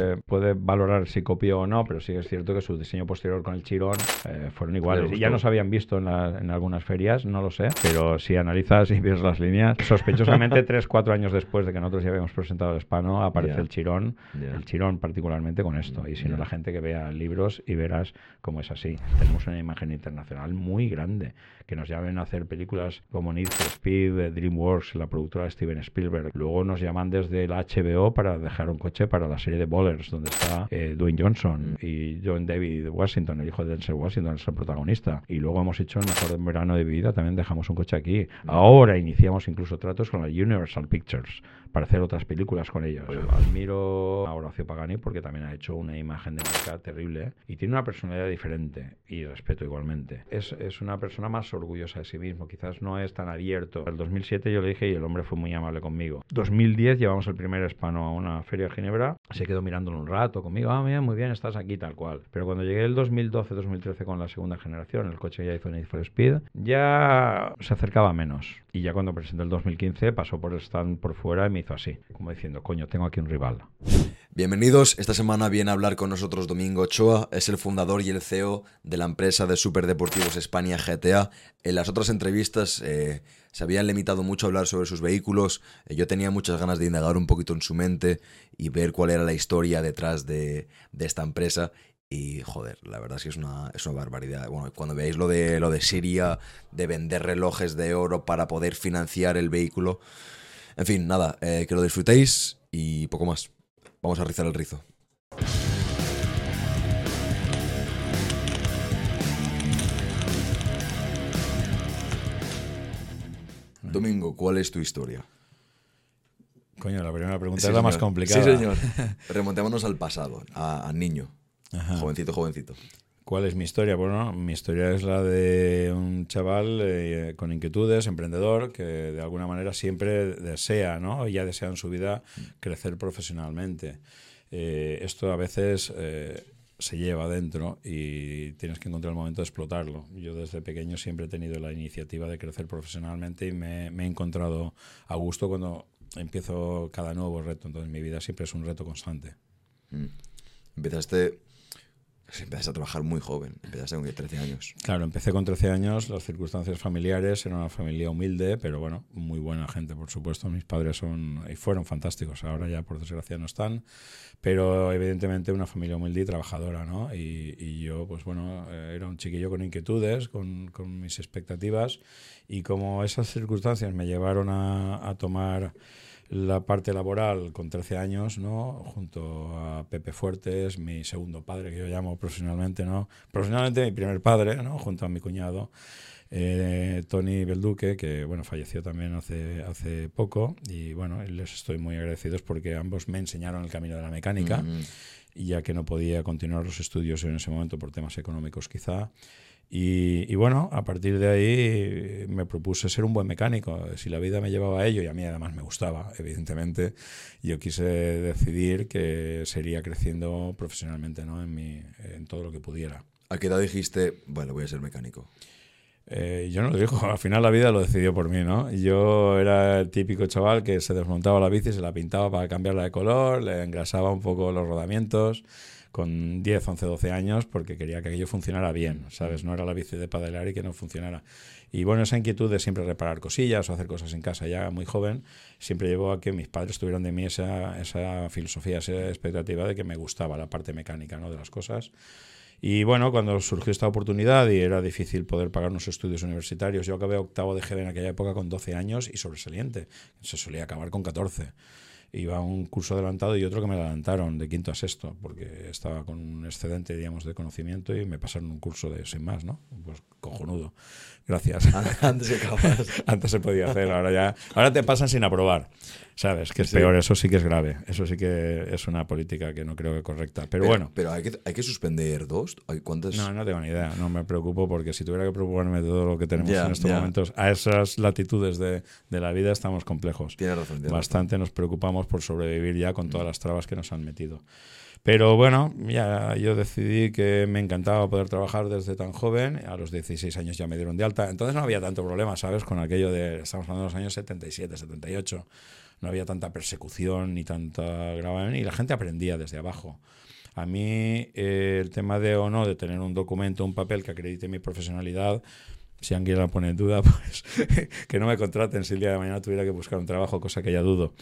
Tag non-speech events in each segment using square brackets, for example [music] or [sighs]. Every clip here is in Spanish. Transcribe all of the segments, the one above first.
puede, puede valorar si copió o no, pero sí es cierto que su diseño posterior con el Chirón eh, fueron iguales. Ya nos habían visto en, en, algunas ferias, no lo sé, pero si analizas y ves las líneas, sospechosamente [laughs] tres, cuatro años después de que nosotros ya habíamos presentado el Hispano, aparece el Chirón, el Chirón particularmente con esto. Y si no, la gente que vea libros y verás cómo es así. Tenemos una imagen internacional muy grande, que nos llamen a hacer películas como Need for Speed, DreamWorks, la productora de Steven Spielberg. Luego nos llaman desde la HBO para dejar un coche para la serie de Donde está eh, Dwayne Johnson y John David Washington, el hijo de Denzel Washington, es el protagonista. Y luego hemos hecho el mejor verano de vida, también dejamos un coche aquí. Ahora iniciamos incluso tratos con la Universal Pictures para hacer otras películas con ellos. admiro a Horacio Pagani porque también ha hecho una imagen de marca terrible y tiene una personalidad diferente y respeto igualmente. Es, es una persona más orgullosa de sí mismo, quizás no es tan abierto. En el 2007 yo le dije y el hombre fue muy amable conmigo. 2010 llevamos el primer hispano a una feria de Ginebra, se quedó mirándolo un rato conmigo, ah, mira, muy bien, estás aquí tal cual. Pero cuando llegué el 2012-2013 con la segunda generación, el coche ya hizo Need for Speed, ya se acercaba menos. Y ya cuando presenté el 2015 pasó por el stand por fuera y me hizo así, como diciendo, coño, tengo aquí un rival. Bienvenidos, esta semana viene a hablar con nosotros Domingo Ochoa, es el fundador y el CEO de la empresa de Superdeportivos España GTA. En las otras entrevistas eh, se habían limitado mucho a hablar sobre sus vehículos, eh, yo tenía muchas ganas de indagar un poquito en su mente y ver cuál era la historia detrás de, de esta empresa y joder, la verdad es que es una, es una barbaridad. Bueno, cuando veáis lo de, lo de Siria, de vender relojes de oro para poder financiar el vehículo. En fin, nada, eh, que lo disfrutéis y poco más. Vamos a rizar el rizo. Domingo, ¿cuál es tu historia? Coño, la primera pregunta es la más complicada. Sí, señor. [laughs] Remontémonos al pasado, a niño. Jovencito, jovencito. ¿Cuál es mi historia? Bueno, mi historia es la de un chaval eh, con inquietudes, emprendedor, que de alguna manera siempre desea, ¿no? Ya desea en su vida crecer profesionalmente. Eh, esto a veces eh, se lleva dentro y tienes que encontrar el momento de explotarlo. Yo desde pequeño siempre he tenido la iniciativa de crecer profesionalmente y me, he encontrado a gusto cuando empiezo cada nuevo reto. Entonces mi vida siempre es un reto constante. Mm. Empezaste Empezaste a trabajar muy joven, empezaste con 13 años. Claro, empecé con 13 años, las circunstancias familiares, era una familia humilde, pero bueno, muy buena gente, por supuesto. Mis padres son y fueron fantásticos, ahora ya por desgracia no están, pero evidentemente una familia humilde y trabajadora, ¿no? Y, y yo, pues bueno, eh, era un chiquillo con inquietudes, con, con, mis expectativas, y como esas circunstancias me llevaron a, a tomar la parte laboral con 13 años, ¿no? Junto a Pepe Fuertes, mi segundo padre, que yo llamo profesionalmente, ¿no? Profesionalmente mi primer padre, ¿no? Junto a mi cuñado, eh, Tony Belduque, que, bueno, falleció también hace, hace poco. Y, bueno, les estoy muy agradecidos porque ambos me enseñaron el camino de la mecánica. Y ya que no podía continuar los estudios en ese momento por temas económicos quizá, y, bueno, a partir de ahí me propuse ser un buen mecánico. Si la vida me llevaba a ello, y a mí además me gustaba, evidentemente, yo quise decidir que sería creciendo profesionalmente ¿no? en, mi, en todo lo que pudiera. ¿A qué edad dijiste, bueno, voy a ser mecánico? Eh, yo no lo digo, [laughs] al final la vida lo decidió por mí, ¿no? Yo era el típico chaval que se desmontaba la bici, se la pintaba para cambiarla de color, le engrasaba un poco los rodamientos con 10, 11, 12 años porque quería que aquello funcionara bien, ¿sabes? No era la bici de padelar y que no funcionara. Y bueno, esa inquietud de siempre reparar cosillas o hacer cosas en casa ya muy joven, siempre llevó a que mis padres tuvieran de mí esa, esa filosofía, esa expectativa de que me gustaba la parte mecánica ¿no? de las cosas. Y bueno, cuando surgió esta oportunidad y era difícil poder pagar unos estudios universitarios, yo acabé octavo de GB en aquella época con 12 años y sobresaliente. Se solía acabar con 14 iba un curso adelantado y otro que me adelantaron de quinto a sexto, porque estaba con un excedente, digamos, de conocimiento y me pasaron un curso de sin más, ¿no? Pues cojonudo. Gracias. [laughs] Antes [laughs] Antes se podía hacer, ahora ya. Ahora te pasan sin aprobar. ¿Sabes? Que es peor, eso sí que es grave. Eso sí que es una política que no creo que correcta. Pero, bueno. Pero hay que, hay que suspender dos. ¿Cuántas? No, no tengo ni idea. No me preocupo porque si tuviera que preocuparme de todo lo que tenemos en estos momentos, a esas latitudes de, de, la vida estamos complejos. Tienes razón. Bastante nos preocupamos por sobrevivir ya con todas las trabas que nos han metido. Pero bueno, ya yo decidí que me encantaba poder trabajar desde tan joven. A los 16 años ya me dieron de alta. Entonces no había tanto problema, ¿sabes? Con aquello de, estamos hablando de los años 77, 78 no había tanta persecución ni tanta grabación y la gente aprendía desde abajo. A mí eh, el tema de o no de tener un documento, un papel que acredite mi profesionalidad, si alguien la pone en duda, [laughs] pues que no me contraten si el día de mañana tuviera que buscar un trabajo, cosa que ya dudo.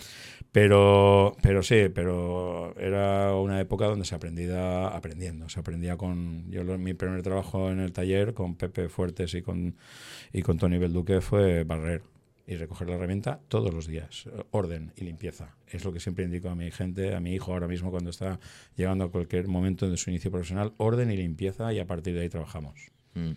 Pero, pero sí, pero era una época donde se aprendía aprendiendo, se aprendía con... Yo mi primer trabajo en el taller con Pepe Fuertes y con, y con Tony Belduque fue barrer y recoger la herramienta todos los días. Orden y limpieza. Es lo que siempre indico a mi gente, a mi hijo ahora mismo cuando está llegando a cualquier momento de su inicio profesional. Orden y limpieza y a partir de ahí trabajamos. Mm.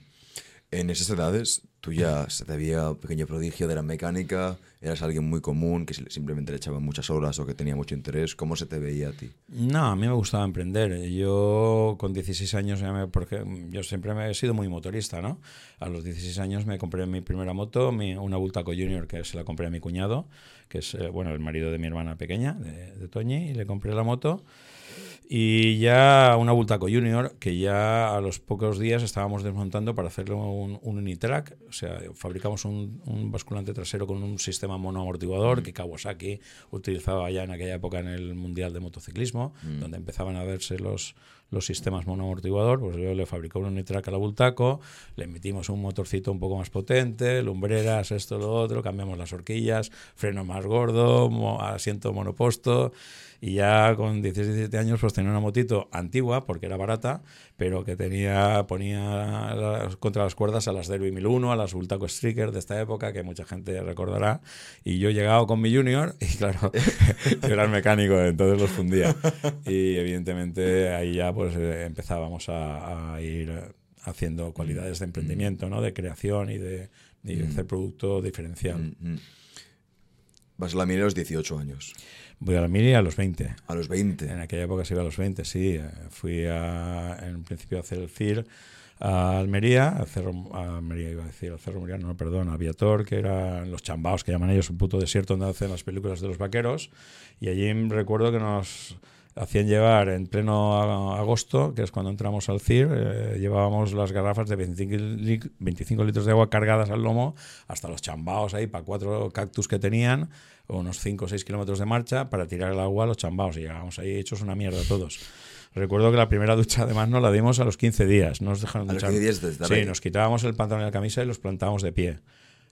En esas edades, tú ya se te había pequeño prodigio de la mecánica, eras alguien muy común que simplemente le echaba muchas horas o que tenía mucho interés. ¿Cómo se te veía a ti? No, a mí me gustaba emprender. Yo con 16 años, ya me, porque yo siempre me he sido muy motorista, ¿no? A los 16 años me compré mi primera moto, mi, una Bultaco Junior que se la compré a mi cuñado, que es eh, bueno el marido de mi hermana pequeña, de, de Toñi, y le compré la moto. Y ya una Bultaco Junior, que ya a los pocos días estábamos desmontando para hacerle un, un Unitrack. O sea, fabricamos un, un, basculante trasero con un sistema monoamortiguador que Kawasaki utilizaba ya en aquella época en el Mundial de Motociclismo, mm. donde empezaban a verse los, los sistemas monoamortiguador. Pues yo le fabricé un Unitrack a la Bultaco, le metimos un motorcito un poco más potente, lumbreras, esto, lo otro, cambiamos las horquillas, freno más gordo, asiento monoposto y ya con 16, 17 años pues tenía una motito antigua porque era barata, pero que tenía ponía contra las cuerdas a las Derby 1001, a las Bultaco Striker de esta época que mucha gente recordará. Y yo he llegado con mi Junior y claro, [laughs] yo era el mecánico, entonces los fundía. Y evidentemente ahí ya pues eh, empezábamos a, ir haciendo cualidades de emprendimiento, ¿no? de creación y de, de hacer producto diferencial. Vas a la mira a los 18 años. Voy a la mili a los 20. A los 20. En aquella época se iba a los 20, sí. Fui a, en principio a hacer el CIR a Almería, a, Cerro, a Almería iba a decir, a Cerro Muriano, no, perdón, a Viator, que eran los chambaos que llaman ellos, un puto desierto donde hacen las películas de los vaqueros. Y allí recuerdo que nos hacían llevar en pleno agosto, que es cuando entramos al CIR, eh, llevábamos las garrafas de 25, 25, litros de agua cargadas al lomo hasta los chambaos ahí para cuatro cactus que tenían unos 5 o 6 kilómetros de marcha para tirar el agua a los chambaos y llegábamos ahí hechos una mierda todos. Recuerdo que la primera ducha además nos la dimos a los 15 días. Nos dejaron ¿A duchar. Los 15 días sí, nos quitábamos el pantalón y la camisa y los plantábamos de pie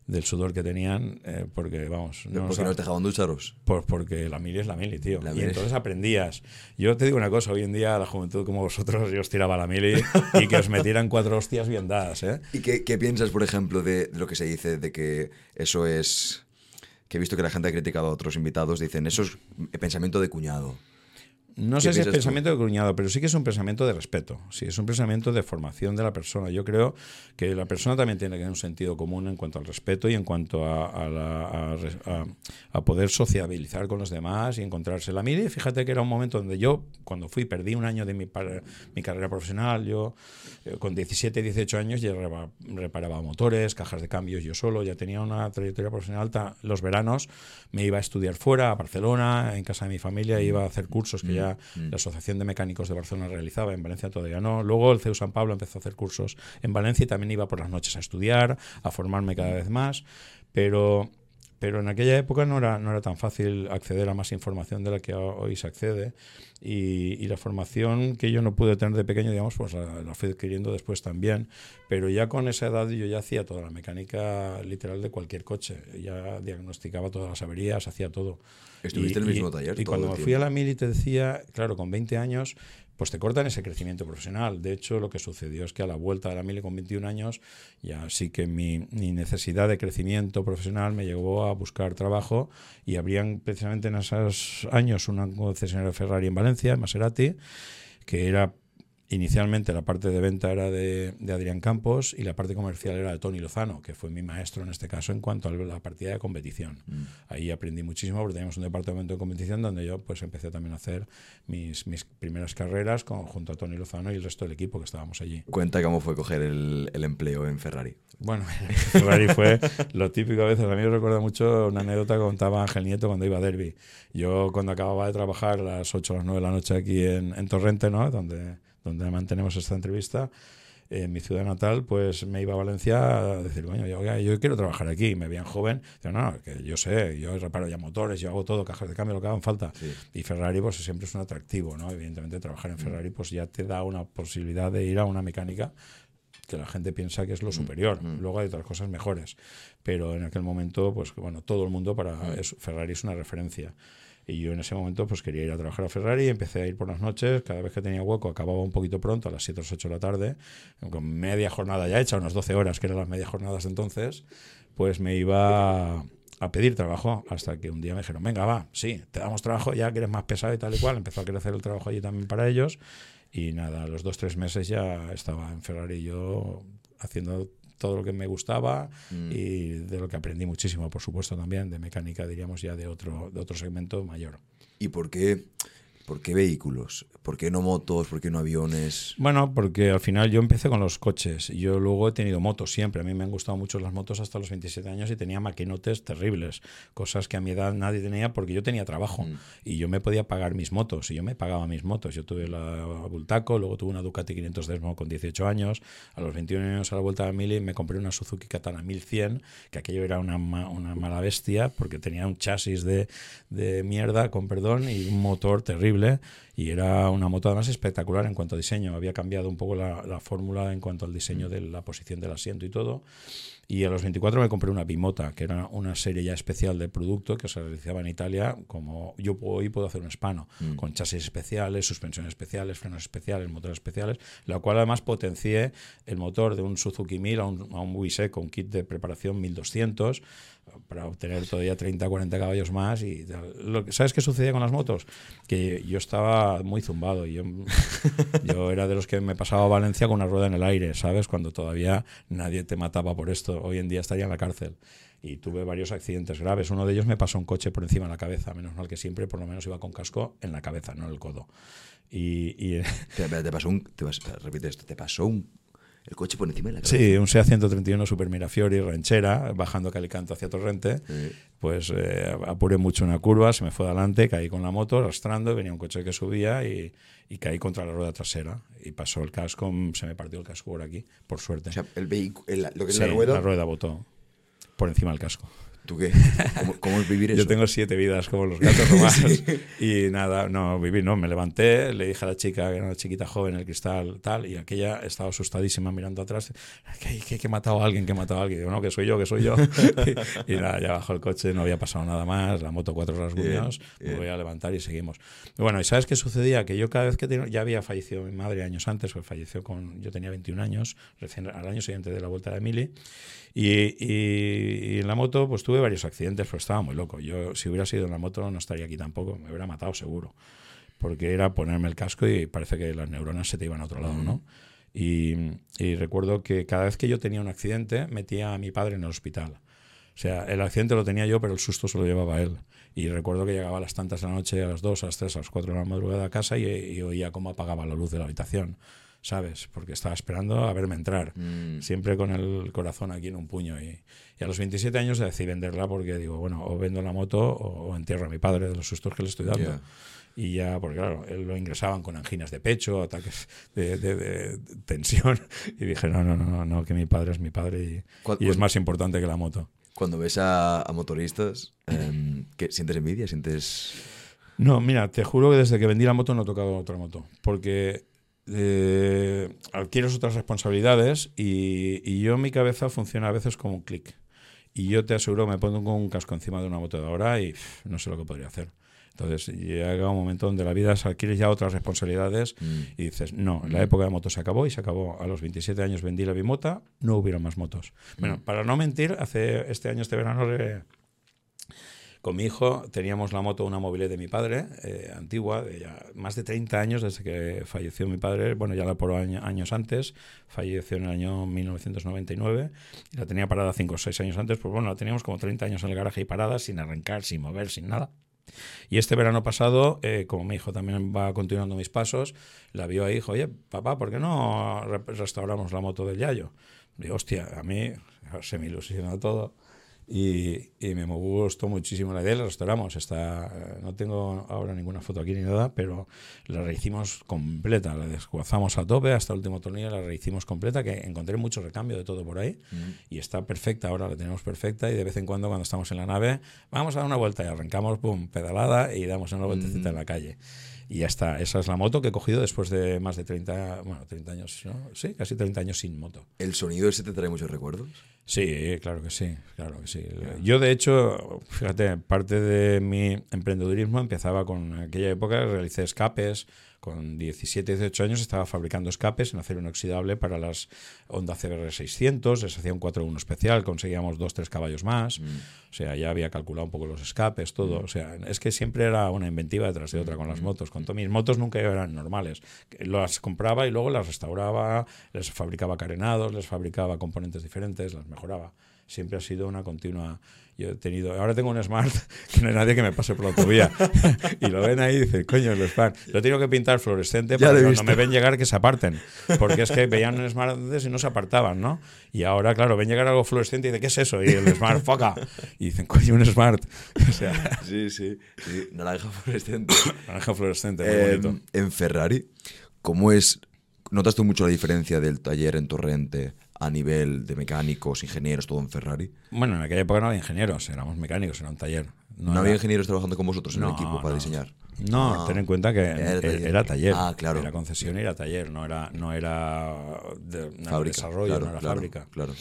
del sudor que tenían, eh, porque vamos. No ¿Por qué no dejaban ducharos? Pues porque la mili es la mili, tío. y entonces aprendías. Yo te digo una cosa, hoy en día la juventud como vosotros, yo os tiraba la mili y que os [laughs] metieran cuatro hostias bien dadas, ¿eh? ¿Y qué, qué piensas, por ejemplo, de, de, lo que se dice de que eso es que he visto que la gente ha criticado a otros invitados, dicen, eso es pensamiento de cuñado. No sé si es pensamiento de cuñado, pero sí que es un pensamiento de respeto. Sí, es un pensamiento de formación de la persona. Yo creo que la persona también tiene que tener un sentido común en cuanto al respeto y en cuanto a, a, poder sociabilizar con los demás y encontrarse. La mire, fíjate que era un momento donde yo, cuando fui, perdí un año de mi, mi carrera profesional. Yo, eh, con 17, 18 años, ya reparaba motores, cajas de cambios yo solo. Ya tenía una trayectoria profesional alta. Los veranos me iba a estudiar fuera, a Barcelona, en casa de mi familia, iba a hacer cursos que ya Mm. la Asociación de Mecánicos de Barcelona realizaba, en Valencia todavía no. Luego el CEU San Pablo empezó a hacer cursos en Valencia y también iba por las noches a estudiar, a formarme cada vez más, pero pero en aquella época no era, no era tan fácil acceder a más información de la que hoy se accede y, la formación que yo no pude tener de pequeño, digamos, pues la, fui adquiriendo después también, pero ya con esa edad yo ya hacía toda la mecánica literal de cualquier coche, ya diagnosticaba todas las averías, hacía todo. ¿Estuviste en el mismo taller? Y, cuando me fui a la mili te decía, claro, con 20 años pues te cortan ese crecimiento profesional. De hecho, lo que sucedió es que a la vuelta de la mili con 21 años, ya sí que mi, necesidad de crecimiento profesional me llevó a buscar trabajo y habrían precisamente en esos años una concesionaria Ferrari en Valencia, en Maserati, que era Inicialmente la parte de venta era de, Adrián Campos y la parte comercial era de Tony Lozano, que fue mi maestro en este caso en cuanto a la partida de competición. Mm. Ahí aprendí muchísimo porque teníamos un departamento de competición donde yo pues empecé también a hacer mis, mis primeras carreras con, junto a Tony Lozano y el resto del equipo que estábamos allí. Cuenta cómo fue coger el, el empleo en Ferrari. Bueno, [laughs] Ferrari fue lo típico a veces. A mí me recuerda mucho una anécdota que contaba Ángel Nieto cuando iba a Derby. Yo cuando acababa de trabajar a las 8 o las 9 de la noche aquí en, en Torrente, ¿no? Donde donde mantenemos esta entrevista, en mi ciudad natal, pues me iba a Valencia a decir, bueno, yo, yo quiero trabajar aquí. Me veían joven, no, no, que yo sé, yo reparo ya motores, yo hago todo, cajas de cambio, lo que hagan falta. Y Ferrari, pues siempre es un atractivo, ¿no? Evidentemente, trabajar en mm. Ferrari, pues ya te da una posibilidad de ir a una mecánica que la gente piensa que es lo mm. superior. Mm. Luego hay otras cosas mejores. Pero en aquel momento, pues bueno, todo el mundo para Ferrari es una referencia. Y yo en ese momento pues quería ir a trabajar a Ferrari, empecé a ir por las noches, cada vez que tenía hueco acababa un poquito pronto, a las 7 o 8 de la tarde, con media jornada ya hecha, unas 12 horas, que eran las medias jornadas entonces, pues me iba a pedir trabajo hasta que un día me dijeron, venga, va, sí, te damos trabajo, ya que eres más pesado y tal y cual, empezó a crecer el trabajo allí también para ellos y nada, a los dos, tres meses ya estaba en Ferrari yo haciendo todo lo que me gustaba mm. y de lo que aprendí muchísimo, por supuesto, también de mecánica, diríamos ya de otro, de otro segmento mayor. ¿Y por qué ¿Por qué vehículos? ¿Por qué no motos? ¿Por qué no aviones? Bueno, porque al final yo empecé con los coches. Yo luego he tenido motos siempre. A mí me han gustado mucho las motos hasta los 27 años y tenía maquinotes terribles. Cosas que a mi edad nadie tenía porque yo tenía trabajo mm. y yo me podía pagar mis motos y yo me pagaba mis motos. Yo tuve la Bultaco, luego tuve una Ducati 500 Desmo con 18 años. A los 21 años a la vuelta de Mili me compré una Suzuki Katana 1100, que aquello era una, una mala bestia porque tenía un chasis de, de mierda, con perdón, y un motor terrible y era una moto además espectacular en cuanto a diseño. Había cambiado un poco la, fórmula en cuanto al diseño de la posición del asiento y todo. Y a los 24 me compré una Bimota, que era una serie ya especial de producto que se realizaba en Italia, como yo hoy puedo hacer un Spano, mm. con chasis especiales, suspensiones especiales, frenos especiales, motores especiales, la cual además potencié el motor de un Suzuki 1000 a un, a un con kit de preparación 1200 para obtener todavía 30, 40 caballos más. y Lo, ¿Sabes qué sucedía con las motos? Que yo estaba muy zumbado. Yo, [laughs] yo era de los que me pasaba a Valencia con una rueda en el aire, ¿sabes? Cuando todavía nadie te mataba por esto. Hoy en día estaría en la cárcel. Y tuve varios accidentes graves. Uno de ellos me pasó un coche por encima de la cabeza. Menos mal que siempre, por lo menos, iba con casco en la cabeza, no en el codo. Y, y... Te, pasó un, te, repite esto, te pasó un el coche por encima de la cabeza. Sí, un SEA 131 Super Mirafiori, ranchera, bajando Calicanto hacia Torrente. Pues eh, apuré mucho una curva, se me fue adelante, caí con la moto arrastrando, venía un coche que subía y, caí contra la rueda trasera. Y pasó el casco, se me partió el casco por aquí, por suerte. O sea, el vehículo, lo que es la rueda. La rueda botó por encima del casco. ¿Tú qué? ¿Cómo, es vivir [laughs] eso? Yo tengo siete vidas como los gatos [laughs] romanos. Y nada, no, viví, no, me levanté, le dije a la chica, que era una chiquita joven, el cristal, tal, y aquella estaba asustadísima mirando atrás, que, que, que he matado a alguien, que he matado a alguien. Digo, no, que soy yo, que soy yo. [laughs] y, nada, ya bajó el coche, no había pasado nada más, la moto cuatro rasguños, me voy a levantar y seguimos. bueno, ¿y sabes qué sucedía? Que yo cada vez que tenía, ya había fallecido mi madre años antes, pues falleció con, yo tenía 21 años, recién al año siguiente de la vuelta de Emily, y, en la moto, pues tuve varios accidentes, pero estaba muy loco. Yo, si hubiera sido en la moto, no estaría aquí tampoco, me hubiera matado seguro. Porque era ponerme el casco y parece que las neuronas se te iban a otro lado, ¿no? Y, recuerdo que cada vez que yo tenía un accidente, metía a mi padre en el hospital. O sea, el accidente lo tenía yo, pero el susto se lo llevaba él. Y recuerdo que llegaba a las tantas de la noche, a las 2, a las 3, a las 4 de la madrugada a casa y, y oía cómo apagaba la luz de la habitación. ¿Sabes? Porque estaba esperando a verme entrar, mm. siempre con el corazón aquí en un puño. Y, a los 27 años decidí venderla porque digo, bueno, o vendo la moto o, entierro a mi padre de los sustos que le estoy dando. Y ya, porque claro, él lo ingresaban con anginas de pecho, ataques de, tensión. [laughs] Y dije, no, no, no, no, que mi padre es mi padre y, es más importante que la moto. Cuando ves a, motoristas, eh, ¿sientes envidia? ¿Sientes...? No, mira, te juro que desde que vendí la moto no he tocado otra moto. Porque eh, adquieres otras responsabilidades y, y, yo mi cabeza funciona a veces como un clic. Y yo te aseguro, me pongo un casco encima de una moto de ahora y no sé lo que podría hacer. Entonces llega un momento donde la vida adquieres ya otras responsabilidades mm. y dices, no, la mm. época de motos se acabó y se acabó. A los 27 años vendí la bimota, no hubiera más motos. Bueno, mm. para no mentir, hace este año, este verano, con mi hijo teníamos la moto, una móvil de mi padre, eh, antigua, de ya más de 30 años desde que falleció mi padre, bueno, ya la por años antes, falleció en el año 1999, y la tenía parada 5 o 6 años antes, pues bueno, la teníamos como 30 años en el garaje y parada, sin arrancar, sin mover, sin nada. Y este verano pasado, eh, como mi hijo también va continuando mis pasos, la vio ahí y dijo, oye, papá, ¿por qué no restauramos la moto del Yayo? Digo, hostia, a mí se me ilusionó todo Y, y, me gustó muchísimo la idea, la restauramos. Está, no tengo ahora ninguna foto aquí ni nada, pero la rehicimos completa, la desguazamos a tope hasta el último tornillo, la rehicimos completa, que encontré mucho recambio de todo por ahí y está perfecta, ahora la tenemos perfecta y de vez en cuando cuando estamos en la nave vamos a dar una vuelta y arrancamos, pum, pedalada y damos una vueltecita en la calle. Y ya está, esa es la moto que he cogido después de más de 30, bueno, 30 años, ¿no? Sí, casi 30 años sin moto. ¿El sonido ese te trae muchos recuerdos? Sí, claro que sí, claro que sí. Yo, de hecho, fíjate, parte de mi emprendedurismo empezaba con aquella época, realicé escapes, con 17, 18 años estaba fabricando escapes en acero inoxidable para las Honda CBR 600, les hacía un 4-1 especial, conseguíamos 2-3 caballos más, mm. o sea, ya había calculado un poco los escapes, todo, mm. o sea, es que siempre era una inventiva detrás de otra con las mm. motos, con mis motos nunca eran normales, las compraba y luego las restauraba, les fabricaba carenados, les fabricaba componentes diferentes, las mejoraba siempre ha sido una continua. Yo he tenido, ahora tengo un Smart [laughs] que no hay nadie que me pase por la autovía. [laughs] y lo ven ahí y dicen, coño, el Smart. Lo tengo que pintar fluorescente para que cuando me ven llegar que se aparten. Porque es que veían un Smart antes y no se apartaban, ¿no? Y ahora, claro, ven llegar algo fluorescente y dicen, ¿qué es eso? Y el Smart, foca. Y dicen, coño, un Smart. [laughs] O sea, sí, sí, sí. Naranja fluorescente. [coughs] Naranja fluorescente, muy em, bonito. En Ferrari, ¿cómo es? ¿Notas tú mucho la diferencia del taller en Torrente a nivel de mecánicos, ingenieros, todo en Ferrari? Bueno, en aquella época no había ingenieros, éramos mecánicos, era un taller. No, había ingenieros trabajando con vosotros en el equipo para diseñar. No, ah. ten en cuenta que era taller. Ah, claro. Era concesión y era taller, no era, no era de, desarrollo, no era fábrica. Claro.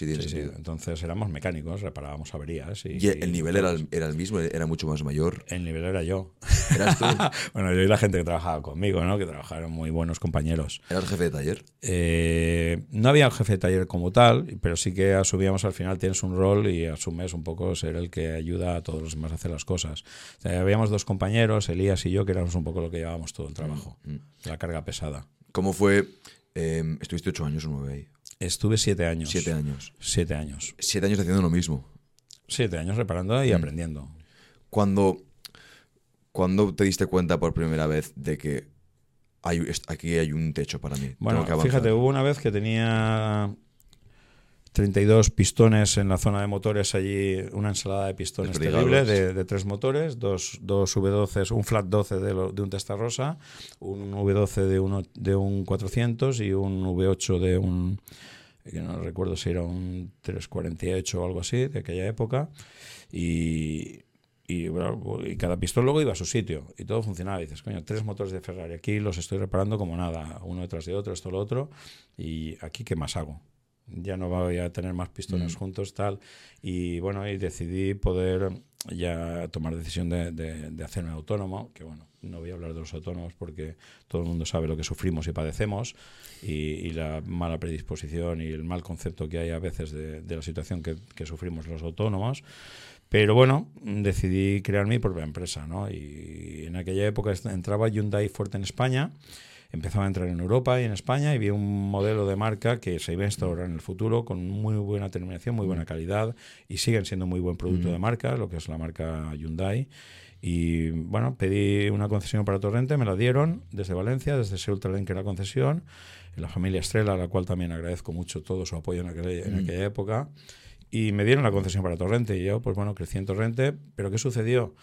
Entonces éramos mecánicos, reparábamos averías. ¿Y, el nivel era el, era el, mismo? ¿Era mucho más mayor? El nivel era yo. [laughs] ¿Eras tú? [laughs] bueno, yo y la gente que trabajaba conmigo, ¿no? Que trabajaron muy buenos compañeros. ¿Eras jefe de taller? Eh, no había un jefe de taller como tal, pero sí que asumíamos al final, tienes un rol y asumes un poco ser el que ayuda a todos los demás a hacer las cosas. habíamos dos compañeros, Elías y yo, que éramos un poco lo que llevábamos todo el trabajo, mm, mm. la carga pesada. ¿Cómo fue? Eh, estuviste ocho años o nueve ahí. Estuve siete años. Siete años. Siete años. Siete años haciendo lo mismo. Siete años reparando y mm. aprendiendo. Cuando, cuando te diste cuenta por primera vez de que hay, aquí hay un techo para mí. Bueno, fíjate, hubo una vez que tenía 32 pistones en la zona de motores allí, una ensalada de pistones terrible de, tres motores, dos, dos V12, un flat 12 de, de un Testarossa, un V12 de, uno, de un 400 y un V8 de un, que no recuerdo si era un 348 o algo así, de aquella época, y, y, y, cada pistón luego iba a su sitio y todo funcionaba. Y dices, coño, tres motores de Ferrari, aquí los estoy reparando como nada, uno detrás de otro, esto, lo otro, y aquí, ¿qué más hago? Ya no voy a tener más pistones mm. juntos, tal. Y bueno, y decidí poder ya tomar decisión de, de, hacerme autónomo, que bueno, no voy a hablar de los autónomos porque todo el mundo sabe lo que sufrimos y padecemos y, la mala predisposición y el mal concepto que hay a veces de, la situación que, que, sufrimos los autónomos. Pero bueno, decidí crear mi propia empresa, ¿no? Y en aquella época entraba Hyundai fuerte en España empezaba a entrar en Europa y en España y vi un modelo de marca que se iba a instaurar en el futuro con muy buena terminación, muy buena calidad y siguen siendo muy buen producto de marca, lo que es la marca Hyundai. Y bueno, pedí una concesión para Torrente, me la dieron desde Valencia, desde Seúl que era concesión, la familia Estrella, a la cual también agradezco mucho todo su apoyo en aquella, en aquella época. Y me dieron la concesión para Torrente y yo, pues bueno, crecí en Torrente. Pero ¿qué sucedió?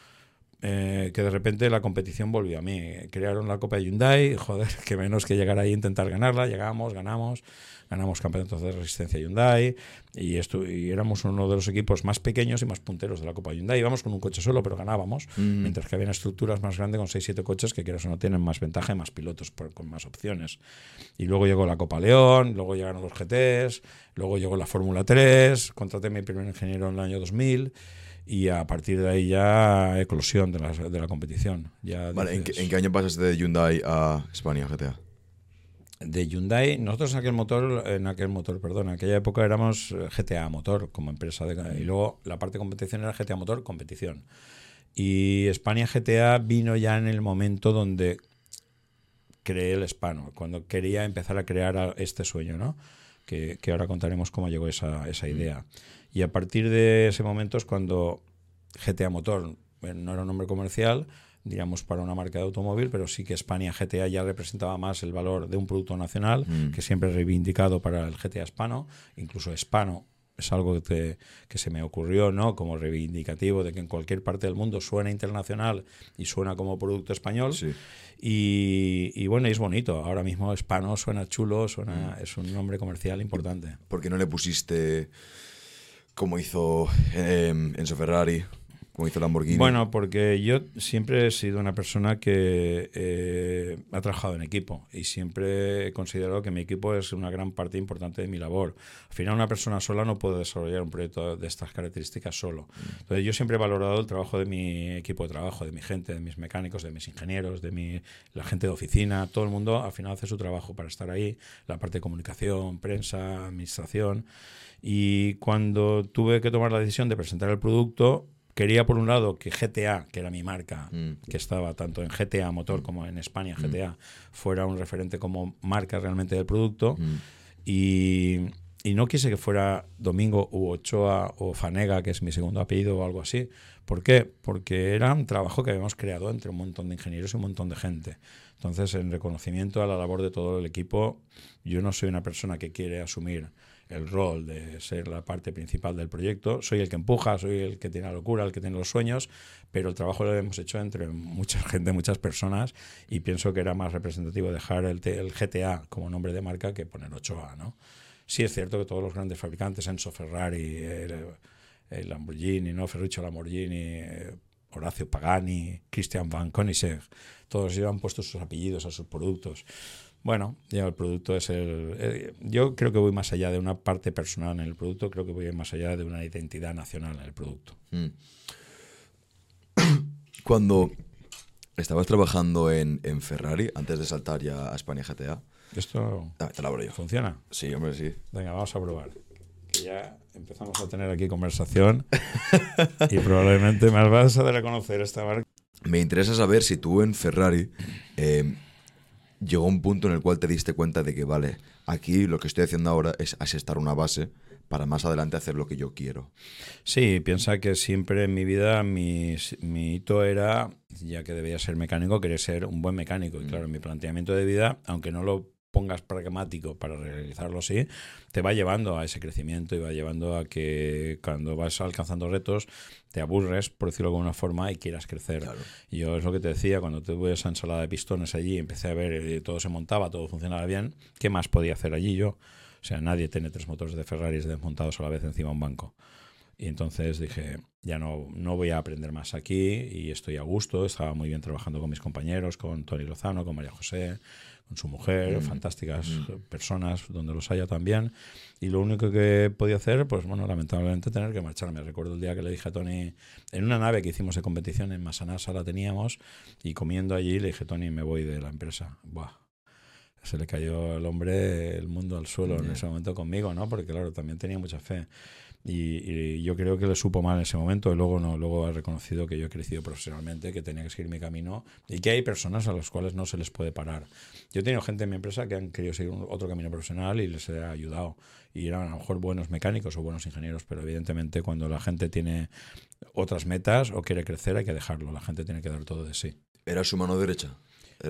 Eh, que de repente la competición volvió a mí. Crearon la Copa de Hyundai, [laughs] joder, que menos que llegar ahí e intentar ganarla. Llegamos, ganamos, ganamos campeonatos de resistencia Hyundai y, y éramos uno de los equipos más pequeños y más punteros de la Copa Hyundai. Íbamos con un coche solo, pero ganábamos, mm. mientras que había estructuras más grandes con 6-7 coches que quieras o no tienen más ventaja y más pilotos con más opciones. Y luego llegó la Copa León, luego llegaron los GTs, luego llegó la Fórmula 3, contraté a mi primer ingeniero en el año 2000 y a partir de ahí ya eclosión de la, de la competición. Ya vale, ¿en, qué, año pasas de Hyundai a España GTA? De Hyundai, nosotros en aquel motor, en aquel motor, perdón, en aquella época éramos GTA Motor como empresa de, y luego la parte de competición era GTA Motor competición. Y España GTA vino ya en el momento donde creé el hispano, cuando quería empezar a crear este sueño, ¿no? Que, que ahora contaremos cómo llegó esa, esa idea. Y a partir de ese momento es cuando GTA Motor eh, no era un nombre comercial, digamos, para una marca de automóvil, pero sí que España GTA ya representaba más el valor de un producto nacional, mm. que siempre he reivindicado para el GTA hispano, incluso hispano es algo que, que, se me ocurrió, ¿no? Como reivindicativo de que en cualquier parte del mundo suena internacional y suena como producto español. Y, y, bueno, es bonito. Ahora mismo Hispano suena chulo, suena, mm. es un nombre comercial importante. ¿Por qué no le pusiste como hizo eh, Enzo Ferrari como hizo Lamborghini? Bueno, porque yo siempre he sido una persona que eh, ha trabajado en equipo y siempre he considerado que mi equipo es una gran parte importante de mi labor. Al final, una persona sola no puede desarrollar un proyecto de estas características solo. Entonces, yo siempre he valorado el trabajo de mi equipo de trabajo, de mi gente, de mis mecánicos, de mis ingenieros, de mi, la gente de oficina. Todo el mundo al final hace su trabajo para estar ahí, la parte de comunicación, prensa, administración. Y cuando tuve que tomar la decisión de presentar el producto, Quería, por un lado, que GTA, que era mi marca, mm. que estaba tanto en GTA Motor como en España mm. GTA, fuera un referente como marca realmente del producto. Mm. Y, y, no quise que fuera Domingo u Ochoa o Fanega, que es mi segundo apellido o algo así. ¿Por qué? Porque era un trabajo que habíamos creado entre un montón de ingenieros y un montón de gente. Entonces, en reconocimiento a la labor de todo el equipo, yo no soy una persona que quiere asumir el rol de ser la parte principal del proyecto. Soy el que empuja, soy el que tiene la locura, el que tiene los sueños, pero el trabajo lo hemos hecho entre mucha [laughs] gente, muchas personas, y pienso que era más representativo dejar el, el GTA como nombre de marca que poner 8A, ¿no? Sí es cierto que todos los grandes fabricantes, Enzo Ferrari, Lamborghini, ¿no? Ferruccio Lamborghini, Horacio Pagani, Christian Van Koenigsegg, todos ellos han puesto sus apellidos a sus productos. Bueno, ya el producto es el... Eh, yo creo que voy más allá de una parte personal en el producto, creo que voy más allá de una identidad nacional en el producto. Mm. [coughs] Cuando estabas trabajando en, Ferrari, antes de saltar ya a España GTA... Esto... Ah, te lo abro yo. ¿Funciona? Sí, hombre, sí. Venga, vamos a probar. Que ya empezamos a tener aquí conversación [laughs] y probablemente me vas a reconocer esta marca. Me interesa saber si tú en Ferrari... Eh, llegó un punto en el cual te diste cuenta de que, vale, aquí lo que estoy haciendo ahora es asestar una base para más adelante hacer lo que yo quiero. Sí, piensa que siempre en mi vida mi, mi hito era, ya que debía ser mecánico, querer ser un buen mecánico. Y mm. claro, mi planteamiento de vida, aunque no lo pongas pragmático para realizarlo así, te va llevando a ese crecimiento y va llevando a que cuando vas alcanzando retos te aburres, por decirlo de alguna forma, y quieras crecer. Y yo es lo que te decía, cuando tuve esa ensalada de pistones allí, empecé a ver, eh, todo se montaba, todo funcionaba bien, ¿qué más podía hacer allí yo? O sea, nadie tiene tres motores de Ferrari desmontados a la vez encima de un banco. Y entonces dije, ya no, no voy a aprender más aquí y estoy a gusto. Estaba muy bien trabajando con mis compañeros, con Tony Lozano, con María José, con su mujer, mm. fantásticas mm. personas donde los haya también. Y lo único que podía hacer, pues bueno, lamentablemente tener que marcharme. Recuerdo el día que le dije a Tony, en una nave que hicimos de competición en Masanasa la teníamos, y comiendo allí le dije, Tony, me voy de la empresa. Buah. Se le cayó al hombre el mundo al suelo en ese momento conmigo, ¿no? Porque claro, también tenía mucha fe. Y, yo creo que le supo mal en ese momento. Y luego no luego ha reconocido que yo he crecido profesionalmente que tenía que seguir mi camino y que hay personas a las cuales no se les puede parar. Yo he tenido gente en mi empresa que han querido seguir otro camino profesional y les he ayudado. Y eran a lo mejor buenos mecánicos o buenos ingenieros pero evidentemente cuando la gente tiene otras metas o quiere crecer hay que dejarlo. La gente tiene que dar todo de sí. Era su mano derecha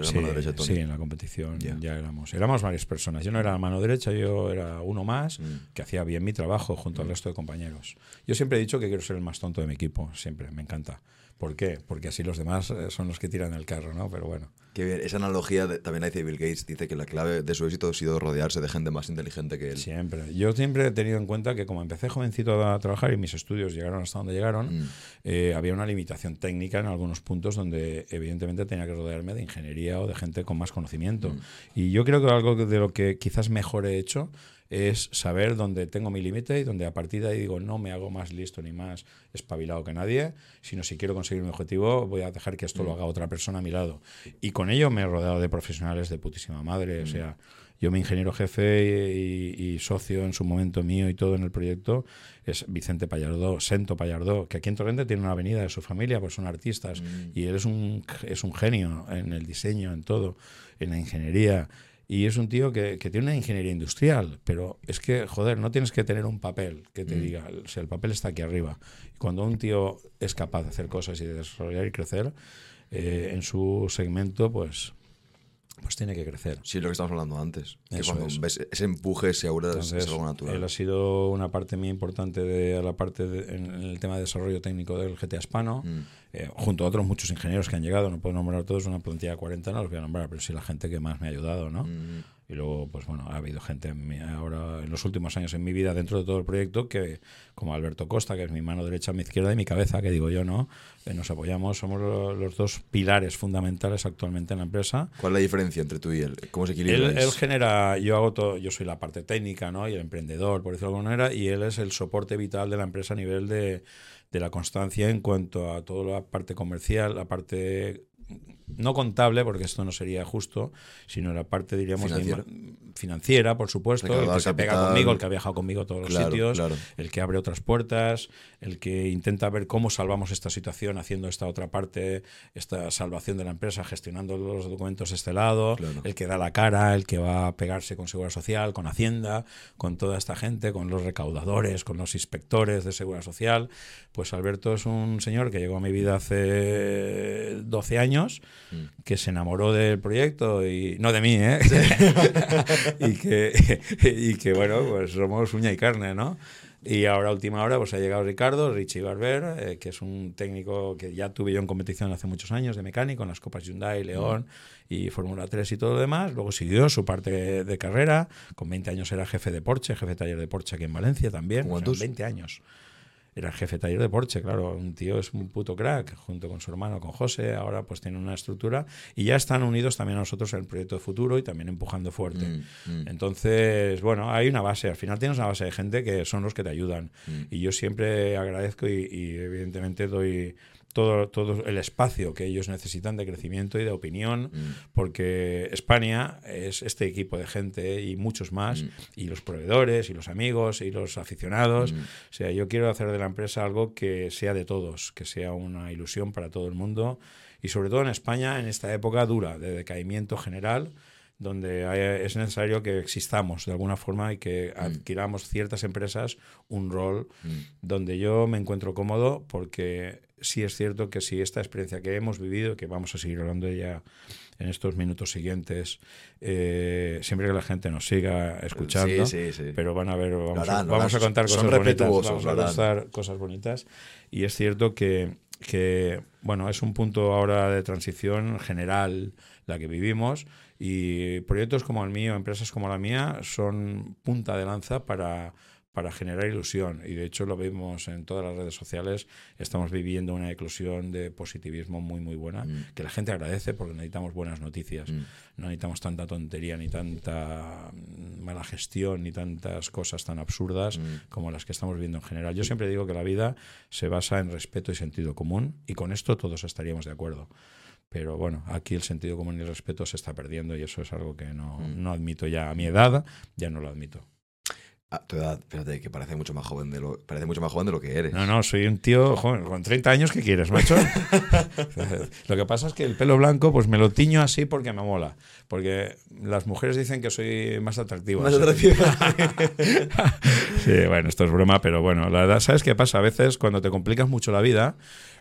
sí, en la competición ya éramos. Éramos varias personas. Yo no era la mano derecha, yo era uno más mm. que hacía bien mi trabajo junto al mm. resto de compañeros. Yo siempre he dicho que quiero ser el más tonto de mi equipo, siempre, me encanta. ¿Por qué? Porque así los demás eh, son los que tiran el carro, ¿no? Pero bueno. Qué bien. Esa analogía también la dice Bill Gates. Dice que la clave de su éxito ha sido rodearse de gente más inteligente que él. Siempre. Yo siempre he tenido en cuenta que como empecé jovencito a trabajar y mis estudios llegaron hasta donde llegaron, mm. eh, había una limitación técnica en algunos puntos donde evidentemente tenía que rodearme de ingeniería o de gente con más conocimiento. Mm. Y yo creo que algo de lo que quizás mejor he hecho es saber dónde tengo mi límite y donde a partir de ahí digo no me hago más listo ni más espabilado que nadie, sino si quiero conseguir mi objetivo voy a dejar que esto lo mm. haga otra persona a mi lado. Y con ello me he rodeado de profesionales de putísima madre, o mm. sea, yo mi ingeniero jefe y, socio en su momento mío y todo en el proyecto es Vicente Pallardó, Sento Pallardó, que aquí en Torrente tiene una avenida de su familia, pues son artistas, mm. y él es un, es un genio en el diseño, en todo, en la ingeniería. Y es un tío que, tiene una ingeniería industrial, pero es que, joder, no tienes que tener un papel que te mm. diga, o sea, el papel está aquí arriba. Y cuando un tío es capaz de hacer cosas y de desarrollar y crecer eh, en su segmento, pues pues tiene que crecer. Sí, lo que estamos hablando antes. Que cuando ves ese empuje, ese aura es algo natural. Él ha sido una parte muy importante de la parte en el tema de desarrollo técnico del GTA Hispano, mm. eh, junto a otros muchos ingenieros que han llegado. No puedo nombrar todos, una plantilla de 40 no los voy a nombrar, pero sí la gente que más me ha ayudado, ¿no? Mm. Y luego, pues bueno, ha habido gente ahora en los últimos años en mi vida dentro de todo el proyecto que, como Alberto Costa, que es mi mano derecha, mi izquierda y mi cabeza, que digo yo, ¿no? Eh, nos apoyamos, somos los dos pilares fundamentales actualmente en la empresa. ¿Cuál es la diferencia entre tú y él? ¿Cómo se equilibra? Él, él, genera, yo hago todo, yo soy la parte técnica, ¿no? Y el emprendedor, por decirlo de alguna manera, y él es el soporte vital de la empresa a nivel de, de la constancia en cuanto a toda la parte comercial, la parte no contable, porque esto no sería justo, sino la parte, diríamos, financiera, por supuesto, el que se pega conmigo, el que ha viajado conmigo a todos los sitios, el que abre otras puertas, el que intenta ver cómo salvamos esta situación haciendo esta otra parte, esta salvación de la empresa, gestionando los documentos de este lado, el que da la cara, el que va a pegarse con Seguridad Social, con Hacienda, con toda esta gente, con los recaudadores, con los inspectores de Seguridad Social. Pues Alberto es un señor que llegó a mi vida hace 12 años, mm. que se enamoró del proyecto y no de mí, ¿eh? [laughs] y, que, [laughs] y que, bueno, pues somos uña y carne, ¿no? Y ahora, última hora, pues ha llegado Ricardo, Richie Barber, eh, que es un técnico que ya tuve yo en competición hace muchos años de mecánico en las Copas Hyundai, León y Fórmula 3 y todo lo demás. Luego siguió su parte de carrera. Con 20 años era jefe de Porsche, jefe de taller de Porsche aquí en Valencia también. ¿Cuántos? 20 años era el jefe taller de Porsche, claro, un tío es un puto crack, junto con su hermano, con José, ahora pues tiene una estructura y ya están unidos también a nosotros en el proyecto de futuro y también empujando fuerte. Mm, mm. Entonces, bueno, hay una base, al final tienes una base de gente que son los que te ayudan mm. y yo siempre agradezco y evidentemente doy todo, todo el espacio que ellos necesitan de crecimiento y de opinión, mm. porque España es este equipo de gente y muchos más, mm. y los proveedores, y los amigos, y los aficionados. Mm. O sea, yo quiero hacer de la empresa algo que sea de todos, que sea una ilusión para todo el mundo, y sobre todo en España, en esta época dura de decaimiento general donde es necesario que existamos de alguna forma y que adquiramos ciertas empresas un rol donde yo me encuentro cómodo porque sí es cierto que si esta experiencia que hemos vivido, que vamos a seguir hablando de ella en estos minutos siguientes, eh, siempre que la gente nos siga escuchando, pero van a ver, vamos, a, contar cosas bonitas, vamos a contar cosas bonitas, y es cierto que, que, bueno, es un punto ahora de transición general la que vivimos, y proyectos como el mío, empresas como la mía, son punta de lanza para para generar ilusión. Y de hecho lo vemos en todas las redes sociales. Estamos viviendo una eclosión de positivismo muy, muy buena, mm. que la gente agradece porque necesitamos buenas noticias. Mm. No necesitamos tanta tontería, ni tanta mala gestión, ni tantas cosas tan absurdas mm. como las que estamos viviendo en general. Yo siempre digo que la vida se basa en respeto y sentido común, y con esto todos estaríamos de acuerdo. Pero bueno, aquí el sentido común y el respeto se está perdiendo y eso es algo que no, no admito ya a mi edad, ya no lo admito. A tu edad, espérate, que parece mucho más joven de lo, parece mucho más joven de lo que eres. No, no, soy un tío joven, con 30 años, ¿qué quieres, macho? [laughs] lo que pasa es que el pelo blanco, pues me lo tiño así porque me mola. Porque las mujeres dicen que soy más atractivo. Más atractivo. [laughs] sí, bueno, esto es broma, pero bueno, la verdad, ¿sabes qué pasa? A veces cuando te complicas mucho la vida,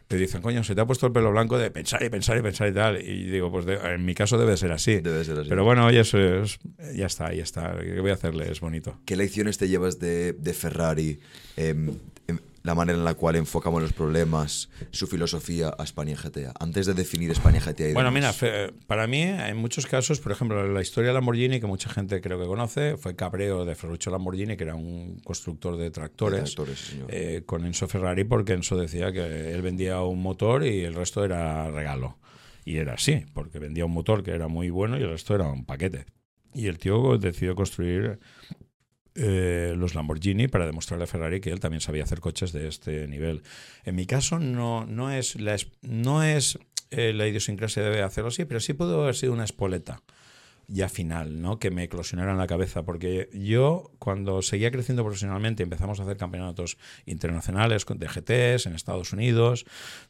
te dicen, coño, se te ha puesto el pelo blanco de pensar y pensar y pensar y tal. Y digo, pues en mi caso debe ser así. Debe ser así. Pero bueno, oye, eso es, ya está, ya está. ¿Qué voy a hacerle? Es bonito. ¿Qué lecciones te llevas de, de Ferrari? Eh, la manera en la cual enfocamos los problemas, su filosofía a España GTA, antes de definir España GTA. bueno, mira, para mí, en muchos casos, por ejemplo, la historia de Lamborghini, que mucha gente creo que conoce, fue Cabreo de Ferruccio Lamborghini, que era un constructor de tractores, eh, con Enzo Ferrari, porque Enzo decía que él vendía un motor y el resto era regalo. Y era así, porque vendía un motor que era muy bueno y el resto era un paquete. Y el tío decidió construir eh, los Lamborghini para demostrarle a Ferrari que él también sabía hacer coches de este nivel. En mi caso no, no es, la, no es eh, la idiosincrasia debe hacerlo así, pero sí pudo haber sido una espoleta. Ya final, ¿no? Que me eclosionara en la cabeza, porque yo cuando seguía creciendo profesionalmente empezamos a hacer campeonatos internacionales de GTs en Estados Unidos,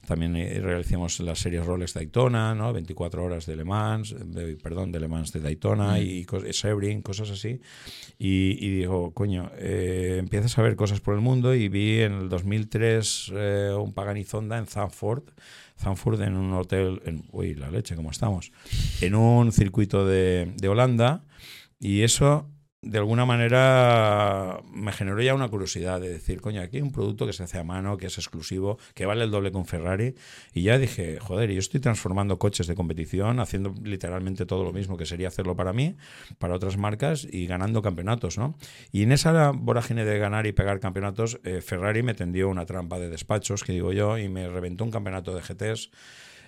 también eh, realizamos las series Rolex Daytona, ¿no? 24 horas de Le Mans, perdón, de Le Mans de Daytona y, Sebring, cosas así, y, digo, coño, eh, empiezas a ver cosas por el mundo y vi en el 2003 eh, un Pagani Zonda en Zandvoort, Zandvoort en un hotel, en, uy, la leche, ¿cómo estamos? En un circuito de, de Holanda y eso de alguna manera me generó ya una curiosidad de decir, coño, aquí hay un producto que se hace a mano, que es exclusivo, que vale el doble con Ferrari. Y ya dije, joder, yo estoy transformando coches de competición, haciendo literalmente todo lo mismo que sería hacerlo para mí, para otras marcas y ganando campeonatos, ¿no? Y en esa vorágine de ganar y pegar campeonatos, eh, Ferrari me tendió una trampa de despachos, que digo yo, y me reventó un campeonato de GTs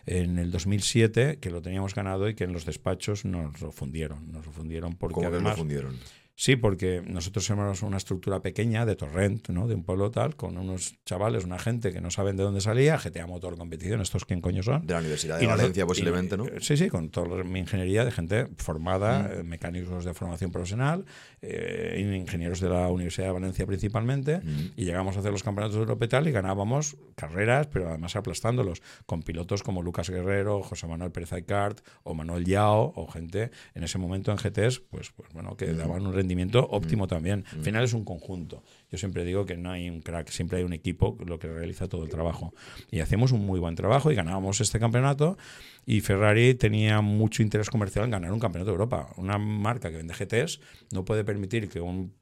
en el 2007 que lo teníamos ganado y que en los despachos nos lo fundieron. Nos lo fundieron porque ¿Cómo además... lo fundieron? Sí, porque nosotros somos una estructura pequeña de Torrent, ¿no? De un pueblo tal, con unos chavales, una gente que no saben de dónde salía, GTA Motor Competición, ¿estos quién coño son? De la Universidad de Valencia, posiblemente, ¿no? Sí, sí, con toda mi ingeniería de gente formada, mm. eh, mecánicos de formación profesional, eh, ingenieros de la Universidad de Valencia principalmente, mm. y llegamos a hacer los campeonatos de Europa y tal, y ganábamos carreras, pero además aplastándolos, con pilotos como Lucas Guerrero, José Manuel Pérez Aycart, o Manuel Yao, o gente en ese momento en GTs, pues, pues bueno, que mm. daban un rendimiento óptimo mm. también. Al mm. final es un conjunto. Yo siempre digo que no hay un crack, siempre hay un equipo lo que realiza todo el trabajo. Y hacemos un muy buen trabajo y ganábamos este campeonato. Y Ferrari tenía mucho interés comercial en ganar un campeonato de Europa. Una marca que vende GTs no puede permitir que un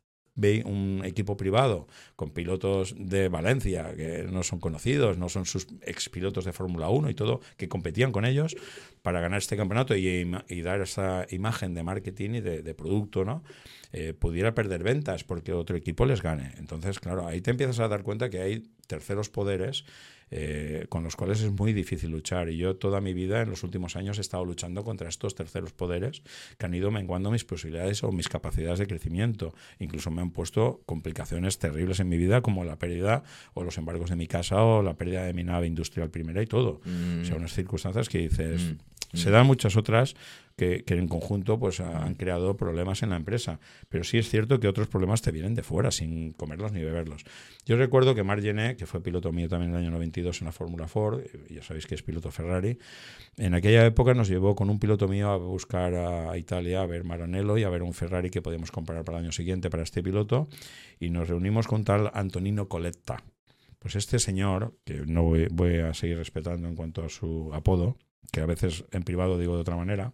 un equipo privado con pilotos de Valencia que no son conocidos, no son sus expilotos de Fórmula 1 y todo, que competían con ellos para ganar este campeonato y, dar esa imagen de marketing y de, producto, ¿no? Eh, pudiera perder ventas porque otro equipo les gane. Entonces, claro, ahí te empiezas a dar cuenta que hay terceros poderes eh, con los cuales es muy difícil luchar. Y yo toda mi vida, en los últimos años, he estado luchando contra estos terceros poderes que han ido menguando mis posibilidades o mis capacidades de crecimiento. Incluso me han puesto complicaciones terribles en mi vida, como la pérdida o los embargos de mi casa o la pérdida de mi nave industrial primera y todo. O sea, mm. unas circunstancias que dices... Mm. Se dan muchas otras que, en conjunto pues han creado problemas en la empresa. Pero sí es cierto que otros problemas te vienen de fuera, sin comerlos ni beberlos. Yo recuerdo que Marc Gené, que fue piloto mío también en el año 92 en la Fórmula Ford, ya sabéis que es piloto Ferrari, en aquella época nos llevó con un piloto mío a buscar a Italia, a ver Maranello y a ver un Ferrari que podíamos comprar para el año siguiente para este piloto. Y nos reunimos con tal Antonino Coletta. Pues este señor, que no voy a seguir respetando en cuanto a su apodo, que a veces en privado digo de otra manera,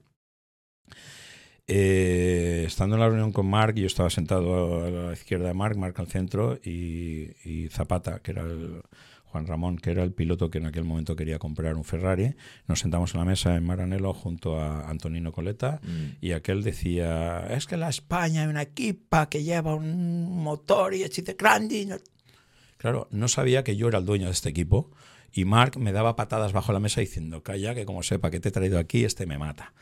eh, estando en la reunión con Mark, yo estaba sentado a la izquierda de Mark, Mark al centro, y, Zapata, que era el Juan Ramón, que era el piloto que en aquel momento quería comprar un Ferrari. Nos sentamos en la mesa en Maranello junto a Antonino Coleta mm. y aquel decía, es que en la España hay una equipa que lleva un motor y es grande. Claro, no sabía que yo era el dueño de este equipo y Mark me daba patadas bajo la mesa diciendo, calla, que como sepa que te he traído aquí, este me mata.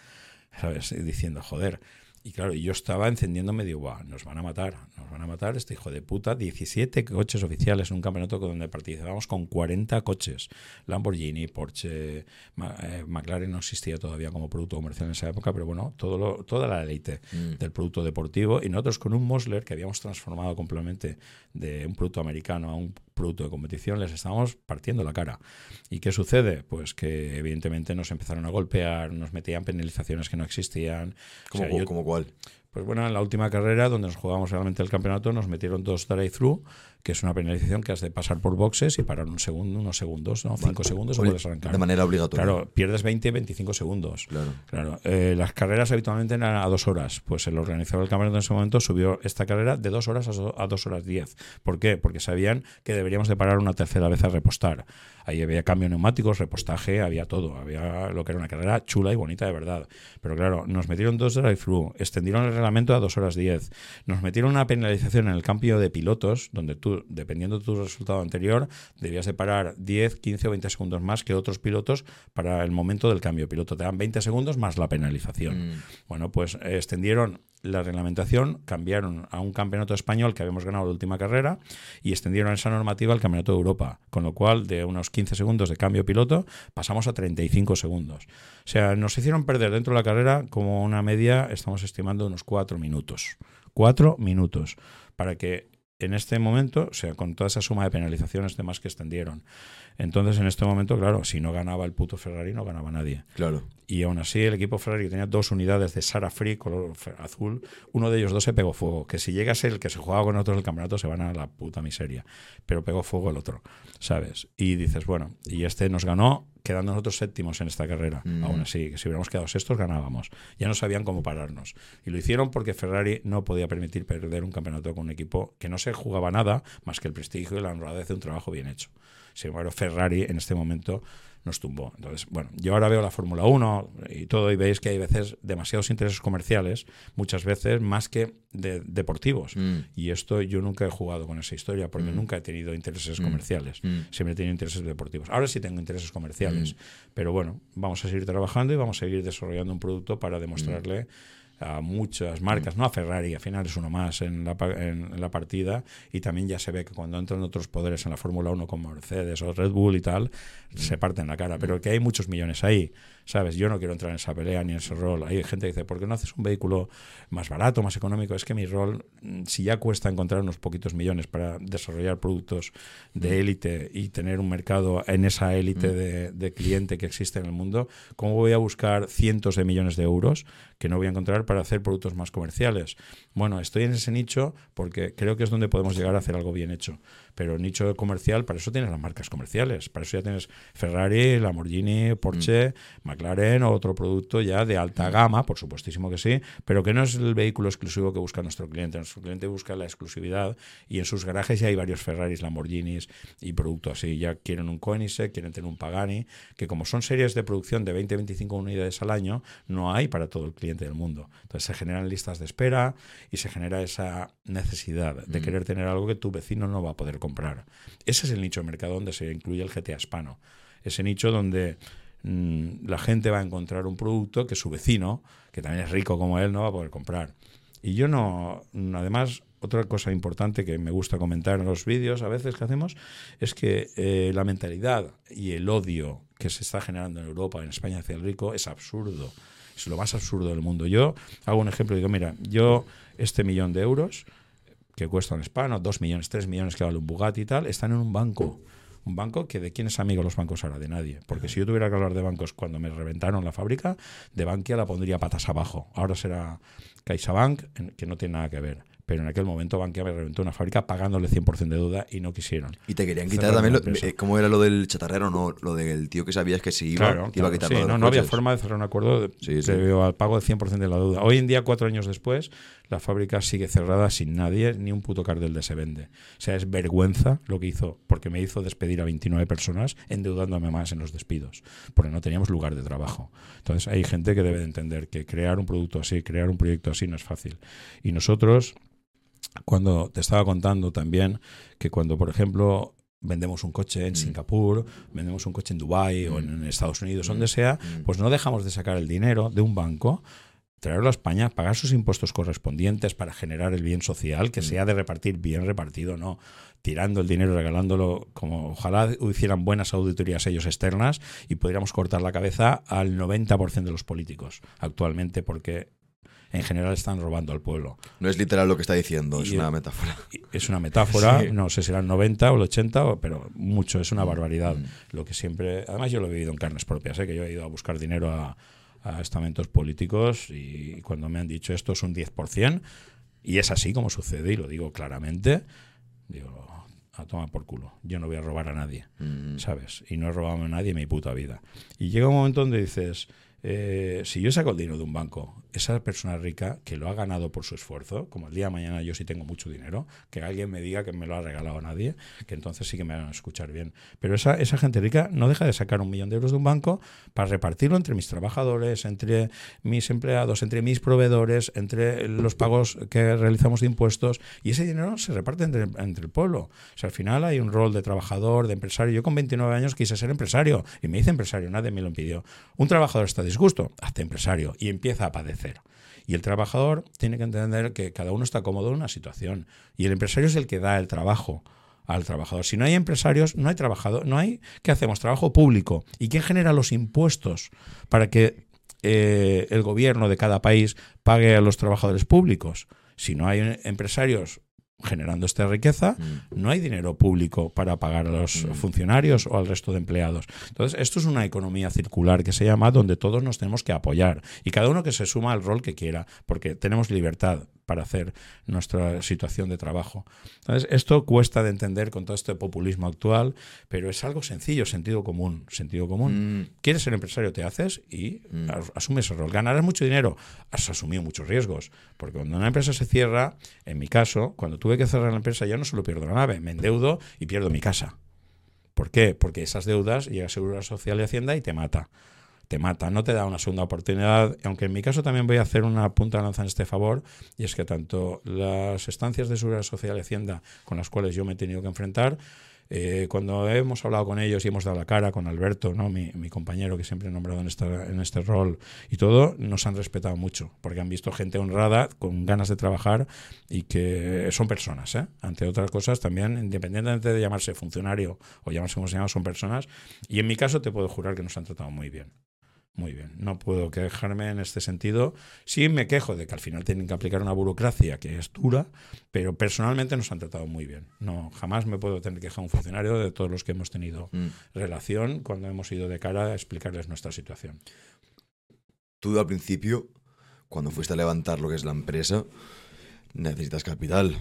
¿Sabes? diciendo, joder, y claro, yo estaba encendiéndome, digo, Buah, nos van a matar, nos van a matar este hijo de puta. 17 coches oficiales en un campeonato donde participábamos con 40 coches. Lamborghini, Porsche, eh, McLaren no existía todavía como producto comercial en esa época, pero bueno, todo lo, toda la élite mm. del producto deportivo. Y nosotros con un Mosler que habíamos transformado completamente de un producto americano a un producto de competición, les estábamos partiendo la cara. ¿Y qué sucede? Pues que evidentemente nos empezaron a golpear, nos metían penalizaciones que no existían. ¿Cómo, como cuál? Pues bueno, en la última carrera, donde nos jugamos realmente el campeonato, nos metieron dos drive-through que es una penalización que has de pasar por boxes y parar un segundo, unos segundos, ¿no? Cinco segundos o puedes arrancar. De manera obligatoria. Claro, pierdes 20, 25 segundos. Claro. claro. Eh, las carreras habitualmente eran a dos horas. Pues el organizador del campeonato en ese momento subió esta carrera de dos horas a dos horas diez. ¿Por qué? Porque sabían que deberíamos de parar una tercera vez a repostar. Ahí había cambio de neumáticos, repostaje, había todo. Había lo que era una carrera chula y bonita de verdad. Pero claro, nos metieron dos drive-thru, extendieron el reglamento a dos horas diez. Nos metieron una penalización en el cambio de pilotos, donde tú, dependiendo de tu resultado anterior, debías de parar 10, 15 o 20 segundos más que otros pilotos para el momento del cambio de piloto. Te dan 20 segundos más la penalización. Mm. Bueno, pues eh, extendieron la reglamentación cambiaron a un campeonato español que habíamos ganado la última carrera y extendieron esa normativa al campeonato de Europa, con lo cual de unos 15 segundos de cambio piloto pasamos a 35 segundos. O sea, nos hicieron perder dentro de la carrera como una media, estamos estimando unos 4 minutos. 4 minutos para que en este momento, o sea, con toda esa suma de penalizaciones demás que extendieron. Entonces, en este momento, claro, si no ganaba el puto Ferrari, no ganaba nadie. Claro. Y aún así, el equipo Ferrari tenía dos unidades de Sara Free, color azul. Uno de ellos dos se pegó fuego. Que si llega a ser el que se jugaba con otros del campeonato, se van a la puta miseria. Pero pegó fuego el otro, ¿sabes? Y dices, bueno, y este nos ganó quedando nosotros séptimos en esta carrera. Mm. Aún así, que si hubiéramos quedado sextos, ganábamos. Ya no sabían cómo pararnos. Y lo hicieron porque Ferrari no podía permitir perder un campeonato con un equipo que no se jugaba nada más que el prestigio y la honradez de un trabajo bien hecho. Sin embargo, Ferrari en este momento nos tumbó. Entonces, bueno, yo ahora veo la Fórmula 1 y todo y veis que hay veces demasiados intereses comerciales, muchas veces más que de, deportivos. Mm. Y esto yo nunca he jugado con esa historia porque mm. nunca he tenido intereses mm. comerciales. Siempre he tenido intereses deportivos. Ahora sí tengo intereses comerciales, pero bueno, vamos a seguir trabajando y vamos a seguir desarrollando un producto para demostrarle a muchas marcas, no a Ferrari, al final es uno más en la, en la partida y también ya se ve que cuando entran otros poderes en la Fórmula 1 como Mercedes o Red Bull y tal, se parten la cara, pero que hay muchos millones ahí. ¿Sabes? Yo no quiero entrar en esa pelea ni en ese rol. Hay gente que dice, ¿por qué no haces un vehículo más barato, más económico? Es que mi rol, mm, si ya cuesta encontrar unos poquitos millones para desarrollar productos de mm. élite y tener un mercado en esa élite mm. de, de, cliente que existe en el mundo, ¿cómo voy a buscar cientos de millones de euros que no voy a encontrar para hacer productos más comerciales? Bueno, estoy en ese nicho porque creo que es donde podemos llegar a hacer algo bien hecho. Pero nicho comercial, para eso tienes las marcas comerciales. Para eso ya tienes Ferrari, Lamborghini, Porsche, McLaren o otro producto ya de alta gama, por supuestísimo que sí, pero que no es el vehículo exclusivo que busca nuestro cliente. Nuestro cliente busca la exclusividad y en sus garajes ya hay varios Ferraris, Lamborghinis y productos así. Ya quieren un Koenigsegg, quieren tener un Pagani, que como son series de producción de 20-25 unidades al año, no hay para todo el cliente del mundo. Entonces se generan listas de espera y se genera esa necesidad de querer tener algo que tu vecino no va a poder comprar. Ese es el nicho de mercado donde se incluye el GTA hispano. Ese nicho donde Mm, la gente va a encontrar un producto que su vecino, que también es rico como él, no va a poder comprar. Y yo no, además, otra cosa importante que me gusta comentar en los vídeos a veces que hacemos es que eh, la mentalidad y el odio que se está generando en Europa, en España hacia el rico, es absurdo. Es lo más absurdo del mundo. Yo hago un ejemplo y digo, mira, yo este millón de euros que cuesta un hispano, dos millones, tres millones que vale un Bugatti y tal, están en un banco un banco que de quién es amigo los bancos ahora, de nadie. Porque si yo tuviera que hablar de bancos cuando me reventaron la fábrica, de Bankia la pondría patas abajo. Ahora será CaixaBank, que no tiene nada que ver pero en aquel momento Bankia me reventó una fábrica pagándole 100% de deuda y no quisieron. Y te querían quitar también, lo, eh, ¿cómo era lo del chatarrero? No, lo del tío que sabías que si iba, iba a quitar sí, no, no había forma de cerrar un acuerdo de, al pago del 100% de la deuda. Hoy en día, cuatro años después, la fábrica sigue cerrada sin nadie, ni un puto cartel de se vende. O sea, es vergüenza lo que hizo, porque me hizo despedir a 29 personas endeudándome más en los despidos, porque no teníamos lugar de trabajo. Entonces hay gente que debe de entender que crear un producto así, crear un proyecto así no es fácil. Y nosotros cuando te estaba contando también que cuando, por ejemplo, vendemos un coche en mm. Singapur, vendemos un coche en Dubái o en mm. Estados Unidos, donde mm. sea, pues no dejamos de sacar el dinero de un banco traerlo a España, pagar sus impuestos correspondientes para generar el bien social, que sea de repartir bien repartido, no tirando el dinero, regalándolo, como ojalá hicieran buenas auditorías ellos externas y pudiéramos cortar la cabeza al 90% de los políticos actualmente, porque en general están robando al pueblo. No es literal lo que está diciendo, es una metáfora. Es una metáfora, [laughs] no sé si el 90 o el 80, pero mucho, es una barbaridad. Mm. Lo que siempre, además yo lo he vivido en carnes propias, ¿eh? que yo he ido a buscar dinero a, estamentos políticos y cuando me han dicho esto es un 10%, y es así como sucede, y lo digo claramente, digo, a tomar por culo. Yo no voy a robar a nadie, mm. ¿sabes? Y no he robado a nadie en mi puta vida. Y llega un momento donde dices, eh, si yo saco el dinero de un banco, esa persona rica que lo ha ganado por su esfuerzo, como el día de mañana yo sí tengo mucho dinero, que alguien me diga que me lo ha regalado nadie, que entonces sí que me van a escuchar bien. Pero esa, esa gente rica no deja de sacar un millón de euros de un banco para repartirlo entre mis trabajadores, entre mis empleados, entre mis proveedores, entre los pagos que realizamos de impuestos, y ese dinero se reparte entre, entre el pueblo. O sea, al final hay un rol de trabajador, de empresario. Yo con 29 años quise ser empresario y me hice empresario, nadie me lo impidió. Un trabajador está disgusto, hazte empresario y empieza a padecer. Y el trabajador tiene que entender que cada uno está cómodo en una situación. Y el empresario es el que da el trabajo al trabajador. Si no hay empresarios, no hay trabajador, no hay, ¿qué hacemos? Trabajo público. ¿Y quién genera los impuestos para que eh, el gobierno de cada país pague a los trabajadores públicos? Si no hay empresarios generando esta riqueza, mm. no hay dinero público para pagar a los mm. funcionarios o al resto de empleados. Entonces, esto es una economía circular que se llama donde todos nos tenemos que apoyar y cada uno que se suma al rol que quiera, porque tenemos libertad para hacer nuestra situación de trabajo. Entonces, esto cuesta de entender con todo este populismo actual, pero es algo sencillo, sentido común. Sentido común. Mm. ¿Quieres ser empresario? Te haces y asumes ese rol. ¿Ganarás mucho dinero? Has asumido muchos riesgos, porque cuando una empresa se cierra, en mi caso, cuando tuve que cerrar la empresa, ya no solo pierdo la nave, me endeudo y pierdo mi casa. ¿Por qué? Porque esas deudas llega a Seguridad Social y Hacienda y te mata te mata, no te da una segunda oportunidad, aunque en mi caso también voy a hacer una punta de lanza en este favor, y es que tanto las estancias de Seguridad Social y Hacienda con las cuales yo me he tenido que enfrentar, eh, cuando hemos hablado con ellos y hemos dado la cara con Alberto, ¿no? mi, compañero que siempre he nombrado en, esta, en este rol y todo, nos han respetado mucho, porque han visto gente honrada, con ganas de trabajar y que son personas. ¿eh? Ante otras cosas, también, independientemente de llamarse funcionario o llamarse como se llama, son personas. Y en mi caso te puedo jurar que nos han tratado muy bien. Muy bien, no puedo quejarme en este sentido. Sí me quejo de que al final tienen que aplicar una burocracia que es dura, pero personalmente nos han tratado muy bien. No, jamás me puedo tener que quejar a un funcionario de todos los que hemos tenido mm. relación cuando hemos ido de cara a explicarles nuestra situación. Tú al principio, cuando fuiste a levantar lo que es la empresa, necesitas capital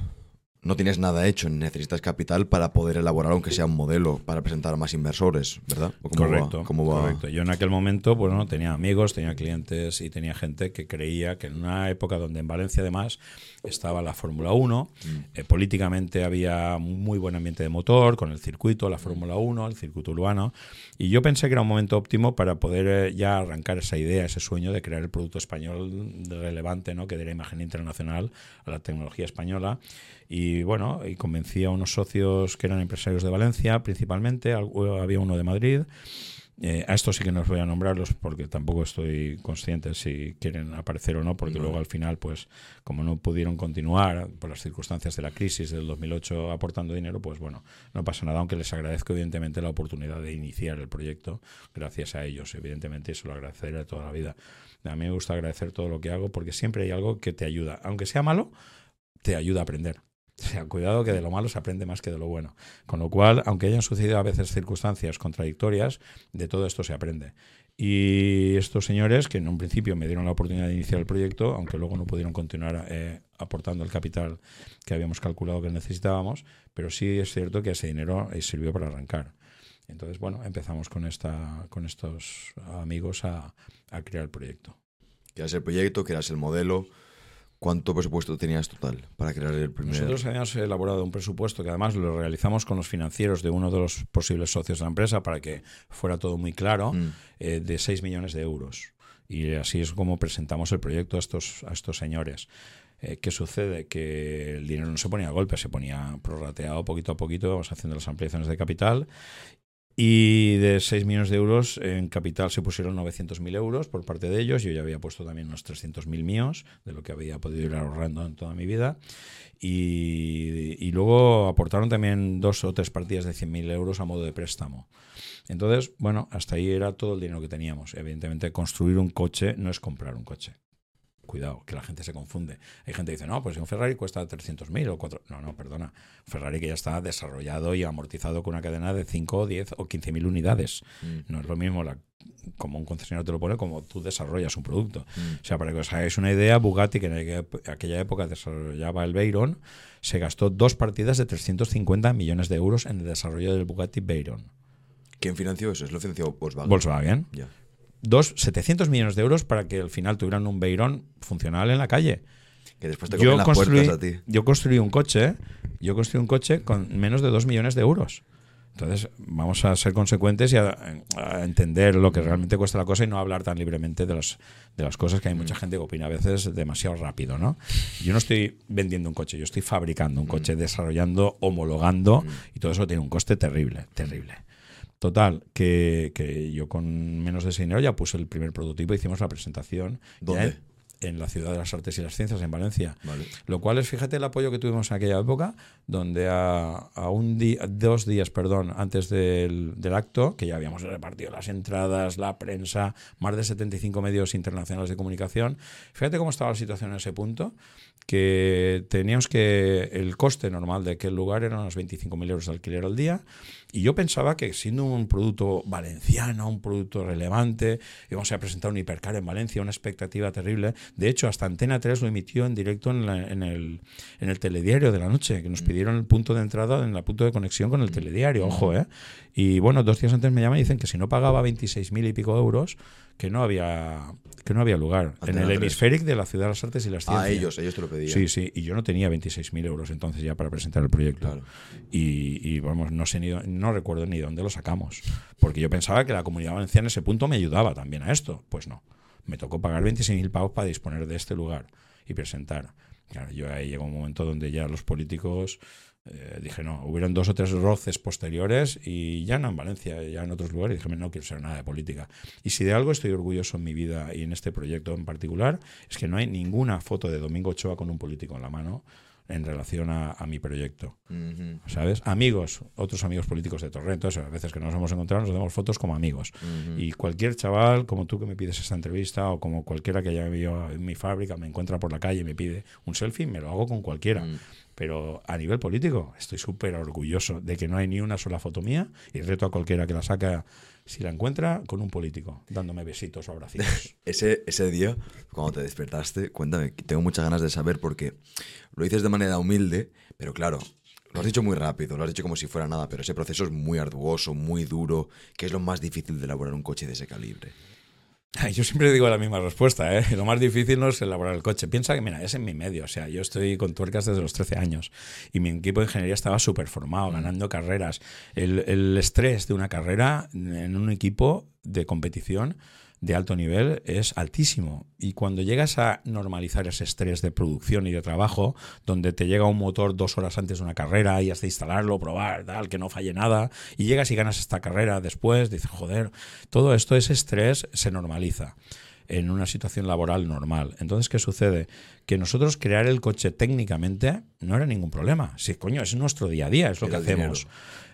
no tienes nada hecho, necesitas capital para poder elaborar, aunque sea un modelo, para presentar a más inversores, ¿verdad? correcto, correcto. Yo en aquel momento, pues no, tenía amigos, tenía clientes y tenía gente que creía que en una época donde en Valencia además estaba la Fórmula 1, mm. eh, políticamente había muy buen ambiente de motor, con el circuito, la Fórmula 1, el circuito urbano, y yo pensé que era un momento óptimo para poder eh, ya arrancar esa idea, ese sueño de crear el producto español relevante, ¿no? que diera imagen internacional a la tecnología española. Y bueno, y convencí a unos socios que eran empresarios de Valencia principalmente, había uno de Madrid. Eh, a estos sí que no os voy a nombrarlos porque tampoco estoy consciente si quieren aparecer o no, porque luego al final, pues como no pudieron continuar por las circunstancias de la crisis del 2008 aportando dinero, pues bueno, no pasa nada, aunque les agradezco evidentemente la oportunidad de iniciar el proyecto gracias a ellos, evidentemente, y eso lo agradeceré toda la vida. A mí me gusta agradecer todo lo que hago porque siempre hay algo que te ayuda, aunque sea malo, te ayuda a aprender. O sea, cuidado que de lo malo se aprende más que de lo bueno. Con lo cual, aunque hayan sucedido a veces circunstancias contradictorias, de todo esto se aprende. Y estos señores, que en un principio me dieron la oportunidad de iniciar el proyecto, aunque luego no pudieron continuar eh, aportando el capital que habíamos calculado que necesitábamos, pero sí es cierto que ese dinero eh, sirvió para arrancar. Entonces, bueno, empezamos con, esta, con estos amigos a, crear el proyecto. Creas el proyecto, creas el modelo, ¿Cuánto presupuesto tenías total para crear el primer? Nosotros habíamos elaborado un presupuesto que además lo realizamos con los financieros de uno de los posibles socios de la empresa para que fuera todo muy claro, mm. eh, de 6 millones de euros. Y así es como presentamos el proyecto a estos, a estos señores. Eh, ¿Qué sucede? Que el dinero no se ponía a golpe, se ponía prorrateado poquito a poquito, vamos haciendo las ampliaciones de capital y de 6 millones de euros en capital se pusieron 900.000 euros por parte de ellos. Yo ya había puesto también unos 300.000 míos, de lo que había podido ir ahorrando en toda mi vida. Y, luego aportaron también dos o tres partidas de 100.000 euros a modo de préstamo. Entonces, bueno, hasta ahí era todo el dinero que teníamos. Evidentemente, construir un coche no es comprar un coche cuidado, que la gente se confunde. Hay gente que dice, no, pues un Ferrari cuesta 300.000 o 4. No, no, perdona. Ferrari que ya está desarrollado y amortizado con una cadena de 5, 10 o 15.000 unidades. Mm. No es lo mismo la, como un concesionario te lo pone como tú desarrollas un producto. Mm. O sea, para que os hagáis una idea, Bugatti, que en aquella época desarrollaba el Veyron, se gastó dos partidas de 350 millones de euros en el desarrollo del Bugatti Veyron. ¿Quién financió eso? ¿Es lo financió Volkswagen? Volkswagen. Ya dos, 700 millones de euros para que al final tuvieran un Beirón funcional en la calle. Que después te yo las construí, a ti. Yo construí un coche, yo construí un coche con menos de 2 millones de euros. Entonces, vamos a ser consecuentes y a, entender lo que realmente cuesta la cosa y no hablar tan libremente de, los, de las cosas que hay mucha mm. gente que opina a veces demasiado rápido, ¿no? Yo no estoy vendiendo un coche, yo estoy fabricando un mm. coche, desarrollando, homologando, mm. y todo eso tiene un coste terrible, terrible. Total, que, que, yo con menos de ese dinero ya puse el primer prototipo, hicimos la presentación. ¿Dónde? en la Ciudad de las Artes y las Ciencias, en Valencia. Lo cual es, fíjate, el apoyo que tuvimos en aquella época, donde a, a un día, dos días, perdón, antes del, del, acto, que ya habíamos repartido las entradas, la prensa, más de 75 medios internacionales de comunicación, fíjate cómo estaba la situación en ese punto, que teníamos que, el coste normal de aquel lugar eran unos 25.000 euros de alquiler al día, y yo pensaba que siendo un producto valenciano, un producto relevante, íbamos a presentar un hipercar en Valencia, una expectativa terrible. De hecho, hasta Antena 3 lo emitió en directo en, en, el, en el telediario de la noche, que nos mm. pidieron el punto de entrada en el punto de conexión con el mm. telediario, ojo, mm. ¿eh? Y bueno, dos días antes me llaman y dicen que si no pagaba 26.000 y pico euros, que no había que no había lugar. en el hemisférico de la Ciudad de las Artes y las Ciencias. Ah, ellos, ellos te lo pedían. Sí, sí, y yo no tenía 26.000 euros entonces ya para presentar el proyecto. Y, y, vamos, no sé ni, no recuerdo ni dónde lo sacamos, porque yo pensaba que la comunidad valenciana en ese punto me ayudaba también a esto. Pues no, me tocó pagar 26.000 pavos para disponer de este lugar y presentar. Claro, yo ahí llegó un momento donde ya los políticos eh, dije, no, hubieron dos o tres roces posteriores y ya no en Valencia, ya en otros lugares, dije, no quiero ser nada de política. Y si de algo estoy orgulloso en mi vida y en este proyecto en particular, es que no hay ninguna foto de Domingo Ochoa con un político en la mano en relación a, mi proyecto. ¿Sabes? Amigos, otros amigos políticos de Torrento, eso, a veces que nos hemos encontrado, nos damos fotos como amigos. Y cualquier chaval, como tú que me pides esta entrevista, o como cualquiera que haya vivido en mi fábrica, me encuentra por la calle y me pide un selfie, me lo hago con cualquiera. Mm. Pero a nivel político, estoy súper orgulloso de que no hay ni una sola foto mía y reto a cualquiera que la saca si la encuentra con un político, dándome besitos o abracitos. [laughs] ese, ese día, cuando te despertaste, cuéntame, tengo muchas ganas de saber porque lo dices de manera humilde, pero claro, lo has dicho muy rápido, lo has dicho como si fuera nada, pero ese proceso es muy arduoso, muy duro. ¿Qué es lo más difícil de elaborar un coche de ese calibre? [laughs] Yo siempre digo la misma respuesta, ¿eh? Lo más difícil no es elaborar el coche. Piensa que, mira, es en mi medio. O sea, yo estoy con tuercas desde los 13 años y mi equipo de ingeniería estaba súper formado, mm. ganando carreras. El, el estrés de una carrera en un equipo de competición de alto nivel es altísimo. Y cuando llegas a normalizar ese estrés de producción y de trabajo, donde te llega un motor dos horas antes de una carrera y has de instalarlo, probar, tal, que no falle nada, y llegas y ganas esta carrera después, dices, joder, todo esto, ese estrés se normaliza en una situación laboral normal. Entonces, ¿qué sucede? Que nosotros crear el coche técnicamente no era ningún problema. Sí, coño, es nuestro día a día, es lo que hacemos.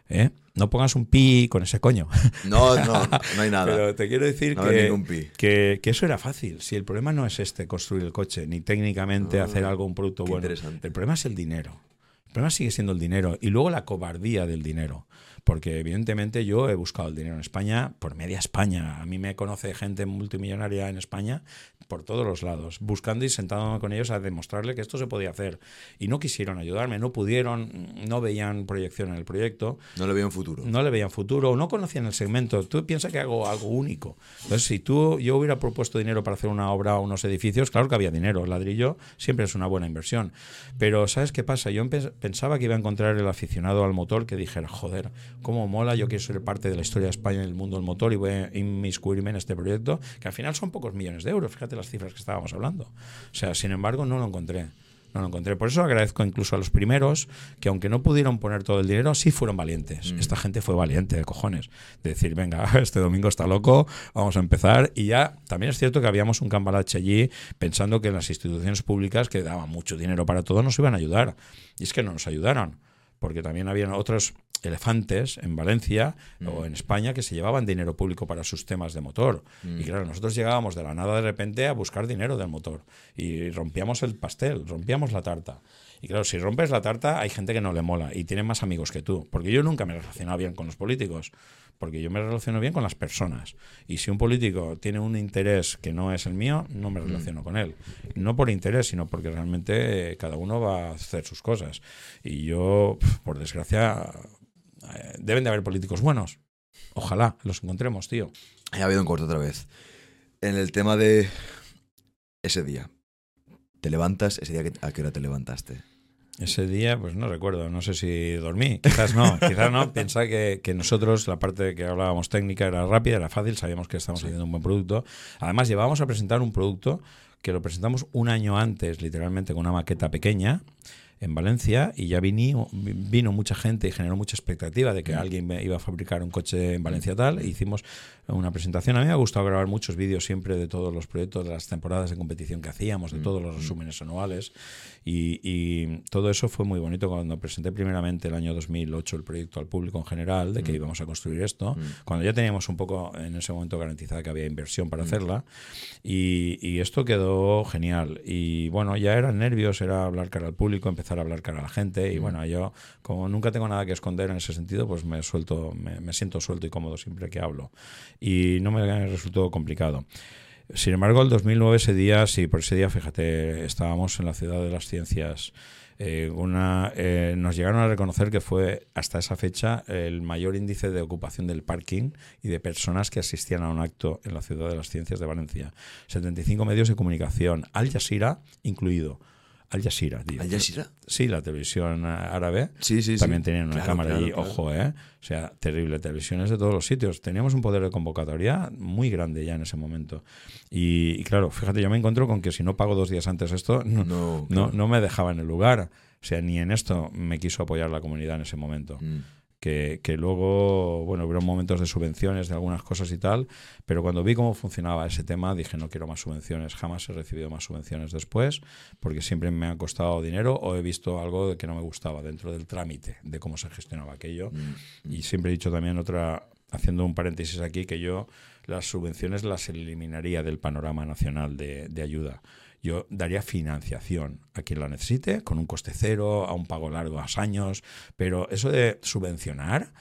¿Eh? No pongas un pi con ese coño. No, no, no hay [laughs] nada. Pero te quiero decir que, que, eso era fácil. Si el problema no es este, construir el coche, ni técnicamente ah, hacer algo, un producto bueno. El problema es el dinero. El problema sigue siendo el dinero. Y luego la cobardía del dinero porque evidentemente yo he buscado el dinero en España por media España. A mí me conoce gente multimillonaria en España por todos los lados, buscando y sentándome con ellos a demostrarle que esto se podía hacer. Y no quisieron ayudarme, no pudieron, no veían proyección en el proyecto. No le veían futuro. No le veían futuro, no conocían el segmento. Tú piensas que hago algo único. Entonces, si tú, yo hubiera propuesto dinero para hacer una obra o unos edificios, claro que había dinero. El ladrillo siempre es una buena inversión. Pero, ¿sabes qué pasa? Yo pensaba que iba a encontrar el aficionado al motor que dijera, joder, cómo mola, yo quiero ser parte de la historia de España en el mundo del motor y voy a inmiscuirme en este proyecto, que al final son pocos millones de euros. Fíjate las cifras que estábamos hablando. O sea, sin embargo, no lo encontré. No lo encontré. Por eso agradezco incluso a los primeros que, aunque no pudieron poner todo el dinero, sí fueron valientes. Mm. Esta gente fue valiente, de cojones. De decir, venga, [laughs] este domingo está loco, vamos a empezar. Y ya también es cierto que habíamos un cambalache allí pensando que las instituciones públicas, que daban mucho dinero para todo, nos iban a ayudar. Y es que no nos ayudaron porque también habían otros elefantes en Valencia o mm. en España que se llevaban dinero público para sus temas de motor. Y mm. claro, nosotros llegábamos de la nada de repente a buscar dinero del motor y rompíamos el pastel, rompíamos la tarta. Y claro, si rompes la tarta hay gente que no le mola y tiene más amigos que tú, porque yo nunca me he relacionado bien con los políticos porque yo me relaciono bien con las personas. Y si un político tiene un interés que no es el mío, no me mm. relaciono con él. No por interés, sino porque realmente eh, cada uno va a hacer sus cosas. Y yo, por desgracia, eh, deben de haber políticos buenos. Ojalá los encontremos, tío. He habido un corto otra vez. En el tema de ese día. ¿Te levantas? ¿Ese día a qué hora te levantaste? Ese día, pues no recuerdo, no sé si dormí, quizás no, [laughs] quizás no. Piensa que, que, nosotros, la parte que hablábamos técnica era rápida, era fácil, sabíamos que estábamos haciendo un buen producto. Además, llevábamos a presentar un producto que lo presentamos un año antes, literalmente con una maqueta pequeña, en Valencia y ya vino, vino mucha gente y generó mucha expectativa de que mm. alguien iba a fabricar un coche en Valencia tal. E hicimos una presentación. A mí me ha gustado grabar muchos vídeos siempre de todos los proyectos, de las temporadas de competición que hacíamos, de mm. todos los resúmenes anuales. Y, todo eso fue muy bonito cuando presenté primeramente el año 2008 el proyecto al público en general de que mm. íbamos a construir esto, cuando ya teníamos un poco en ese momento garantizada que había inversión para hacerla. Y, y esto quedó genial. Y bueno, ya eran nervios, era hablar cara al público, empezar a hablar cara a la gente. Y mm. bueno, yo, como nunca tengo nada que esconder en ese sentido, pues me suelto, me, siento suelto y cómodo siempre que hablo. Y no me resultó complicado. Sin embargo, el 2009, ese día, sí, por ese día, fíjate, estábamos en la ciudad de las ciencias. Eh, una, eh, nos llegaron a reconocer que fue hasta esa fecha el mayor índice de ocupación del parking y de personas que asistían a un acto en la ciudad de las ciencias de Valencia. 75 medios de comunicación, Al Jazeera incluido. Al Jazeera. ¿Al Jazeera? Sí, la televisión árabe. Sí, sí, También tenían una cámara ahí, ojo, ¿eh? O sea, terrible. Televisiones de todos los sitios. Teníamos un poder de convocatoria muy grande ya en ese momento. Y, claro, fíjate, yo me encuentro con que si no pago dos días antes esto, [laughs] no, no, no, me dejaba en el lugar. O sea, ni en esto me quiso apoyar la comunidad en ese momento. Mm que, luego, bueno, hubo momentos de subvenciones de algunas cosas y tal, pero cuando vi cómo funcionaba ese tema dije no quiero más subvenciones, jamás he recibido más subvenciones después, porque siempre me ha costado dinero o he visto algo que no me gustaba dentro del trámite de cómo se gestionaba aquello. Mm, mm. Y siempre he dicho también otra, haciendo un paréntesis aquí, que yo las subvenciones las eliminaría del panorama nacional de, de ayuda yo daría financiación a quien la necesite, con un coste cero, a un pago largo a años, pero eso de subvencionar,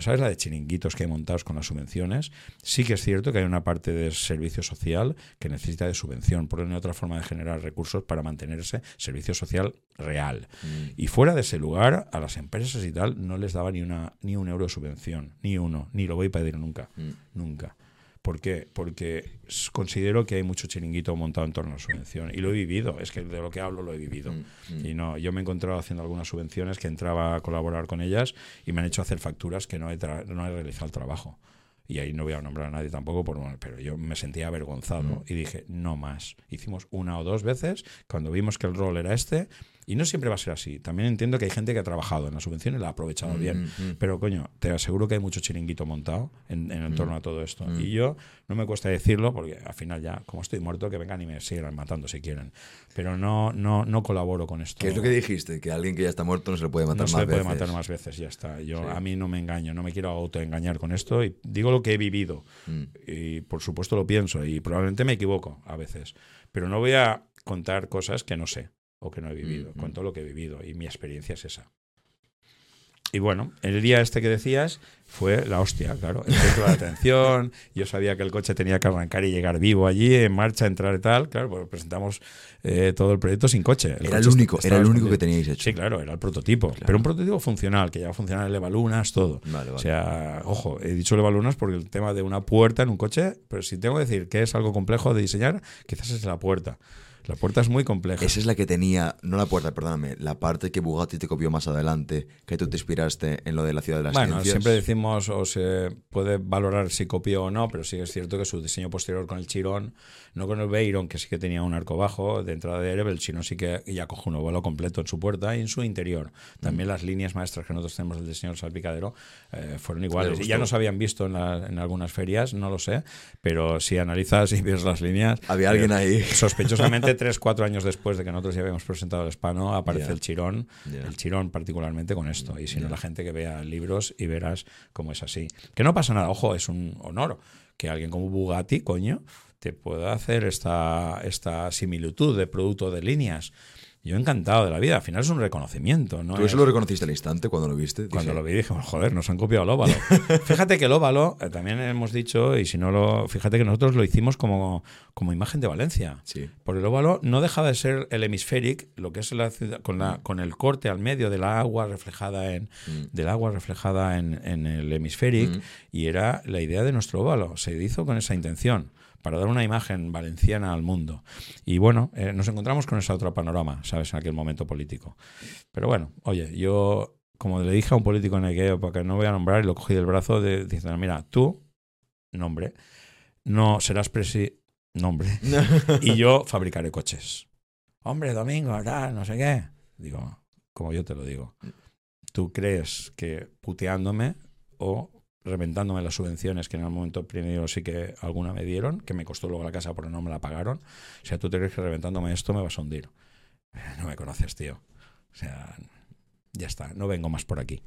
¿sabes la de chiringuitos que hay montados con las subvenciones? Sí que es cierto que hay una parte del servicio social que necesita de subvención, porque no hay otra forma de generar recursos para mantener ese servicio social real. Mm. Y fuera de ese lugar, a las empresas y tal, no les daba ni, una, ni un euro de subvención, ni uno, ni lo voy a pedir nunca, mm. nunca. ¿Por qué? Porque considero que hay mucho chiringuito montado en torno a la subvención. Y lo he vivido, es que de lo que hablo lo he vivido. Mm, mm. Y no, yo me he encontrado haciendo algunas subvenciones que entraba a colaborar con ellas y me han hecho hacer facturas que no he, no he realizado el trabajo. Y ahí no voy a nombrar a nadie tampoco, por, pero yo me sentía avergonzado mm. y dije, no más. Hicimos una o dos veces, cuando vimos que el rol era este, y no siempre va a ser así. También entiendo que hay gente que ha trabajado en la subvención y la ha aprovechado bien. Mm, mm. Pero, coño, te aseguro que hay mucho chiringuito montado en, en, torno a todo esto. Y yo no me cuesta decirlo porque al final ya, como estoy muerto, que vengan y me sigan matando si quieren. Pero no, no, no colaboro con esto. ¿Qué es lo que dijiste? Que alguien que ya está muerto no se le puede matar más veces. No se le puede matar más veces, ya está. Yo, A mí no me engaño, no me quiero autoengañar con esto y digo lo que he vivido. Mm. Y por supuesto lo pienso y probablemente me equivoco a veces. Pero no voy a contar cosas que no sé o que no he vivido. con todo lo que he vivido y mi experiencia es esa. Y bueno, el día este que decías fue la hostia, claro. El centro de atención, [laughs] yo sabía que el coche tenía que arrancar y llegar vivo allí, en marcha, entrar y tal. Claro, pues presentamos eh, todo el proyecto sin coche. era el único, era el único que teníais hecho. Sí, claro, era el prototipo. Pero un prototipo funcional, que ya va a funcionar el Evalunas, todo. O sea, ojo, he dicho el Evalunas porque el tema de una puerta en un coche, pero si tengo que decir que es algo complejo de diseñar, quizás es la puerta. La puerta es muy compleja. Esa es la que tenía, no la puerta, perdóname, la parte que Bugatti te copió más adelante, que tú te inspiraste en lo de la ciudad de las bueno, siempre decimos, o se puede valorar si copió o no, pero sí es cierto que su diseño posterior con el Chirón, no con el Veyron, que sí que tenía un arco bajo de entrada de Erebel, sino sí que ya coge un vuelo completo en su puerta y en su interior. También las líneas maestras que nosotros tenemos del diseño del salpicadero eh, fueron iguales. Y ya nos habían visto en, en, algunas ferias, no lo sé, pero si analizas y ves las líneas... Había alguien eh, ahí. [laughs] Sospechosamente tres, cuatro años después de que nosotros ya habíamos presentado el hispano, aparece el chirón, el chirón particularmente con esto. Y si no, la gente que vea libros y verás cómo es así. Que no pasa nada, ojo, es un honor que alguien como Bugatti, coño, te pueda hacer esta, esta similitud de producto de líneas. Yo encantado de la vida. Al final es un reconocimiento. ¿no? ¿Tú eso lo reconociste al instante cuando lo viste? Cuando lo vi dije, joder, nos han copiado el óvalo. [laughs] fíjate que el óvalo, eh, también hemos dicho, y si no lo. Fíjate que nosotros lo hicimos como, como imagen de Valencia. Sí. Por el óvalo no deja de ser el hemisférico, lo que es la ciudad, con, la, con el corte al medio del agua reflejada en, mm. del agua reflejada en, en el hemisférico, mm. y era la idea de nuestro óvalo. Se hizo con esa intención para dar una imagen valenciana al mundo. Y bueno, eh, nos encontramos con ese otro panorama, ¿sabes? En aquel momento político. Pero bueno, oye, yo, como le dije a un político en el para que no voy a nombrar, y lo cogí del brazo, de, diciendo, mira, tú, nombre, no serás presi... Nombre. [laughs] y yo fabricaré coches. Hombre, Domingo, tal, no sé qué. Digo, como yo te lo digo. ¿Tú crees que puteándome o reventándome las subvenciones que en el momento primero sí que alguna me dieron, que me costó luego la casa porque no me la pagaron? O sea, ¿tú te crees que reventándome esto me vas a hundir? Eh, no me conoces, tío. O sea, ya está, no vengo más por aquí.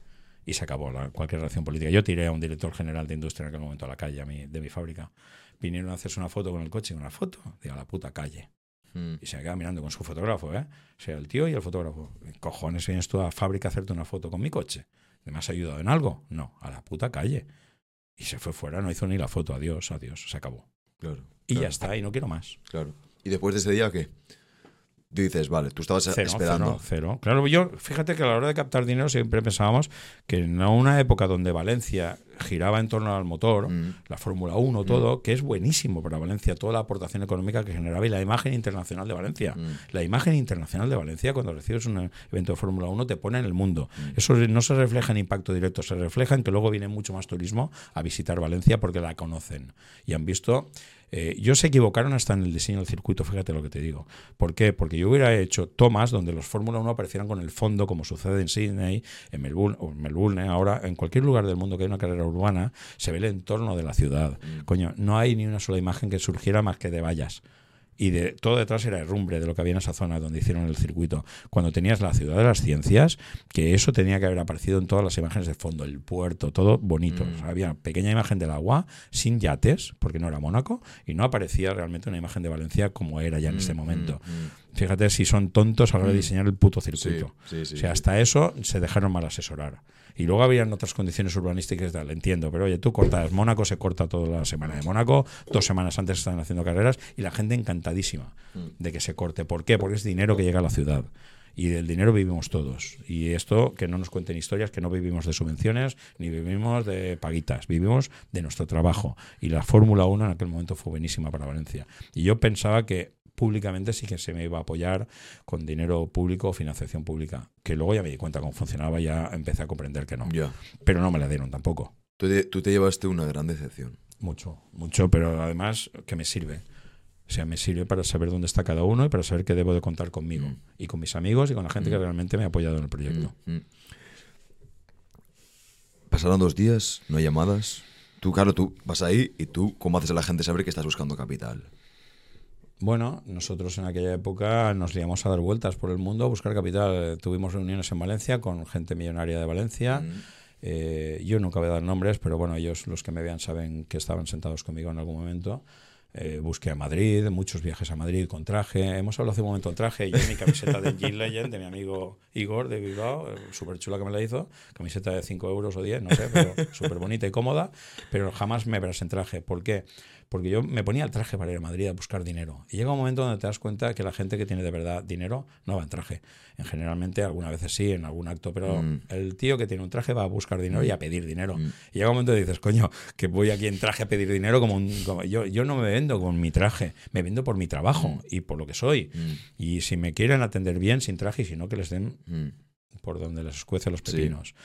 Y se acabó la, cualquier relación política. Yo tiré a un director general de industria en aquel momento a la calle a mi, de mi fábrica. Vinieron a hacerse una foto con el coche, una foto, digo, a la puta calle. Mm. Y se queda mirando con su fotógrafo, ¿eh? O sea, el tío y el fotógrafo. Cojones, vienes tú a fábrica a hacerte una foto con mi coche. ¿Me has ayudado en algo? No, a la puta calle. Y se fue fuera, no hizo ni la foto. Adiós, adiós, se acabó. Claro. Y ya está, y no quiero más. Claro. ¿Y después de ese día qué? Dices, vale, tú estabas esperando. Cero, cero. Claro, yo, fíjate que a la hora de captar dinero siempre pensábamos que en una época donde Valencia giraba en torno al motor, mm. la Fórmula 1, mm. todo, que es buenísimo para Valencia, toda la aportación económica que generaba y la imagen internacional de Valencia. Mm. La imagen internacional de Valencia, cuando recibes un evento de Fórmula 1, te pone en el mundo. Eso no se refleja en impacto directo, se refleja en que luego viene mucho más turismo a visitar Valencia porque la conocen y han visto eh, yo se equivocaron hasta en el diseño del circuito, fíjate lo que te digo. ¿Por qué? Porque yo hubiera hecho tomas donde los Fórmula 1 aparecieran con el fondo, como sucede en Sydney, en Melbourne, o en Melbourne, ahora, en cualquier lugar del mundo que hay una carrera urbana, se ve el entorno de la ciudad. Mm. Coño, no hay ni una sola imagen que surgiera más que de vallas y de todo detrás era herrumbre de lo que había en esa zona donde hicieron el circuito. Cuando tenías la ciudad de las ciencias, que eso tenía que haber aparecido en todas las imágenes de fondo, el puerto, todo bonito. Mm. había pequeña imagen del agua, sin yates, porque no era Mónaco, y no aparecía realmente una imagen de Valencia como era ya en ese mm, momento. Mm, Fíjate si son tontos a la hora de diseñar el puto circuito. o sea, hasta eso se dejaron mal asesorar. Y luego habían otras condiciones urbanísticas, tal, entiendo, pero oye, tú cortas Mónaco, se corta toda la semana de Mónaco, dos semanas antes están haciendo carreras y la gente encantadísima mm. de que se corte. ¿Por qué? Porque es dinero que llega a la ciudad y del dinero vivimos todos. Y esto, que no nos cuenten historias, que no vivimos de subvenciones ni vivimos de paguitas, vivimos de nuestro trabajo. Y la Fórmula 1 en aquel momento fue buenísima para Valencia. Y yo pensaba que públicamente sí que se me iba a apoyar con dinero público o financiación pública. Que luego ya me di cuenta cómo funcionaba, ya empecé a comprender que no. Pero no me la dieron tampoco. Tú te, llevaste una gran decepción. Mucho, mucho, pero además que me sirve. O sea, me sirve para saber dónde está cada uno y para saber que debo de contar conmigo mm. y con mis amigos y con la gente que mm. realmente me ha apoyado en el proyecto. Mm, Pasaron dos días, no hay llamadas. Tú, claro, tú vas ahí y tú, ¿cómo haces a la gente saber que estás buscando capital? Bueno, nosotros en aquella época nos liamos a dar vueltas por el mundo a buscar capital. Tuvimos reuniones en Valencia con gente millonaria de Valencia. Mm. Eh, yo nunca voy a dar nombres, pero bueno, ellos los que me vean saben que estaban sentados conmigo en algún momento. Eh, busqué a Madrid, muchos viajes a Madrid con traje. Hemos hablado hace un momento de traje. Yo mi camiseta de Jean Legend, de mi amigo Igor de Bilbao, eh, súper chula que me la hizo. Camiseta de 5 euros o 10, no sé, pero súper bonita y cómoda. Pero jamás me verás en traje. ¿Por qué? porque yo me ponía el traje para ir a Madrid a buscar dinero. Y llega un momento donde te das cuenta que la gente que tiene de verdad dinero no va en traje. En generalmente, algunas veces sí, en algún acto, pero mm. el tío que tiene un traje va a buscar dinero y a pedir dinero. Mm. Y llega un momento donde dices, coño, que voy aquí en traje a pedir dinero como, un, yo, yo no me vendo con mi traje, me vendo por mi trabajo mm. y por lo que soy. Y si me quieren atender bien sin traje y si no, que les den por donde les escuece los pepinos.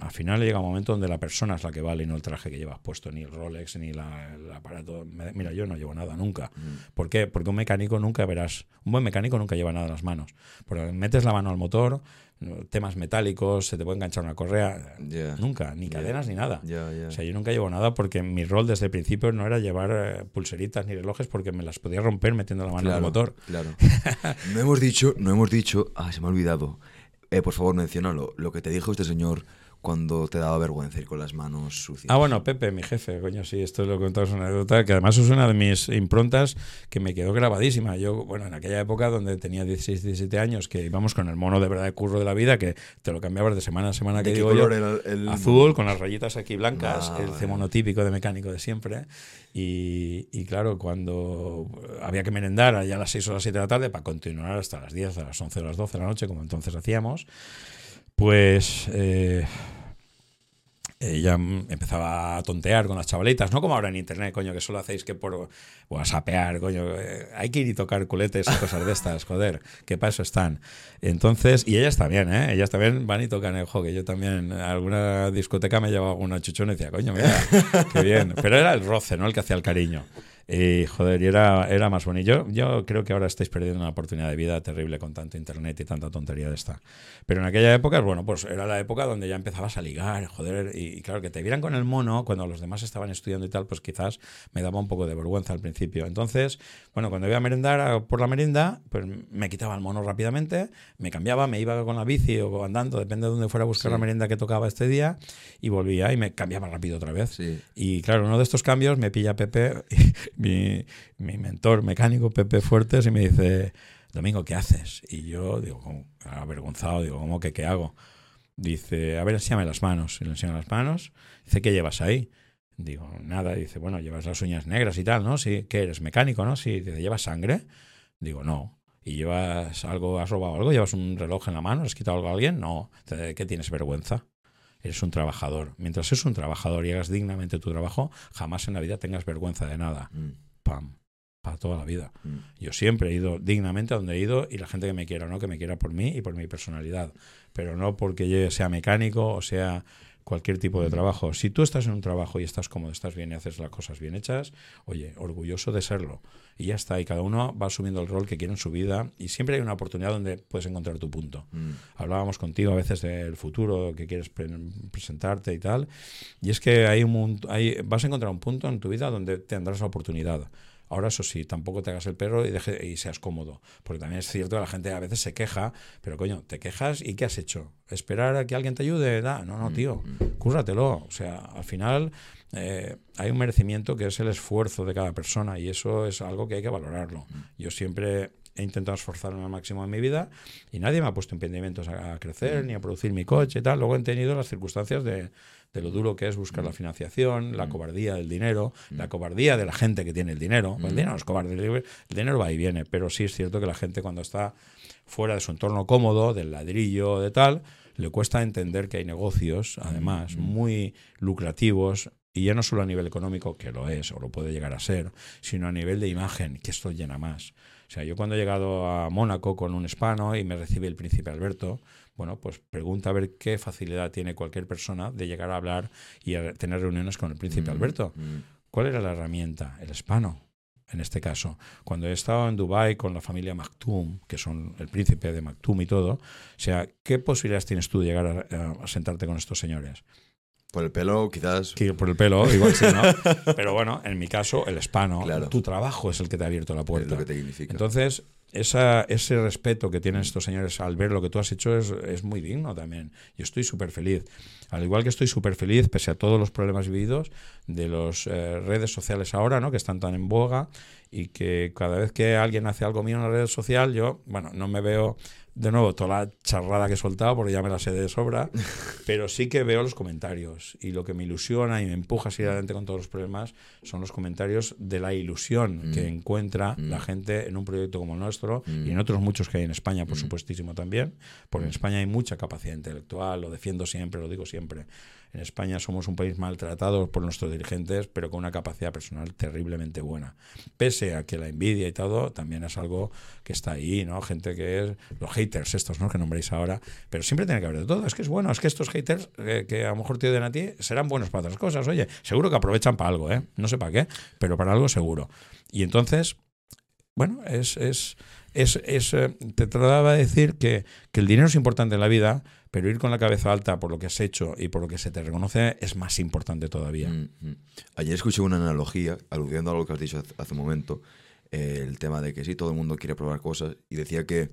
Al final llega un momento donde la persona es la que vale y no el traje que llevas puesto, ni el Rolex, ni el aparato. Mira, yo no llevo nada nunca. Mm. ¿Por qué? Porque un mecánico nunca verás, un buen mecánico nunca lleva nada en las manos. Porque metes la mano al motor, temas metálicos, se te puede enganchar una correa, nunca, ni cadenas ni nada. O sea, yo nunca llevo nada porque mi rol desde el principio no era llevar eh, pulseritas ni relojes porque me las podía romper metiendo la mano en el motor. Claro. [laughs] no hemos dicho, no hemos dicho, ah, se me ha olvidado eh, por favor, menciónalo. Lo que te dijo este señor cuando te daba vergüenza ir con las manos sucias. Ah, bueno, Pepe, mi jefe, coño, sí, esto lo he contado, es una anécdota que además es una de mis improntas que me quedó grabadísima. Yo, bueno, en aquella época donde tenía 16, 17 años, que íbamos con el mono de verdad de curro de la vida, que te lo cambiabas de semana a semana, que digo yo, el, azul, con las rayitas aquí blancas, el mono típico de mecánico de siempre. Y, y, claro, cuando había que merendar allá a las 6 o las 7 de la tarde para continuar hasta las 10, a las 11 o las 12 de la noche, como entonces hacíamos, pues... Eh, ella empezaba a tontear con las chavalitas, no como ahora en internet, coño, que solo hacéis que por whatsappear, coño, eh, hay que ir y tocar culetes y cosas de estas, [laughs] joder, qué paso están. Entonces, y ellas también, ¿eh? Ellas también van y tocan el que yo también alguna discoteca me llevaba alguna chuchona y decía, coño, mira, qué bien. Pero era el roce, ¿no? El que hacía el cariño. Y joder, y era, era más bonito. Yo, yo creo que ahora estáis perdiendo una oportunidad de vida terrible con tanto internet y tanta tontería de esta. Pero en aquella época, bueno, pues era la época donde ya empezabas a ligar, joder, y, claro, que te vieran con el mono cuando los demás estaban estudiando y tal, pues quizás me daba un poco de vergüenza al principio. Entonces, bueno, cuando iba a merendar por la merienda, pues me quitaba el mono rápidamente, me cambiaba, me iba con la bici o andando, depende de dónde fuera a buscar la merienda que tocaba este día, y volvía y me cambiaba rápido otra vez. Y claro, uno de estos cambios me pilla Pepe. Mi, mi mentor mecánico, Pepe Fuertes, y me dice, Domingo, ¿qué haces? Y yo digo, avergonzado, digo, ¿cómo que qué hago? Dice, a ver, enséñame las manos. Y le enseño las manos. Dice, ¿qué llevas ahí? Digo, nada. Dice, bueno, llevas las uñas negras y tal, ¿no? Sí, ¿qué eres? ¿Mecánico, no? Sí. Dice, ¿llevas sangre? Digo, no. ¿Y llevas algo, has robado algo? ¿Llevas un reloj en la mano? ¿Has quitado algo a alguien? No. ¿De qué tienes vergüenza? Eres un trabajador. Mientras eres un trabajador y hagas dignamente tu trabajo, jamás en la vida tengas vergüenza de nada. Mm. Pam para toda la vida. Mm. Yo siempre he ido dignamente a donde he ido y la gente que me quiera, ¿no? Que me quiera por mí y por mi personalidad, pero no porque yo sea mecánico o sea cualquier tipo de trabajo. Si tú estás en un trabajo y estás cómodo, estás bien y haces las cosas bien hechas, oye, orgulloso de serlo. Y ya está, y cada uno va asumiendo el rol que quiere en su vida y siempre hay una oportunidad donde puedes encontrar tu punto. Mm. Hablábamos contigo a veces del futuro que quieres presentarte y tal, y es que hay un, hay, vas a encontrar un punto en tu vida donde tendrás la oportunidad. Ahora, eso sí, tampoco te hagas el perro y, deje, y seas cómodo. Porque también es cierto que la gente a veces se queja, pero coño, te quejas y ¿qué has hecho? ¿Esperar a que alguien te ayude? no, no, mm, tío, mm. cúrratelo. O sea, al final eh, hay un merecimiento que es el esfuerzo de cada persona y eso es algo que hay que valorarlo. Mm. Yo siempre he intentado esforzarme al máximo en mi vida y nadie me ha puesto impedimentos a, crecer ni a producir mi coche y tal. Luego he tenido las circunstancias de, de lo duro que es buscar la mm. financiación, la mm. cobardía del dinero, mm. la cobardía de la gente que tiene el dinero. El dinero es cobarde, el dinero va y viene, pero sí es cierto que la gente cuando está fuera de su entorno cómodo, del ladrillo, de tal, le cuesta entender que hay negocios, además, muy lucrativos, y ya no solo a nivel económico, que lo es o lo puede llegar a ser, sino a nivel de imagen, que esto llena más. O sea, yo cuando he llegado a Mónaco con un hispano y me recibe el príncipe Alberto, bueno, pues pregunta a ver qué facilidad tiene cualquier persona de llegar a hablar y a tener reuniones con el príncipe mm, Alberto. Mm. ¿Cuál era la herramienta? El hispano, en este caso. Cuando he estado en Dubái con la familia Maktoum, que son el príncipe de Maktoum y todo, o sea, ¿qué posibilidades tienes tú de llegar a, sentarte con estos señores? Por el pelo, quizás. por el pelo, igual sí, ¿no? [laughs] Pero bueno, en mi caso, el hispano, tu trabajo es el que te ha abierto la puerta. Entonces, esa, ese respeto que tienen estos señores al ver lo que tú has hecho es, es muy digno también. Yo estoy súper feliz. Al igual que estoy súper feliz, pese a todos los problemas vividos, de las eh, redes sociales ahora, ¿no? que están tan en boga y que cada vez que alguien hace algo mío en una red social, yo, bueno, no me veo de nuevo, toda la charrada que he soltado, porque ya me la sé de sobra, [laughs] pero sí que veo los comentarios. Y lo que me ilusiona y me empuja a seguir adelante con todos los problemas son los comentarios de la ilusión que mm. encuentra mm. la gente en un proyecto como el nuestro y en mm. otros muchos que hay en España, por supuestísimo también, porque en España hay mucha capacidad intelectual, lo defiendo siempre, lo digo siempre. En España somos un país maltratado por nuestros dirigentes, pero con una capacidad personal terriblemente buena. Pese a que la envidia y todo también es algo que está ahí, ¿no? Gente que es los haters estos, ¿no? Que nombréis ahora, pero siempre tiene que haber de todo. Es que es bueno, es que estos haters eh, que a lo mejor te odian a ti serán buenos para otras cosas. Oye, seguro que aprovechan para algo, ¿eh? No sé para qué, pero para algo seguro. Y entonces, bueno, es, es, es, es eh, te trataba de decir que, que el dinero es importante en la vida, pero ir con la cabeza alta por lo que has hecho y por lo que se te reconoce es más importante todavía. Mm, mm. Ayer escuché una analogía, aludiendo a lo que has dicho hace un momento, el tema de que sí, todo el mundo quiere probar cosas, y decía que,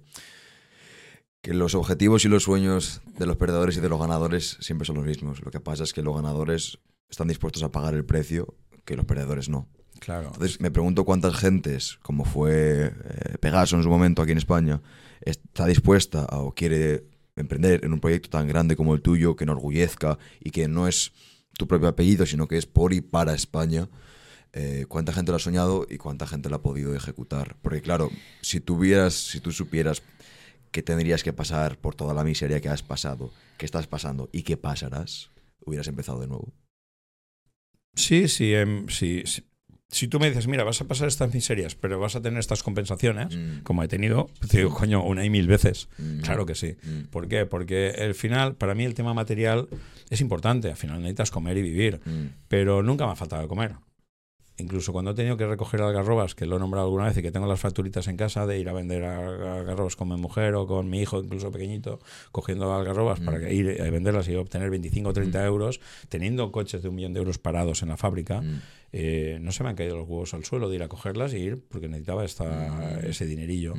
que los objetivos y los sueños de los perdedores y de los ganadores siempre son los mismos. Lo que pasa es que los ganadores están dispuestos a pagar el precio que los perdedores no. Claro. Entonces me pregunto cuántas gentes, como fue eh, Pegaso en su momento aquí en España, está dispuesta o quiere emprender en un proyecto tan grande como el tuyo, que enorgullezca y que no es tu propio apellido, sino que es por y para España, eh, cuánta gente lo ha soñado y cuánta gente lo ha podido ejecutar. Porque claro, si tuvieras, si tú supieras que tendrías que pasar por toda la miseria que has pasado, que estás pasando y que pasarás, hubieras empezado de nuevo. Sí, sí, em, sí, sí, si tú me dices, mira, vas a pasar estas miserias, pero vas a tener estas compensaciones, mm. como he tenido, te digo, coño, una y mil veces. Mm. Claro que sí. Mm. ¿Por qué? Porque el final, para mí el tema material es importante. Al final necesitas comer y vivir. Pero nunca me ha faltado comer. Incluso cuando he tenido que recoger algarrobas, que lo he nombrado alguna vez y que tengo las facturitas en casa de ir a vender algarrobas con mi mujer o con mi hijo, incluso pequeñito, cogiendo algarrobas para mm. ir a venderlas y obtener 25 o 30 mm. euros, teniendo coches de un millón de euros parados en la fábrica, mm. eh, no se me han caído los huevos al suelo de ir a cogerlas y ir porque necesitaba esta, ese dinerillo.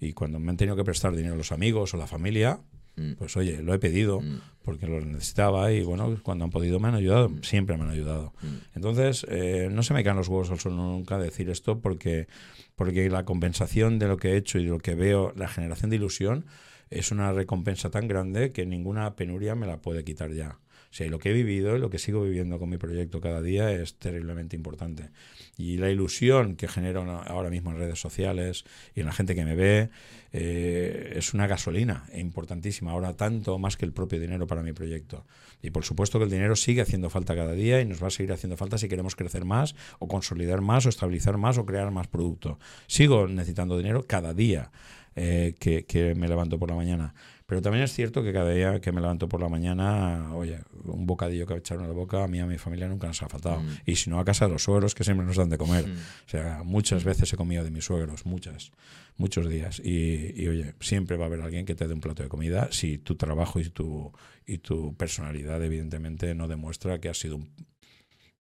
Y cuando me han tenido que prestar dinero los amigos o la familia, Mm. Pues oye, lo he pedido mm. porque lo necesitaba y bueno, cuando han podido me han ayudado, mm. siempre me han ayudado. Entonces, eh, no se me caen los huevos al suelo nunca decir esto porque, porque la compensación de lo que he hecho y de lo que veo, la generación de ilusión, es una recompensa tan grande que ninguna penuria me la puede quitar ya. O sea, lo que he vivido y lo que sigo viviendo con mi proyecto cada día es terriblemente importante. Y la ilusión que genero ahora mismo en redes sociales y en la gente que me ve eh, es una gasolina importantísima, ahora tanto más que el propio dinero para mi proyecto. Y por supuesto que el dinero sigue haciendo falta cada día y nos va a seguir haciendo falta si queremos crecer más o consolidar más o estabilizar más o crear más producto. Sigo necesitando dinero cada día eh, que me levanto por la mañana. Pero también es cierto que cada día que me levanto por la mañana, oye, un bocadillo que echarme a la boca, a mí y a mi familia nunca nos ha faltado. Mm. Y si no, a casa de los suegros que siempre nos dan de comer. Mm. O sea, muchas veces he comido de mis suegros, muchas, muchos días. Y, oye, siempre va a haber alguien que te dé un plato de comida si tu trabajo y tu, y tu personalidad, evidentemente, no demuestra que has sido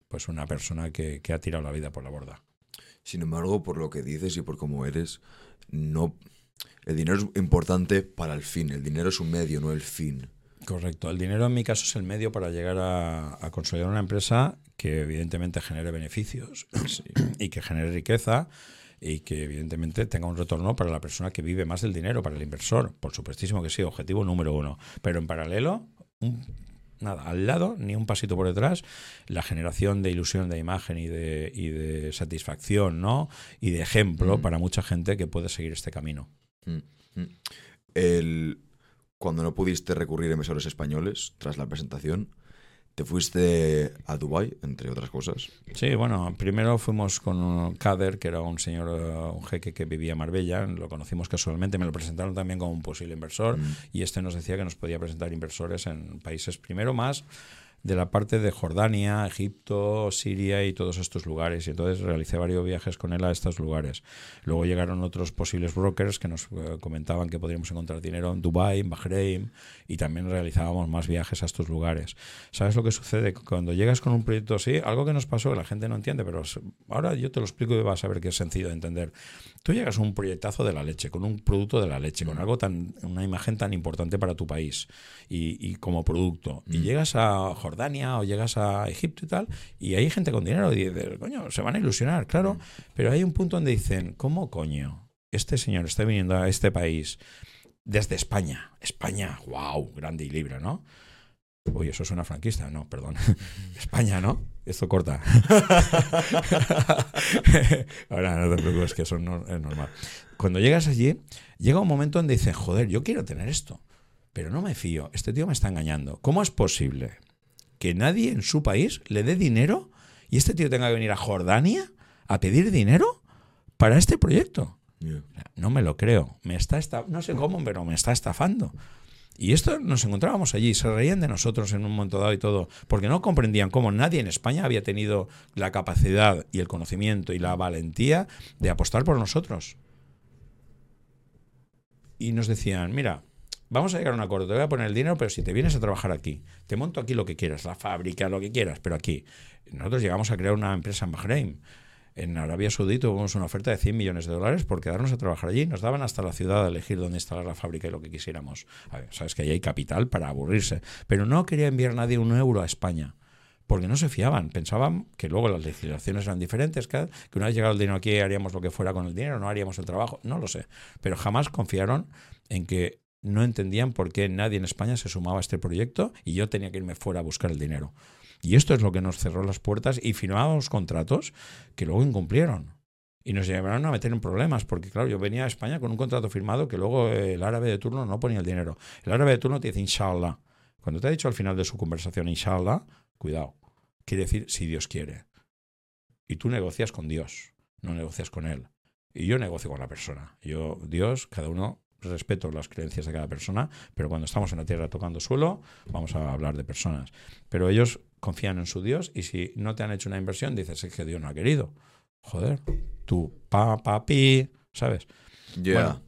pues una persona que, que ha tirado la vida por la borda. Sin embargo, por lo que dices y por cómo eres, no el dinero es importante para el fin. El dinero es un medio, no el fin. Correcto. El dinero en mi caso es el medio para llegar a, consolidar una empresa que evidentemente genere beneficios [clears throat] y que genere riqueza y que evidentemente tenga un retorno para la persona que vive más del dinero, para el inversor. Por supuestísimo que sí, objetivo número uno. Pero en paralelo, nada, al lado, ni un pasito por detrás, la generación de ilusión de imagen y de, y de satisfacción, ¿no? Y de ejemplo mm. para mucha gente que puede seguir este camino. Mm, mm. El, cuando no pudiste recurrir a emisores españoles tras la presentación, te fuiste a Dubai entre otras cosas. Sí, bueno, primero fuimos con Kader, que era un señor, un jeque que vivía en Marbella, lo conocimos casualmente, me lo presentaron también como un posible inversor mm. y este nos decía que nos podía presentar inversores en países primero más de la parte de Jordania, Egipto, Siria y todos estos lugares. Y entonces realicé varios viajes con él a estos lugares. Luego llegaron otros posibles brokers que nos eh, comentaban que podríamos encontrar dinero en Dubai, en Bahrein, y también realizábamos más viajes a estos lugares. ¿Sabes lo que sucede? Cuando llegas con un proyecto así, algo que nos pasó, que la gente no entiende, pero ahora yo te lo explico y vas a ver que es sencillo de entender. Tú llegas a un proyectazo de la leche, con un producto de la leche, con mm. algo tan, una imagen tan importante para tu país y, como producto, y mm. llegas a Jordania o llegas a Egipto y tal, y hay gente con dinero y dices, coño, se van a ilusionar, claro, mm. pero hay un punto donde dicen, ¿cómo coño? Este señor está viniendo a este país desde España. España, wow, grande y libre, ¿no? Uy, eso suena franquista. No, perdón. [laughs] España, ¿no? Esto corta. [laughs] Ahora no te preocupes, que eso no, es normal. Cuando llegas allí, llega un momento donde dices, joder, yo quiero tener esto, pero no me fío. Este tío me está engañando. ¿Cómo es posible que nadie en su país le dé dinero y este tío tenga que venir a Jordania a pedir dinero para este proyecto? No me lo creo. Me está no sé cómo, pero me está estafando. Y esto nos encontrábamos allí, se reían de nosotros en un momento dado y todo, porque no comprendían cómo nadie en España había tenido la capacidad y el conocimiento y la valentía de apostar por nosotros. Y nos decían, mira, vamos a llegar a un acuerdo, te voy a poner el dinero, pero si te vienes a trabajar aquí, te monto aquí lo que quieras, la fábrica, lo que quieras, pero aquí. Nosotros llegamos a crear una empresa en Bahrein en Arabia Saudí tuvimos una oferta de 100 millones de dólares por quedarnos a trabajar allí. Nos daban hasta la ciudad a elegir dónde instalar la fábrica y lo que quisiéramos. sabes que ahí hay capital para aburrirse. Pero no quería enviar nadie un euro a España. Porque no se fiaban. Pensaban que luego las legislaciones eran diferentes, que, una vez llegado el dinero aquí haríamos lo que fuera con el dinero, no haríamos el trabajo. No lo sé. Pero jamás confiaron en que no entendían por qué nadie en España se sumaba a este proyecto y yo tenía que irme fuera a buscar el dinero. Y esto es lo que nos cerró las puertas y firmamos contratos que luego incumplieron. Y nos llevaron a meter en problemas, porque claro, yo venía a España con un contrato firmado que luego el árabe de turno no ponía el dinero. El árabe de turno te dice inshallah. Cuando te ha dicho al final de su conversación inshallah, cuidado. Quiere decir si Dios quiere. Y tú negocias con Dios, no negocias con Él. Y yo negocio con la persona. Yo, Dios, cada uno respeto las creencias de cada persona, pero cuando estamos en la tierra tocando suelo, vamos a hablar de personas. Pero ellos confían en su Dios y si no te han hecho una inversión, dices, es que Dios no ha querido. Joder, tú, pa, pa, pi, ¿sabes?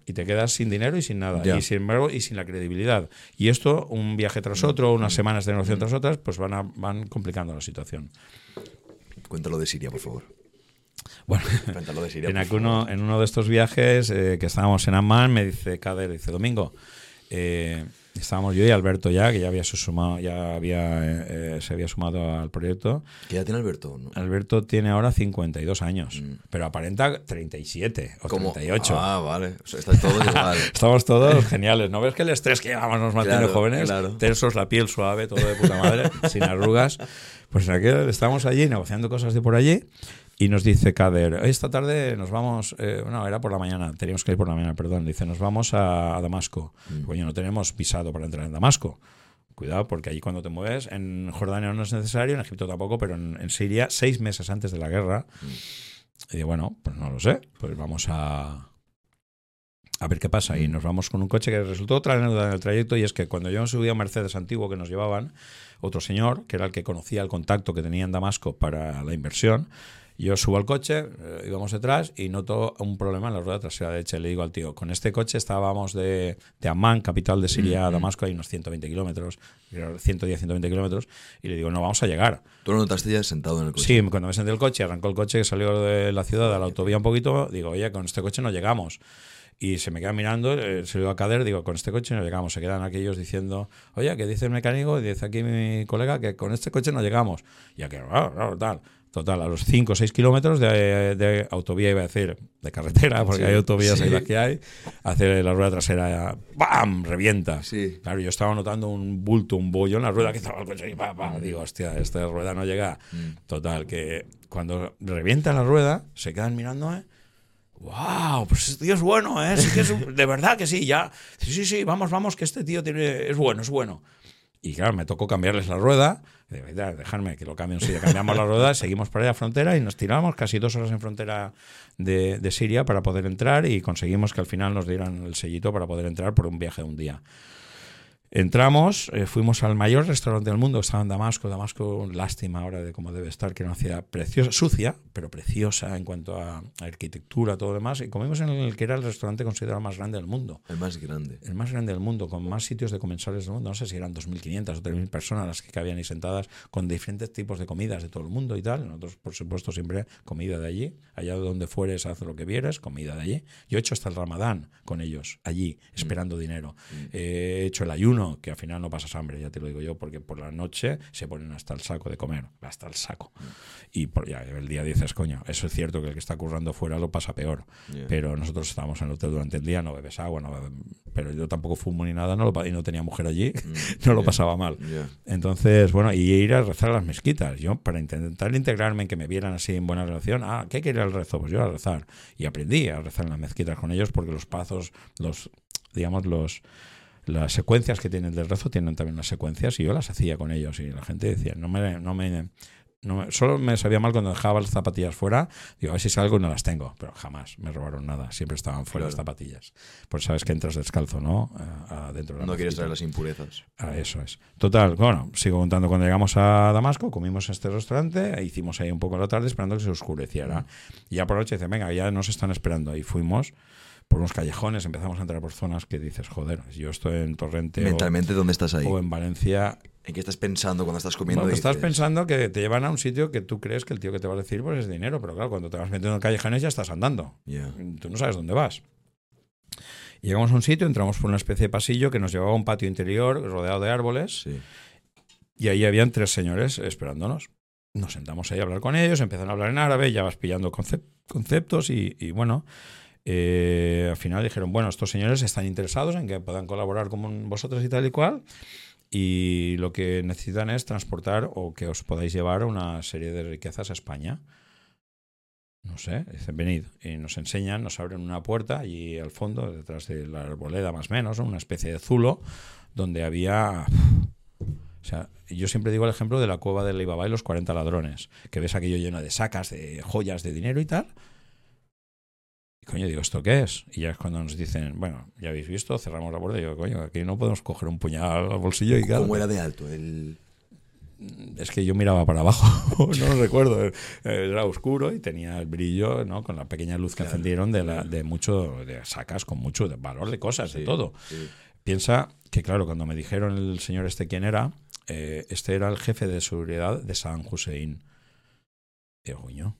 y te quedas sin dinero y sin nada. Y sin embargo, y sin la credibilidad. Y esto, un viaje tras mm. otro, unas mm. semanas de negociación tras otras, pues van, van complicando la situación. Cuéntalo de Siria, por favor. Bueno, de Siria, [laughs] en, uno, en uno de estos viajes eh, que estábamos en Amman, me dice Kader, dice, Domingo, eh, estábamos yo y Alberto ya, que ya había sumado, ya había, eh, se había sumado al proyecto. ¿Qué edad tiene Alberto? Alberto tiene ahora 52 años, mm. pero aparenta 37 o 38. Ah, vale. todos [laughs] Estamos todos geniales. ¿No ves que el estrés que llevamos nos mantiene jóvenes? Tensos, la piel suave, todo de puta madre, [laughs] sin arrugas. Pues aquí estamos allí negociando cosas de por allí y nos dice Kader, esta tarde nos vamos, eh, no, era por la mañana, teníamos que ir por la mañana, perdón, dice, nos vamos a, Damasco. Mm. Coño, no tenemos visado para entrar en Damasco. Cuidado, porque allí cuando te mueves, en Jordania no es necesario, en Egipto tampoco, pero en, Siria, seis meses antes de la guerra. Mm. Y digo, bueno, pues no lo sé, pues vamos a, a ver qué pasa. Y mm. nos vamos con un coche que resultó otra anécdota en el trayecto, y es que cuando yo me subí a un Mercedes antiguo que nos llevaban, otro señor, que era el que conocía el contacto que tenía en Damasco para la inversión, yo subo al coche, eh, íbamos detrás y noto un problema en la rueda trasera derecha. Y le digo al tío, con este coche estábamos de, de Amman, capital de Siria, a Damasco, hay unos 120 kilómetros, 110, 120 kilómetros, y le digo, no vamos a llegar. ¿Tú lo notaste ya sentado en el coche? Sí, cuando me senté el coche, arrancó el coche que salió de la ciudad, a la autovía un poquito, digo, oye, con este coche no llegamos. Y se me queda mirando, eh, se lo iba a caer, digo, con este coche no llegamos. Se quedan aquellos diciendo, oye, que dice el mecánico, dice aquí mi colega que con este coche no llegamos. Y que, claro, tal. Total, a los 5 o 6 kilómetros de, autovía, iba a decir, de carretera, porque hay autovías ahí las que hay, hace la rueda trasera, ¡bam! revienta. Sí. Claro, yo estaba notando un bulto, un bollo en la rueda que estaba el coche y ¡pam! Digo, hostia, esta rueda no llega. Mm. Total, que cuando revienta la rueda, se quedan mirándome. ¡Wow! Pues este tío es bueno, ¿eh? de verdad que sí, ya. Sí, sí, sí, vamos, vamos, que este tío tiene, es bueno, es bueno. Y claro, me tocó cambiarles la rueda. Dejarme que lo cambien. Sí, cambiamos la rueda, seguimos por ahí a frontera y nos tiramos casi dos horas en frontera de, de, Siria para poder entrar y conseguimos que al final nos dieran el sellito para poder entrar por un viaje de un día. Entramos, eh, fuimos al mayor restaurante del mundo, estaba en Damasco. Damasco, lástima ahora de cómo debe estar, que era una ciudad preciosa, sucia, pero preciosa en cuanto a, arquitectura, todo lo demás. Y comimos en el que era el restaurante considerado más grande del mundo. El más grande. El más grande del mundo, con más sitios de comensales del mundo. No sé si eran 2.500 o 3.000 personas las que cabían ahí sentadas, con diferentes tipos de comidas de todo el mundo y tal. Nosotros, por supuesto, siempre comida de allí. Allá donde fueres, haz lo que vieres, comida de allí. Yo he hecho hasta el ramadán con ellos, allí, mm. esperando dinero. Mm. he hecho el ayuno que al final no pasas hambre, ya te lo digo yo, porque por la noche se ponen hasta el saco de comer, hasta el saco. Y por, ya el día dices, coño, eso es cierto que el que está currando fuera lo pasa peor. Pero nosotros estábamos en el hotel durante el día, no bebes agua, no pero yo tampoco fumo ni nada, no lo, y no tenía mujer allí, mm, [laughs] no lo pasaba mal. Entonces, bueno, y ir a rezar a las mezquitas. Yo, para intentar integrarme en que me vieran así en buena relación, ah, ¿qué quería el rezo? Pues yo a rezar. Y aprendí a rezar en las mezquitas con ellos porque los pazos, los, digamos, los las secuencias que tienen del rezo tienen también unas secuencias y yo las hacía con ellos y la gente decía, no me, no me, no solo me sabía mal cuando dejaba las zapatillas fuera, digo, a ver si salgo y no las tengo, pero jamás me robaron nada, siempre estaban fuera las zapatillas. Pues sabes que entras descalzo, ¿no? Adentro de No quieres traer las impurezas. Ah, eso es. Total, bueno, sigo contando, cuando llegamos a Damasco, comimos en este restaurante, e hicimos ahí un poco la tarde esperando que se oscureciera. Mm. Y ya por la noche dicen, venga, ya nos están esperando. Y fuimos por unos callejones, empezamos a entrar por zonas que dices, joder, yo estoy en Torrente. Mentalmente, ¿dónde estás ahí? O en Valencia. ¿En qué estás pensando cuando estás comiendo? Bueno, estás pensando que te llevan a un sitio que tú crees que el tío que te va a decir pues es dinero, pero claro, cuando te vas metiendo en callejones ya estás andando. Tú no sabes dónde vas. llegamos a un sitio, entramos por una especie de pasillo que nos llevaba a un patio interior rodeado de árboles. Y ahí habían tres señores esperándonos. Nos sentamos ahí a hablar con ellos, empezaron a hablar en árabe, ya vas pillando conceptos y bueno, eh, al final dijeron, bueno, estos señores están interesados en que puedan colaborar con vosotros y tal y cual, y lo que necesitan es transportar o que os podáis llevar una serie de riquezas a España. No sé, dicen, venid, y nos enseñan, nos abren una puerta y al fondo, detrás de la arboleda más o menos, una especie de zulo, donde había... O sea, yo siempre digo el ejemplo de la cueva de Alibaba y los 40 ladrones, que ves aquello lleno de sacas, de joyas, de dinero y tal, y coño, digo, ¿esto qué es? Y ya es cuando nos dicen, bueno, ya habéis visto, cerramos la puerta. Y yo, coño, aquí no podemos coger un puñal al bolsillo y ¿Cómo era de alto? El... es que yo miraba para abajo, [laughs] no lo recuerdo, era oscuro y tenía el brillo, ¿no? Con la pequeña luz que encendieron de, la, de mucho, de sacas con mucho valor de cosas, de todo. Piensa que, claro, cuando me dijeron el señor este quién era, eh, este era el jefe de seguridad de San Hussein. Digo, coño,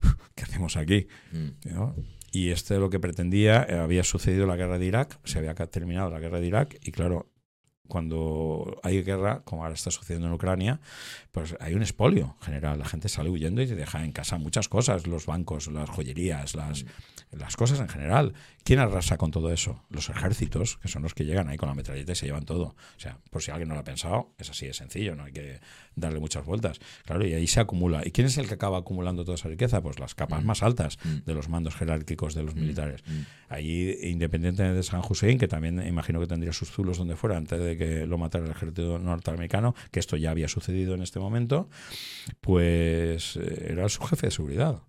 [laughs] ¿qué hacemos aquí? Mm. Y este lo que pretendía, eh, había sucedido la guerra de Irak, se había terminado la guerra de Irak, y claro, cuando hay guerra, como ahora está sucediendo en Ucrania, pues hay un expolio general. La gente sale huyendo y te deja en casa muchas cosas, los bancos, las joyerías, las, las cosas en general. ¿Quién arrasa con todo eso? Los ejércitos, que son los que llegan ahí con la metralleta y se llevan todo. O sea, por si alguien no lo ha pensado, es así de sencillo, no hay que darle muchas vueltas. Claro, y ahí se acumula. ¿Y quién es el que acaba acumulando toda esa riqueza? Pues las capas mm. más altas mm. de los mandos jerárquicos de los mm. militares. Ahí, independientemente de San Hussein, que también imagino que tendría sus zulos donde fuera antes de que lo matara el ejército norteamericano, que esto ya había sucedido en este momento, pues eh, era su jefe de seguridad.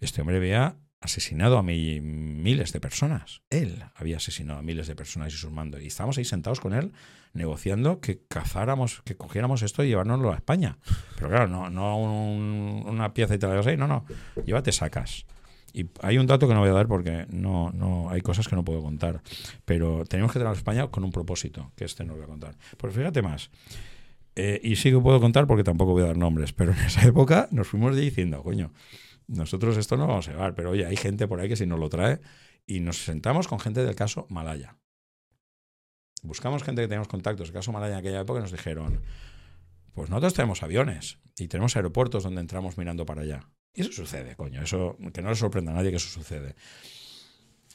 Este hombre había asesinado a miles de personas. Él había asesinado a miles de personas y sus mandos. Y estábamos ahí sentados con él negociando que cazáramos, que cogiéramos esto y llevárnoslo a España. Pero claro, no, no una pieza y te la ahí, no, no, llévate sacas. Y hay un dato que no voy a dar porque no, no hay cosas que no puedo contar. Pero tenemos que traer a España con un propósito, que este no voy a contar. Pues fíjate más. Eh, y sí que puedo contar porque tampoco voy a dar nombres, pero en esa época nos fuimos diciendo, coño, nosotros esto no vamos a llevar, pero oye, hay gente por ahí que si nos lo trae y nos sentamos con gente del caso Malaya. Buscamos gente que tenemos contactos. El caso Malaya en aquella época nos dijeron, pues nosotros tenemos aviones y tenemos aeropuertos donde entramos mirando para allá. Y eso sucede, coño. Eso, que no le sorprenda a nadie que eso sucede.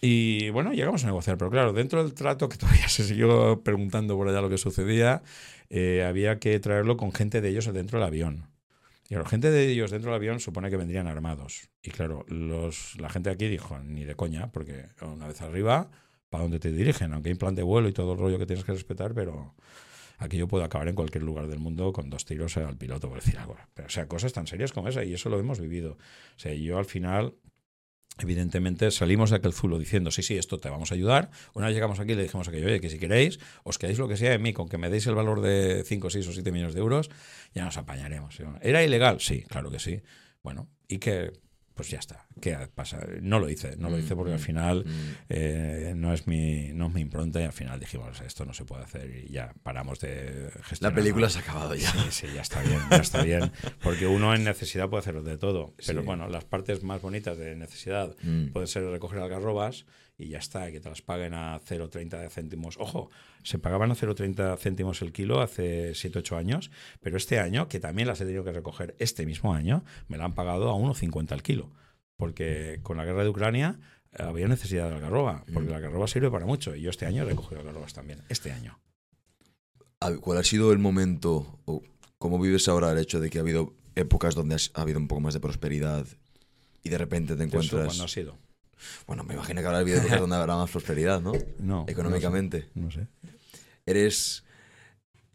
Y bueno, llegamos a negociar, pero claro, dentro del trato, que [laughs] todavía se siguió preguntando por allá lo que sucedía, eh, había que traerlo con gente de ellos dentro del avión. Y la gente de ellos dentro del avión supone que vendrían armados. Y claro, los, la gente aquí dijo, ni de coña, porque una vez arriba, ¿para dónde te dirigen? Aunque hay plan de vuelo y todo el rollo que tienes que respetar, pero aquí yo puedo acabar en cualquier lugar del mundo con dos tiros al piloto, por decir algo. Pero, o sea, cosas tan serias como esa, y eso lo hemos vivido. O sea, yo al final Evidentemente salimos de aquel zulo diciendo, sí, sí, esto te vamos a ayudar. Una vez llegamos aquí le dijimos a aquello, oye, que si queréis, os quedáis lo que sea de mí, con que me deis el valor de 5, 6 o 7 millones de euros, ya nos apañaremos. ¿Era ilegal? Sí, claro que sí. Bueno, y que pues ya está. ¿Qué pasa? No lo hice, no lo hice porque al mm, final mm. eh, no, es mi, no es mi impronta y al final dijimos, esto no se puede hacer y ya paramos de gestionar. La película se ha acabado ya. Sí, sí, ya está bien, ya está bien. Porque uno en necesidad puede hacerlo de todo. Pero bueno, las partes más bonitas de necesidad mm. pueden ser recoger algarrobas y ya está, que te las paguen a 0,30 céntimos. Ojo, se pagaban a 0,30 céntimos el kilo hace 7, 8 años, pero este año, que también las he tenido que recoger este mismo año, me la han pagado a 1,50 el kilo. Porque con la guerra de Ucrania eh, había necesidad de algarroba, porque mm. la algarroba sirve para mucho. Y yo este año he recogido algarrobas también, este año. ¿Cuál ha sido el momento, o cómo vives ahora el hecho de que ha habido épocas donde ha habido un poco más de prosperidad y de repente te encuentras... ¿Cuándo ha sido? Bueno, me imagino que habrá épocas donde habrá más prosperidad, ¿no? [laughs] No. Económicamente. No sé. Eres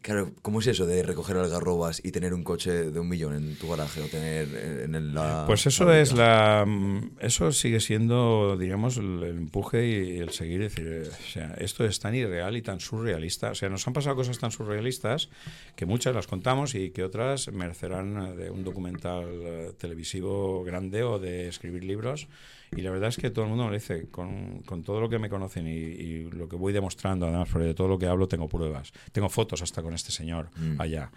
Claro, ¿cómo es eso de recoger algarrobas y tener un coche de un millón en tu garaje o tener en la... Pues eso es la... Eso sigue siendo, digamos, el, empuje y el seguir decir, o sea, esto es tan irreal y tan surrealista. O sea, nos han pasado cosas tan surrealistas que muchas las contamos y que otras merecerán de un documental eh, televisivo grande o de escribir libros y la verdad es que todo el mundo me dice, con, con todo lo que me conocen y, lo que voy demostrando, además, porque de todo lo que hablo tengo pruebas. Tengo fotos hasta con este señor mm. allá.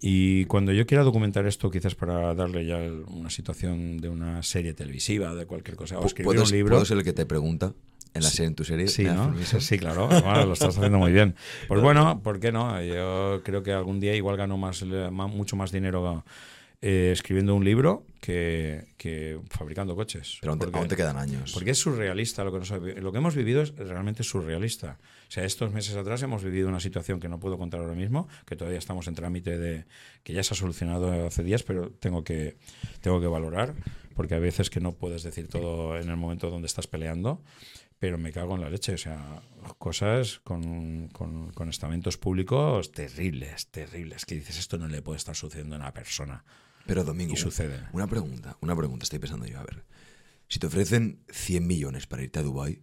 Y cuando yo quiera documentar esto, quizás para darle ya una situación de una serie televisiva, de cualquier cosa, o escribir un libro. ¿Puedo ser el que te pregunta? En, la serie, en tu serie. Sí, ¿no? sí, claro. lo estás haciendo muy bien. Pues [laughs] bueno, ¿por qué no? Yo creo que algún día igual gano más, mucho más dinero eh, escribiendo un libro que, que fabricando coches. Pero aún te, quedan años. Porque es surrealista lo que, nos, lo que hemos vivido es realmente surrealista. O sea, estos meses atrás hemos vivido una situación que no puedo contar ahora mismo, que todavía estamos en trámite de que ya se ha solucionado hace días, pero tengo que, tengo que valorar, porque a veces que no puedes decir todo en el momento donde estás peleando pero me cago en la leche. O sea, cosas con, con, con, estamentos públicos terribles, terribles, que dices, esto no le puede estar sucediendo a una persona. Pero Domingo, sucede. una pregunta, una pregunta, estoy pensando yo, a ver. Si te ofrecen 100 millones para irte a Dubai,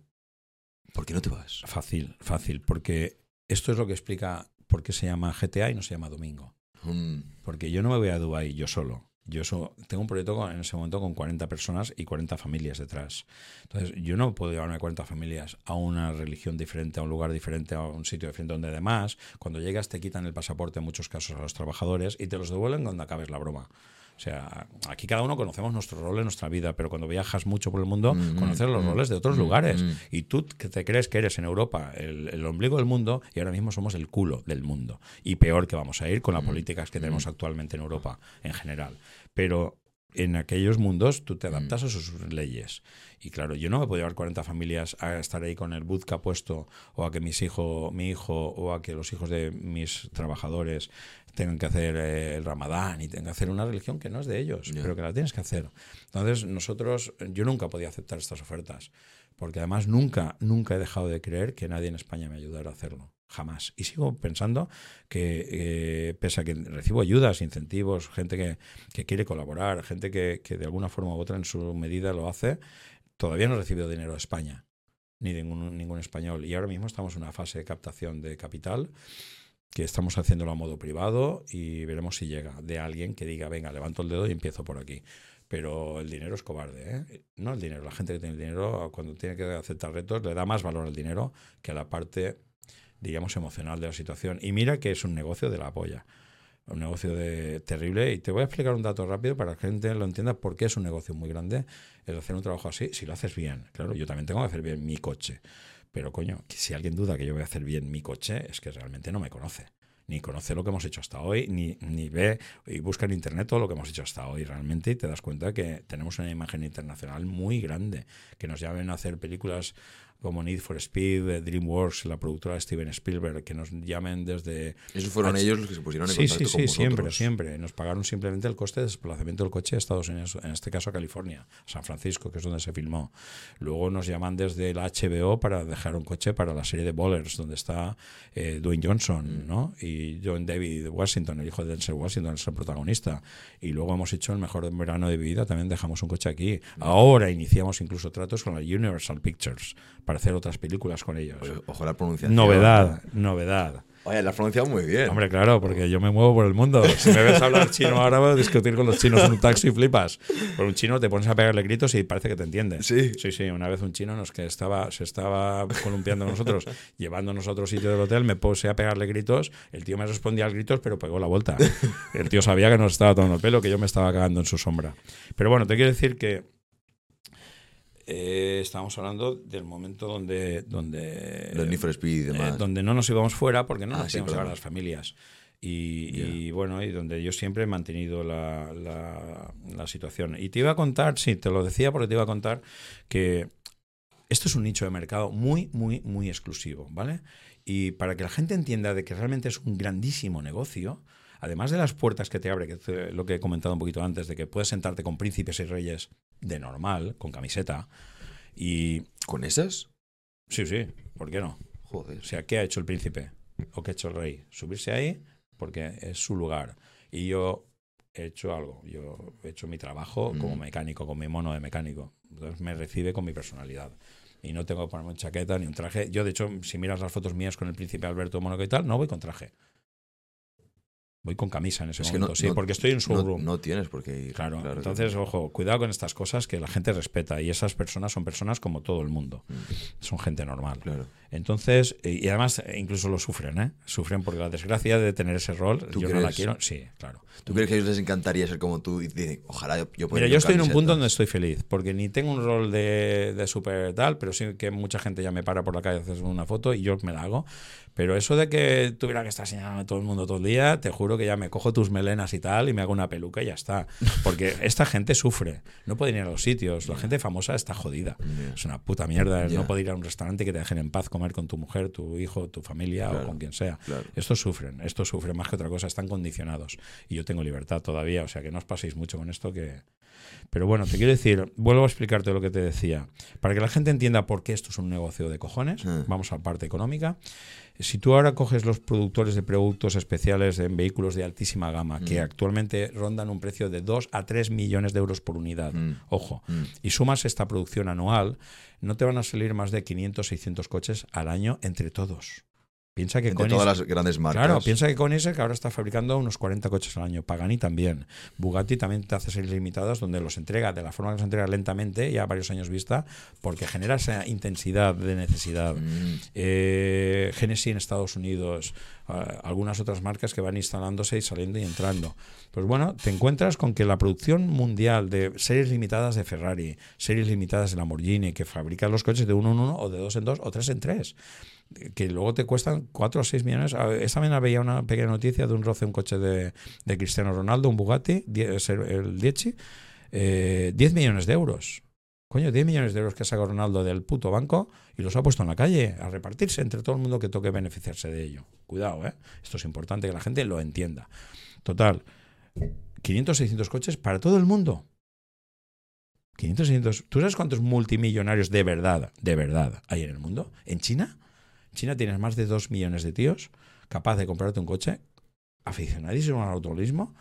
¿por qué no te vas? Fácil, fácil, porque esto es lo que explica por qué se llama GTA y no se llama Domingo. Mm. Porque yo no me voy a Dubái yo solo. Yo tengo un proyecto en ese momento con 40 personas y 40 familias detrás. Entonces, yo no puedo llevarme 40 familias a una religión diferente, a un lugar diferente, a un sitio diferente, donde además, cuando llegas, te quitan el pasaporte en muchos casos a los trabajadores y te los devuelven cuando acabes la broma. O sea, aquí cada uno conocemos nuestro rol en nuestra vida, pero cuando viajas mucho por el mundo, mm, conoces los roles de otros mm, lugares. Y tú que te crees que eres en Europa el, ombligo del mundo y ahora mismo somos el culo del mundo. Y peor que vamos a ir con las políticas que tenemos actualmente en Europa en general. Pero en aquellos mundos tú te adaptas a sus leyes. Y claro, yo no me puedo llevar 40 familias a estar ahí con el budka puesto o a que mis hijos, mi hijo o a que los hijos de mis trabajadores tengan que hacer eh, el ramadán y tengan que hacer una religión que no es de ellos, pero que la tienes que hacer. Entonces, nosotros, yo nunca podía aceptar estas ofertas, porque además nunca, nunca he dejado de creer que nadie en España me ayudara a hacerlo jamás. Y sigo pensando que, eh, pese a que recibo ayudas, incentivos, gente que, que quiere colaborar, gente que, que, de alguna forma u otra en su medida lo hace, todavía no he recibido dinero de España, ni de ningún, ningún español. Y ahora mismo estamos en una fase de captación de capital que estamos haciéndolo a modo privado y veremos si llega de alguien que diga, venga, levanto el dedo y empiezo por aquí. Pero el dinero es cobarde, ¿eh? No el dinero, la gente que tiene el dinero, cuando tiene que aceptar retos, le da más valor al dinero que a la parte digamos, emocional de la situación. Y mira que es un negocio de la polla. Un negocio de, terrible. Y te voy a explicar un dato rápido para que la gente lo entienda por qué es un negocio muy grande el hacer un trabajo así. Si lo haces bien, claro, yo también tengo que hacer bien mi coche. Pero coño, si alguien duda que yo voy a hacer bien mi coche, es que realmente no me conoce ni conoce lo que hemos hecho hasta hoy, ni, ni ve y busca en internet todo lo que hemos hecho hasta hoy realmente y te das cuenta que tenemos una imagen internacional muy grande, que nos llamen a hacer películas como Need for Speed, eh, DreamWorks, la productora Steven Spielberg, que nos llamen desde... ¿Esos fueron ellos los que se pusieron en sí, contacto sí, sí, siempre, siempre. Nos pagaron simplemente el coste de desplazamiento del coche a Estados Unidos, en este caso a California, San Francisco, que es donde se filmó. Luego nos llaman desde la HBO para dejar un coche para la serie de Bowlers, donde está eh, Dwayne Johnson, mm. ¿no? Y John David Washington, el hijo de Denzel Washington, es el protagonista. Y luego hemos hecho el mejor verano de vida, también dejamos un coche aquí. Mm. Ahora iniciamos incluso tratos con la Universal Pictures para hacer otras películas con ellos. ojo la pronunciación. Novedad, novedad. Oye, la has pronunciado muy bien. Hombre, claro, porque yo me muevo por el mundo. Si me ves hablar chino ahora, voy a discutir con los chinos en un taxi y flipas. Por un chino te pones a pegarle gritos y parece que te entiende. Sí. Sí, sí. Una vez un chino nos que estaba, se estaba columpiando nosotros, llevándonos a otro sitio del hotel, me puse a pegarle gritos. El tío me respondía a gritos, pero pegó la vuelta. El tío sabía que nos estaba tomando el pelo, que yo me estaba cagando en su sombra. Pero bueno, te quiero decir que eh, estábamos hablando del momento donde donde, eh, donde no nos íbamos fuera porque no ah, nos íbamos a las familias. Y, bueno, y donde yo siempre he mantenido la, la, situación. Y te iba a contar, sí, te lo decía porque te iba a contar que esto es un nicho de mercado muy, muy, muy exclusivo, ¿vale? Y para que la gente entienda de que realmente es un grandísimo negocio, además de las puertas que te abre, que es lo que he comentado un poquito antes, de que puedes sentarte con príncipes y reyes de normal, con camiseta. Y. ¿Con esas? Sí, sí, ¿por qué no? Joder. O sea, ¿qué ha hecho el príncipe? ¿O qué ha hecho el rey? Subirse ahí porque es su lugar. Y yo he hecho algo. Yo he hecho mi trabajo como mm. mecánico, con mi mono de mecánico. Entonces me recibe con mi personalidad. Y no tengo que ponerme una chaqueta ni un traje. Yo, de hecho, si miras las fotos mías con el príncipe Alberto Monaco y tal, no voy con traje. Voy con camisa en ese momento, sí, porque estoy en su no, no tienes porque Claro, claro entonces, ojo, cuidado con estas cosas que la gente respeta y esas personas son personas como todo el mundo. Mm. Son gente normal. Claro. Entonces, y además eh, incluso lo sufren, ¿eh? Sufren porque la desgracia de tener ese rol, yo no la quiero. Sí, claro. ¿Tú crees que a ellos les encantaría ser como tú y ojalá yo, yo Mira, yo estoy en un punto donde estoy feliz, porque ni tengo un rol de, de súper tal, pero sí que mucha gente ya me para por la calle a hacer una foto y yo me la hago. Pero eso de que tuviera que estar señalando a todo el mundo todo el día, te juro que ya me cojo tus melenas y tal y me hago una peluca y ya está. Porque [laughs] esta gente sufre, no puede ir a los sitios, la gente famosa está jodida. Es una puta mierda, no puede ir a un restaurante que te dejen en paz comer con tu mujer, tu hijo, tu familia o con quien sea. Estos sufren, estos sufren más que otra cosa, están condicionados. Y yo tengo libertad todavía, o sea que no os paséis mucho con esto que... Pero bueno, te quiero decir, vuelvo a explicarte lo que te decía. Para que la gente entienda por qué esto es un negocio de cojones, vamos a la parte económica. Si tú ahora coges los productores de productos especiales en vehículos de altísima gama, que mm. actualmente rondan un precio de 2 a 3 millones de euros por unidad, mm. ojo, mm. y sumas esta producción anual, no te van a salir más de 500, 600 coches al año entre todos. Piensa que Entre todas las grandes marcas. Claro, piensa que Koenigsegg ahora está fabricando unos 40 coches al año. Pagani también. Bugatti también te hace series limitadas donde los entrega de la forma que los entrega lentamente, ya varios años vista, porque genera esa intensidad de necesidad. Mm. Eh, Genesis en Estados Unidos, eh, algunas otras marcas que van instalándose y saliendo y entrando. Pues bueno, te encuentras con que la producción mundial de series limitadas de Ferrari, series limitadas de Lamborghini, que fabrican los coches de uno en uno o de dos en dos o tres en tres que luego te cuestan 4 o 6 millones. Esta mañana veía una pequeña noticia de un roce, un coche de, de Cristiano Ronaldo, un Bugatti, el Dieci, eh, 10 millones de euros. Coño, 10 millones de euros que ha sacado Ronaldo del puto banco y los ha puesto en la calle a repartirse entre todo el mundo que toque beneficiarse de ello. Cuidado, ¿eh? Esto es importante que la gente lo entienda. Total, 500, 600 coches para todo el mundo. 500, 600. ¿Tú sabes cuántos multimillonarios de verdad, de verdad hay en el mundo? ¿En China? China tienes más de dos millones de tíos capaz de comprarte un coche aficionadísimo al automovilismo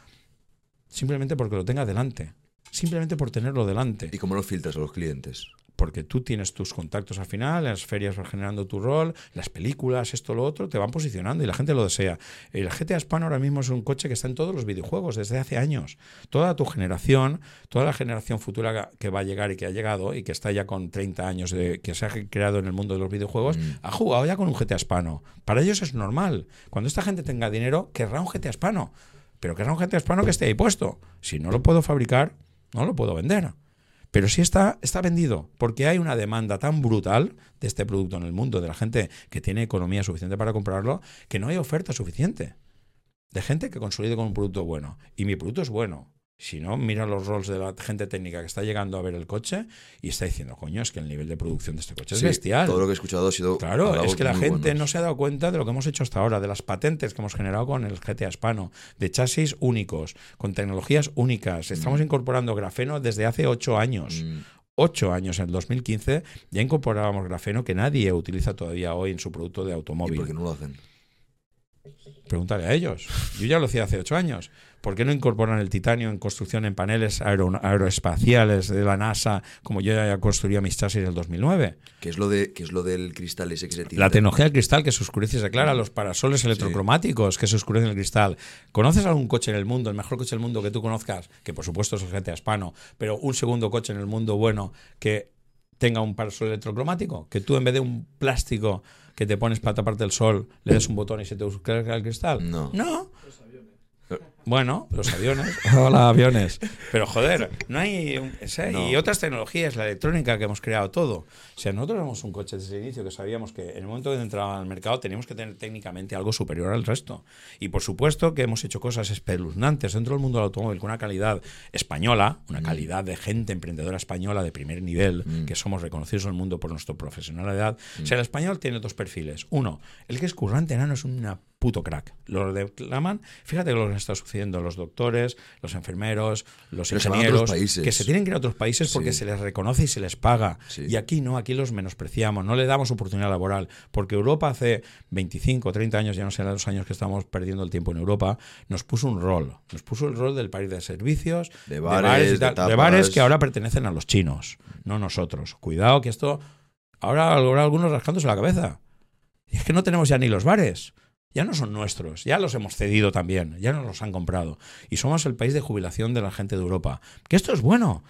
simplemente porque lo tenga delante. Simplemente por tenerlo delante. ¿Y cómo lo filtras a los clientes? Porque tú tienes tus contactos al final, las ferias van generando tu rol, las películas, esto, lo otro, te van posicionando y la gente lo desea. El GTA Hispano ahora mismo es un coche que está en todos los videojuegos desde hace años. Toda tu generación, toda la generación futura que va a llegar y que ha llegado y que está ya con 30 años de que se ha creado en el mundo de los videojuegos, Mm. ha jugado ya con un GTA Hispano. Para ellos es normal. Cuando esta gente tenga dinero, querrá un GTA Hispano. Pero querrá un GTA Hispano que esté ahí puesto. Si no lo puedo fabricar, no lo puedo vender. Pero sí está, está vendido, porque hay una demanda tan brutal de este producto en el mundo, de la gente que tiene economía suficiente para comprarlo, que no hay oferta suficiente. De gente que consolide con un producto bueno. Y mi producto es bueno. Si no, mira los roles de la gente técnica que está llegando a ver el coche y está diciendo, coño, es que el nivel de producción de este coche es bestial. Todo lo que he escuchado ha sido. Claro, es que la gente buenos. no se ha dado cuenta de lo que hemos hecho hasta ahora, de las patentes que hemos generado con el GTA Hispano, de chasis únicos, con tecnologías únicas. Estamos incorporando grafeno desde hace ocho años. Mm. Ocho años, en el 2015, ya incorporábamos grafeno que nadie utiliza todavía hoy en su producto de ¿Y automóvil. por qué no lo hacen? Pregúntale a ellos. Yo ya lo hacía hace ocho años. ¿Por qué no incorporan el titanio en construcción en paneles aero- aeroespaciales de la NASA, como yo ya construía mis chasis en el 2009? ¿Qué es lo, de, qué es lo del cristal ese que se tira? La tecnología del cristal que se oscurece y se aclara, los parasoles electrocromáticos que se oscurecen el cristal. ¿Conoces algún coche en el mundo, el mejor coche del mundo que tú conozcas? Que por supuesto es el GTA Hispano, pero un segundo coche en el mundo bueno que tenga un parasol electrocromático, que tú en vez de un plástico que te pones para taparte el sol, le des un botón y se te oscurece el cristal. No. No. Bueno, los aviones. [laughs] Hola, aviones. Pero joder, no hay. un- o sea, No. Y otras tecnologías, la electrónica que hemos creado, todo. O sea, nosotros éramos un coche desde el inicio que sabíamos que en el momento que entraba al mercado teníamos que tener técnicamente algo superior al resto. Y por supuesto que hemos hecho cosas espeluznantes dentro del mundo del automóvil con una calidad española, una calidad de gente emprendedora española de primer nivel, que somos reconocidos en el mundo por nuestra profesionalidad. O sea, el español tiene dos perfiles. Uno, el que es currante enano es una puto crack. Lo reclaman. Fíjate lo que está sucediendo. Los doctores, los enfermeros, los se ingenieros, países. que se tienen que ir a otros países porque Sí. se les reconoce y se les paga. Sí. Y aquí no, aquí los menospreciamos, no le damos oportunidad laboral. Porque Europa hace 25, 30 años, ya no sé los años que estamos perdiendo el tiempo en Europa, nos puso un rol. Nos puso el rol del país de servicios, De bares, y tal, de de bares que ahora pertenecen a los chinos, no nosotros. Cuidado que esto, ahora habrá algunos rascándose la cabeza. Y es que no tenemos ya ni los bares. Ya no son nuestros, ya los hemos cedido también, ya nos los han comprado. Y somos el país de jubilación de la gente de Europa. Que esto es bueno.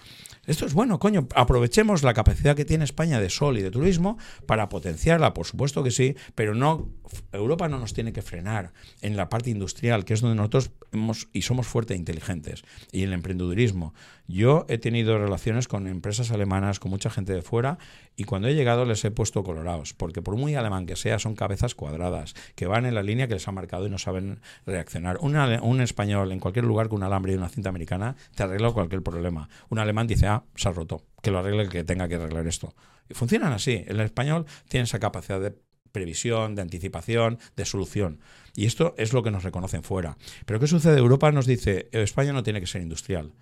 Esto es bueno, coño. Aprovechemos la capacidad que tiene España de sol y de turismo para potenciarla, por supuesto que sí, pero no Europa no nos tiene que frenar en la parte industrial, que es donde nosotros hemos y somos fuertes e inteligentes, y el emprendedurismo. Yo he tenido relaciones con empresas alemanas, con mucha gente de fuera, y cuando he llegado les he puesto colorados, porque por muy alemán que sea, son cabezas cuadradas, que van en la línea que les ha marcado y no saben reaccionar. Un español en cualquier lugar con un alambre y una cinta americana te arregla cualquier problema. Un alemán dice, ah, se ha roto, que lo arregle el que tenga que arreglar esto. Y funcionan así. El español tiene esa capacidad de previsión, de anticipación, de solución. Y esto es lo que nos reconocen fuera. Pero ¿qué sucede? Europa nos dice, "Eh, España no tiene que ser industrial.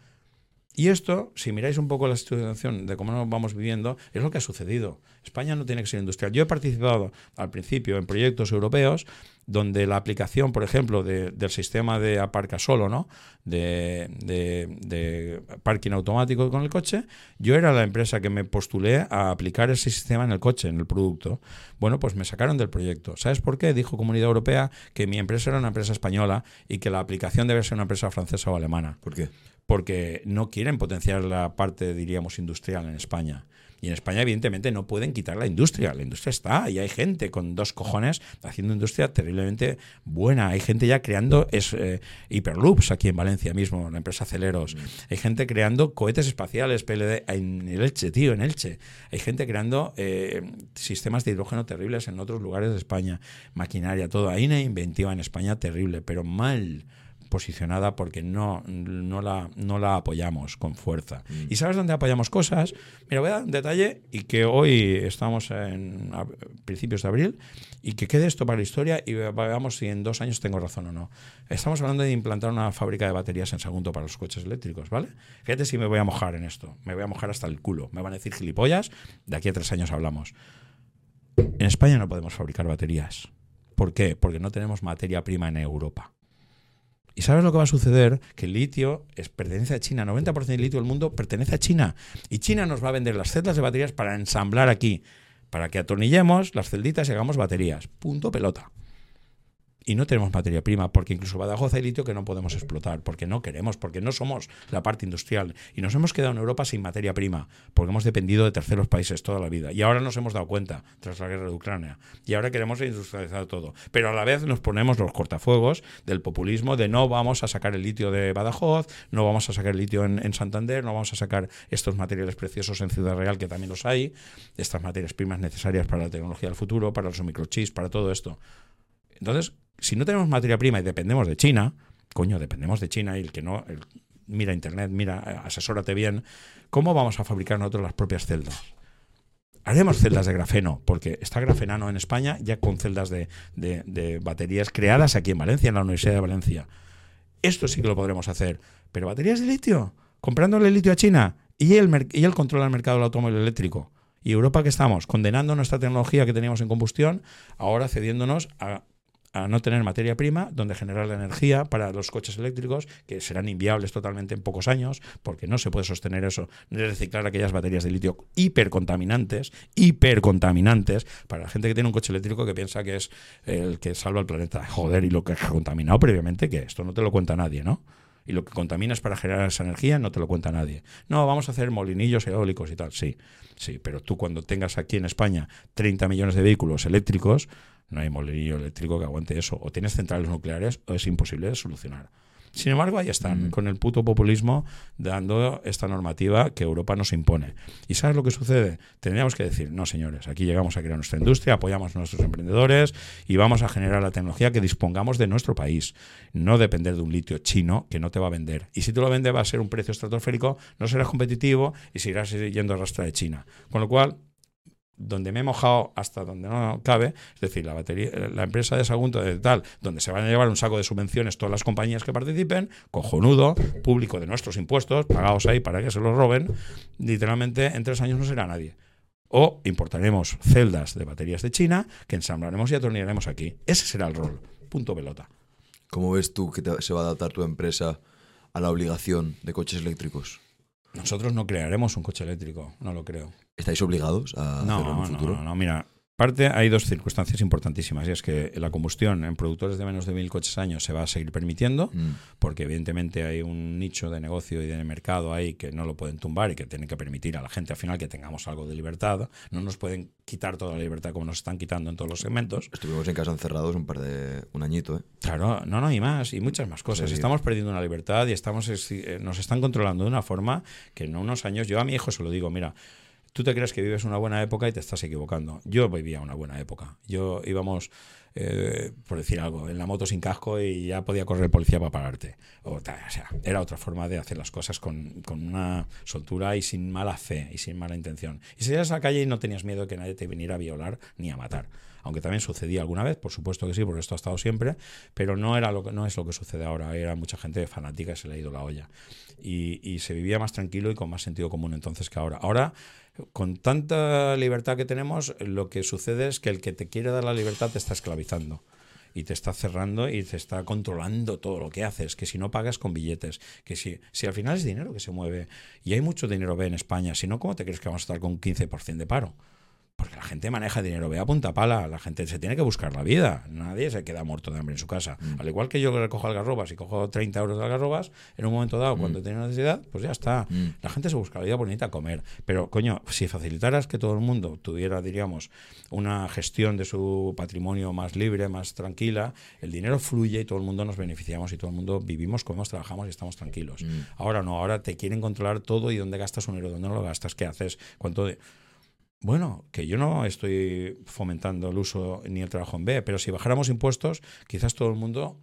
Y esto, si miráis un poco la situación de cómo nos vamos viviendo, es lo que ha sucedido. España no tiene que ser industrial. Yo he participado al principio en proyectos europeos donde la aplicación, por ejemplo, del sistema de aparca solo, ¿no? De, de, parking automático con el coche, yo era la empresa que me postulé a aplicar ese sistema en el coche, en el producto. Bueno, pues me sacaron del proyecto. ¿Sabes por qué? Dijo Comunidad Europea que mi empresa era una empresa española y que la aplicación debe ser una empresa francesa o alemana. ¿Por qué? Porque no quieren potenciar la parte, diríamos, industrial en España. Y en España, evidentemente, no pueden quitar la industria. La industria está y hay gente con dos cojones haciendo industria terriblemente buena. Hay gente ya creando es, eh, hiperloops aquí en Valencia mismo, la empresa Celeros. Mm. Hay gente creando cohetes espaciales PLD en Elche, tío, en Elche. Hay gente creando eh, sistemas de hidrógeno terribles en otros lugares de España. Maquinaria, todo. Hay una inventiva en España terrible, pero mal posicionada porque no, no, la, no la apoyamos con fuerza. Mm. ¿Y sabes dónde apoyamos cosas? Mira, voy a dar un detalle y que hoy estamos en principios de abril y que quede esto para la historia y veamos si en dos años tengo razón o no. Estamos hablando de implantar una fábrica de baterías en Sagunto para los coches eléctricos, ¿vale? Fíjate si me voy a mojar en esto. Me voy a mojar hasta el culo. Me van a decir gilipollas. De aquí a tres años hablamos. En España no podemos fabricar baterías. ¿Por qué? Porque no tenemos materia prima en Europa. ¿Y sabes lo que va a suceder? Que el litio es, pertenece a China. 90% del litio del mundo pertenece a China. Y China nos va a vender las celdas de baterías para ensamblar aquí, para que atornillemos las celditas y hagamos baterías. Punto pelota y no tenemos materia prima, porque incluso Badajoz hay litio que no podemos explotar, porque no queremos, porque no somos la parte industrial. Y nos hemos quedado en Europa sin materia prima, porque hemos dependido de terceros países toda la vida. Y ahora nos hemos dado cuenta, tras la guerra de Ucrania. Y ahora queremos industrializar todo. Pero a la vez nos ponemos los cortafuegos del populismo de no vamos a sacar el litio de Badajoz, no vamos a sacar el litio en, en Santander, no vamos a sacar estos materiales preciosos en Ciudad Real, que también los hay, estas materias primas necesarias para la tecnología del futuro, para los microchips, para todo esto. Entonces, si no tenemos materia prima y dependemos de China, coño, dependemos de China y el que no, mira Internet, mira, asesórate bien, ¿cómo vamos a fabricar nosotros las propias celdas? Haremos celdas de grafeno, porque está grafenano en España ya con celdas de, baterías creadas aquí en Valencia, en la Universidad de Valencia. Esto sí que lo podremos hacer. Pero baterías de litio, comprándole litio a China y él, y él controla el mercado del automóvil eléctrico. Y Europa que estamos, condenando nuestra tecnología que teníamos en combustión, ahora cediéndonos a a no tener materia prima donde generar la energía para los coches eléctricos, que serán inviables totalmente en pocos años, porque no se puede sostener eso, reciclar aquellas baterías de litio hipercontaminantes, hipercontaminantes, para la gente que tiene un coche eléctrico que piensa que es el que salva el planeta. Joder, y lo que ha contaminado previamente, que esto no te lo cuenta nadie, ¿no? y lo que contaminas para generar esa energía no te lo cuenta nadie. No, vamos a hacer molinillos eólicos y tal, sí, sí, pero tú cuando tengas aquí en España 30 millones de vehículos eléctricos, no hay molinillo eléctrico que aguante eso. O tienes centrales nucleares o es imposible de solucionar. Sin embargo, ahí están, mm. con el puto populismo, dando esta normativa que Europa nos impone. ¿Y sabes lo que sucede? Tendríamos que decir, no, señores, aquí llegamos a crear nuestra industria, apoyamos a nuestros emprendedores y vamos a generar la tecnología que dispongamos de nuestro país. No depender de un litio chino que no te va a vender. Y si tú lo vendes va a ser un precio estratosférico, no serás competitivo y seguirás yendo a rastra de China. Con lo cual, donde me he mojado hasta donde no cabe, es decir, la empresa de Sagunto de tal, donde se van a llevar un saco de subvenciones todas las compañías que participen, cojonudo, público de nuestros impuestos, pagados ahí para que se los roben, literalmente en tres años no será nadie. O importaremos celdas de baterías de China que ensamblaremos y atornillaremos aquí. Ese será el rol. Punto pelota. ¿Cómo ves tú que se va a adaptar tu empresa a la obligación de coches eléctricos? Nosotros no crearemos un coche eléctrico, no lo creo. ¿Estáis obligados a hacerlo en futuro? No, no, mira, Parte, hay dos circunstancias importantísimas y es que la combustión en productores de menos de mil coches años se va a seguir permitiendo mm. porque evidentemente hay un nicho de negocio y de mercado ahí que no lo pueden tumbar y que tienen que permitir a la gente al final que tengamos algo de libertad. No nos pueden quitar toda la libertad como nos están quitando en todos los segmentos. Estuvimos en casa encerrados un par de un añito, ¿eh? Claro, no, no, y más, y muchas más cosas. Estamos perdiendo una libertad y estamos eh, nos están controlando de una forma que en unos años, yo a mi hijo se lo digo, mira, Tú te crees que vives una buena época y te estás equivocando. Yo vivía una buena época. Yo íbamos, eh, por decir algo, en la moto sin casco y ya podía correr el policía para pararte. O, sea, era otra forma de hacer las cosas con, una soltura y sin mala fe y sin mala intención. Y salías a la calle y no tenías miedo de que nadie te viniera a violar ni a matar aunque también sucedía alguna vez, por supuesto que sí, porque esto ha estado siempre, pero no era lo que no es lo que sucede ahora, era mucha gente fanática y se le ha ido la olla. Y, y se vivía más tranquilo y con más sentido común entonces que ahora. Ahora con tanta libertad que tenemos, lo que sucede es que el que te quiere dar la libertad te está esclavizando. y te está cerrando y te está controlando todo lo que haces, que si no pagas con billetes, que si, al final es dinero que se mueve y hay mucho dinero B en España, si no, ¿cómo te crees que vamos a estar con un 15% de paro? Porque la gente maneja dinero, ve a punta pala, la gente se tiene que buscar la vida, nadie se queda muerto de hambre en su casa. Mm. Al igual que yo recojo algarrobas y cojo 30 euros de algarrobas, en un momento dado, mm. cuando tengo necesidad, pues ya está. Mm. La gente se busca la vida bonita a comer. Pero, coño, si facilitaras que todo el mundo tuviera, diríamos, una gestión de su patrimonio más libre, más tranquila, el dinero fluye y todo el mundo nos beneficiamos y todo el mundo vivimos, comemos, trabajamos y estamos tranquilos. Ahora no, ahora te quieren controlar todo y dónde gastas un euro, dónde no lo gastas, qué haces, cuánto de... Bueno, que yo no estoy fomentando el uso ni el trabajo en B, pero si bajáramos impuestos, quizás todo el mundo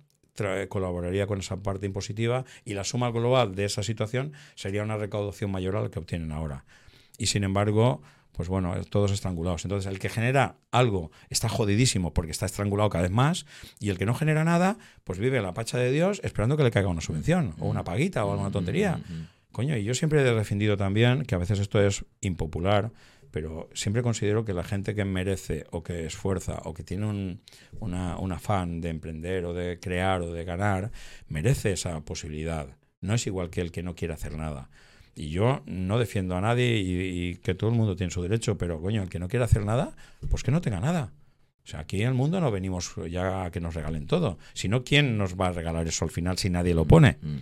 colaboraría con esa parte impositiva y la suma global de esa situación sería una recaudación mayor a la que obtienen ahora. Y sin embargo, pues bueno, todos estrangulados. Entonces, el que genera algo está jodidísimo porque está estrangulado cada vez más y el que no genera nada, pues vive la pacha de Dios esperando que le caiga una subvención o una paguita o alguna tontería. Coño, y yo siempre he defendido también que a veces esto es impopular, pero siempre considero que la gente que merece o que esfuerza o que tiene un, un afán de emprender o de crear o de ganar, merece esa posibilidad. No es igual que el que no quiere hacer nada. Y yo no defiendo a nadie y, que todo el mundo tiene su derecho, pero coño, el que no quiere hacer nada, pues que no tenga nada. O sea, aquí en el mundo no venimos ya a que nos regalen todo. Si no, ¿quién nos va a regalar eso al final si nadie lo pone? Mm, mm.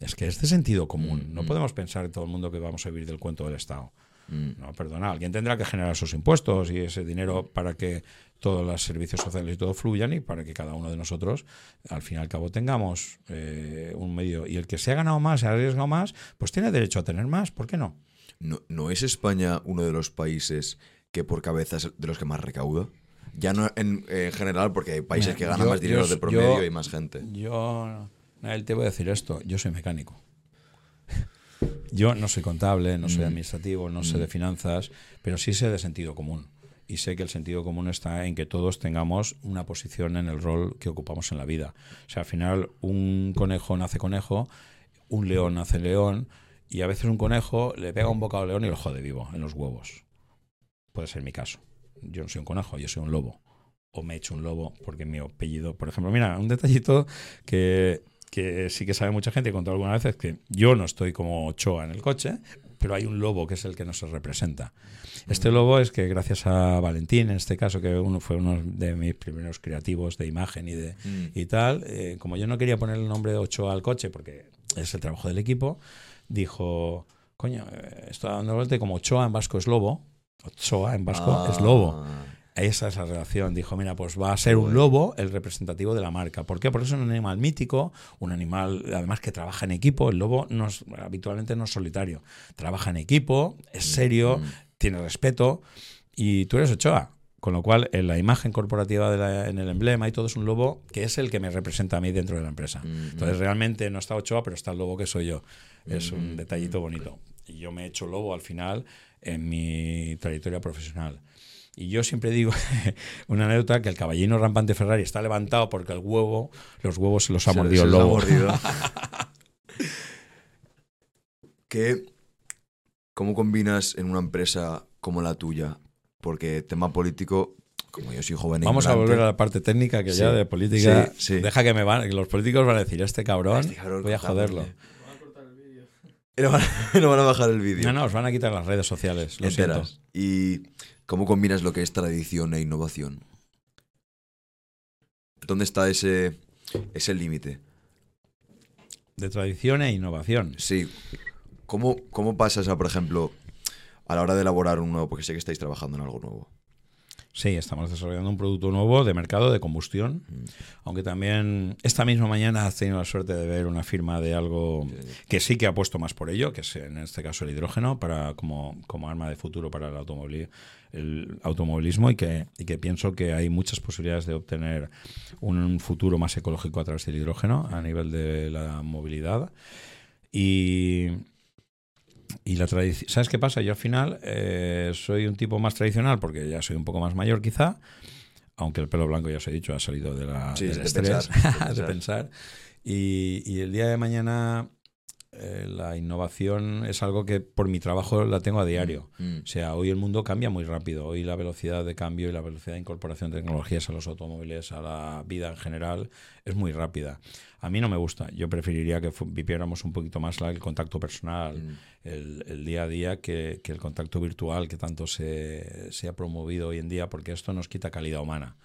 Es que es de sentido común. Mm, no podemos pensar en todo el mundo que vamos a vivir del cuento del Estado. Mm. No, perdona, alguien tendrá que generar sus impuestos y ese dinero para que todos los servicios sociales y todo fluyan y para que cada uno de nosotros, al fin y al cabo, tengamos eh, un medio. Y el que se ha ganado más, se ha arriesgado más, pues tiene derecho a tener más. ¿Por qué no? ¿No, no es España uno de los países que por cabeza es de los que más recauda? Ya no en, general, porque hay países que ganan más dinero de promedio y más gente. Yo, él te voy a decir esto, yo soy mecánico. Yo no soy contable, no soy mm. administrativo, no sé de mm. finanzas, pero sí sé de sentido común. Y sé que el sentido común está en que todos tengamos una posición en el rol que ocupamos en la vida. O sea, al final un conejo nace conejo, un león nace león, y a veces un conejo le pega un bocado al león y lo jode vivo en los huevos. Puede ser mi caso. Yo no soy un conejo, yo soy un lobo. O me he hecho un lobo porque mi apellido, por ejemplo, mira, un detallito que que sí que sabe mucha gente, y contado alguna vez, es que yo no estoy como Ochoa en el coche, pero hay un lobo que es el que nos representa. Este lobo es que gracias a Valentín, en este caso, que uno fue uno de mis primeros creativos de imagen y de mm. y tal, eh, como yo no quería poner el nombre de Ochoa al coche porque es el trabajo del equipo, dijo, coño, eh, está dando vuelta como Ochoa en vasco es lobo, Ochoa en vasco es lobo. Esa es la relación. Dijo, mira, pues va a ser un lobo el representativo de la marca. ¿Por qué? Porque es un animal mítico, un animal además que trabaja en equipo. El lobo no habitualmente no es solitario. Trabaja en equipo, es mm, serio, mm. tiene respeto. Y tú eres Ochoa. Con lo cual, en la imagen corporativa de en el emblema y todo es un lobo que es el que me representa a mí dentro de la empresa. Mm, Entonces, realmente no está Ochoa, pero está el lobo que soy yo. Es un detallito bonito. Y yo me he hecho lobo al final en mi trayectoria profesional. Y yo siempre digo [laughs] una anécdota que el caballino rampante Ferrari está levantado porque el huevo, los huevos se los ha mordido el lobo. [laughs] ¿Qué, ¿Cómo combinas en una empresa como la tuya? Porque tema político, como yo soy joven. Vamos a volver a la parte técnica que ya de política. Deja que me van, los políticos van a decir, este cabrón, este voy a joderlo. [laughs] No van, no van a bajar el vídeo. No, no, os van a quitar las redes sociales. Lo siento. Y ¿Cómo combinas lo que es tradición e innovación? ¿Dónde está ese, ese límite? De tradición e innovación. Sí. ¿Cómo, ¿Cómo pasas a, por ejemplo, a la hora de elaborar un nuevo, porque sé que estáis trabajando en algo nuevo? Sí, estamos desarrollando un producto nuevo de mercado de combustión, mm. aunque también esta misma mañana has tenido la suerte de ver una firma de algo que sí que ha puesto más por ello, que es en este caso el hidrógeno para como, como arma de futuro para el automóvil el automovilismo y que, y que pienso que hay muchas posibilidades de obtener un futuro más ecológico a través del hidrógeno a nivel de la movilidad. Y, y la tradición. ¿Sabes qué pasa? Yo al final eh, soy un tipo más tradicional porque ya soy un poco más mayor, quizá. Aunque el pelo blanco, ya os he dicho, ha salido de la, del estrés, [laughs] de pensar. Y, y, el día de mañana eh, la innovación es algo que por mi trabajo la tengo a diario. Mm, mm. O sea, hoy el mundo cambia muy rápido. Hoy la velocidad de cambio y la velocidad de incorporación de tecnologías a los automóviles, a la vida en general, es muy rápida. A mí no me gusta. Yo preferiría que viviéramos un poquito más el contacto personal, mm. El, día a día, que, el contacto virtual que tanto se, se, ha promovido hoy en día, porque esto nos quita calidad humana.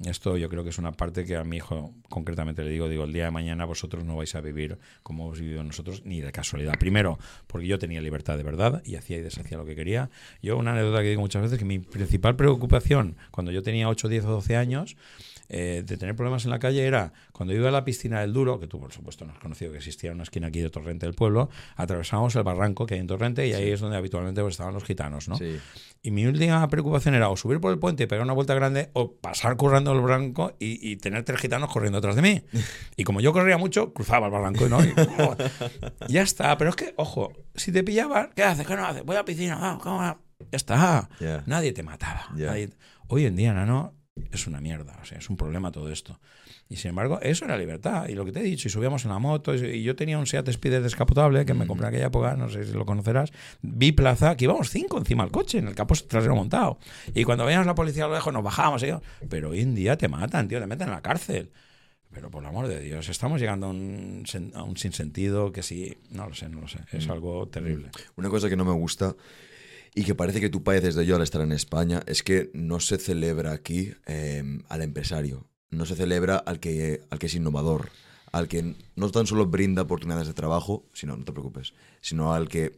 Esto yo creo que es una parte que a mi hijo concretamente le digo, digo, el día de mañana vosotros no vais a vivir como hemos vivido nosotros, ni de casualidad. Primero, porque yo tenía libertad de verdad y hacía y deshacía lo que quería. Yo una anécdota que digo muchas veces, que mi principal preocupación cuando yo tenía 8, 10 o 12 años, eh, de tener problemas en la calle era cuando iba a la piscina del Duro, que tú por supuesto no has conocido que existía una esquina aquí de Torrente del pueblo, atravesábamos el barranco que hay en Torrente y ahí es donde habitualmente pues, estaban los gitanos, ¿no? Y mi última preocupación era o subir por el puente y pegar una vuelta grande o pasar corriendo el barranco y, tener tres gitanos corriendo atrás de mí. [laughs] Y como yo corría mucho, cruzaba el barranco, ¿no? Y, ya está, pero es que, ojo, si te pillaban, ¿qué haces? ¿Qué no haces? Voy a la piscina, ¿cómo? Ya está. Nadie te mataba. Hoy en día, ¿no? Es una mierda, o sea, es un problema todo esto. Y sin embargo, eso era libertad. Y lo que te he dicho, y subíamos en la moto, y yo tenía un Seat Speeder descapotable que me compré en aquella época, no sé si lo conocerás, biplaza, que íbamos cinco encima del coche, en el capó trasero montado. Y cuando veíamos la policía a lo lejos, nos bajábamos. Y yo, pero hoy en día te matan, tío, te meten en la cárcel. Pero por el amor de Dios, estamos llegando a un, a un sinsentido que sí, no lo sé, no lo sé, es algo terrible. Una cosa que no me gusta y que parece que tu país desde yo al estar en España es que no se celebra aquí em, al empresario, no se celebra al que, al que es innovador, al que no tan solo brinda oportunidades de trabajo, sino, no te preocupes, sino al que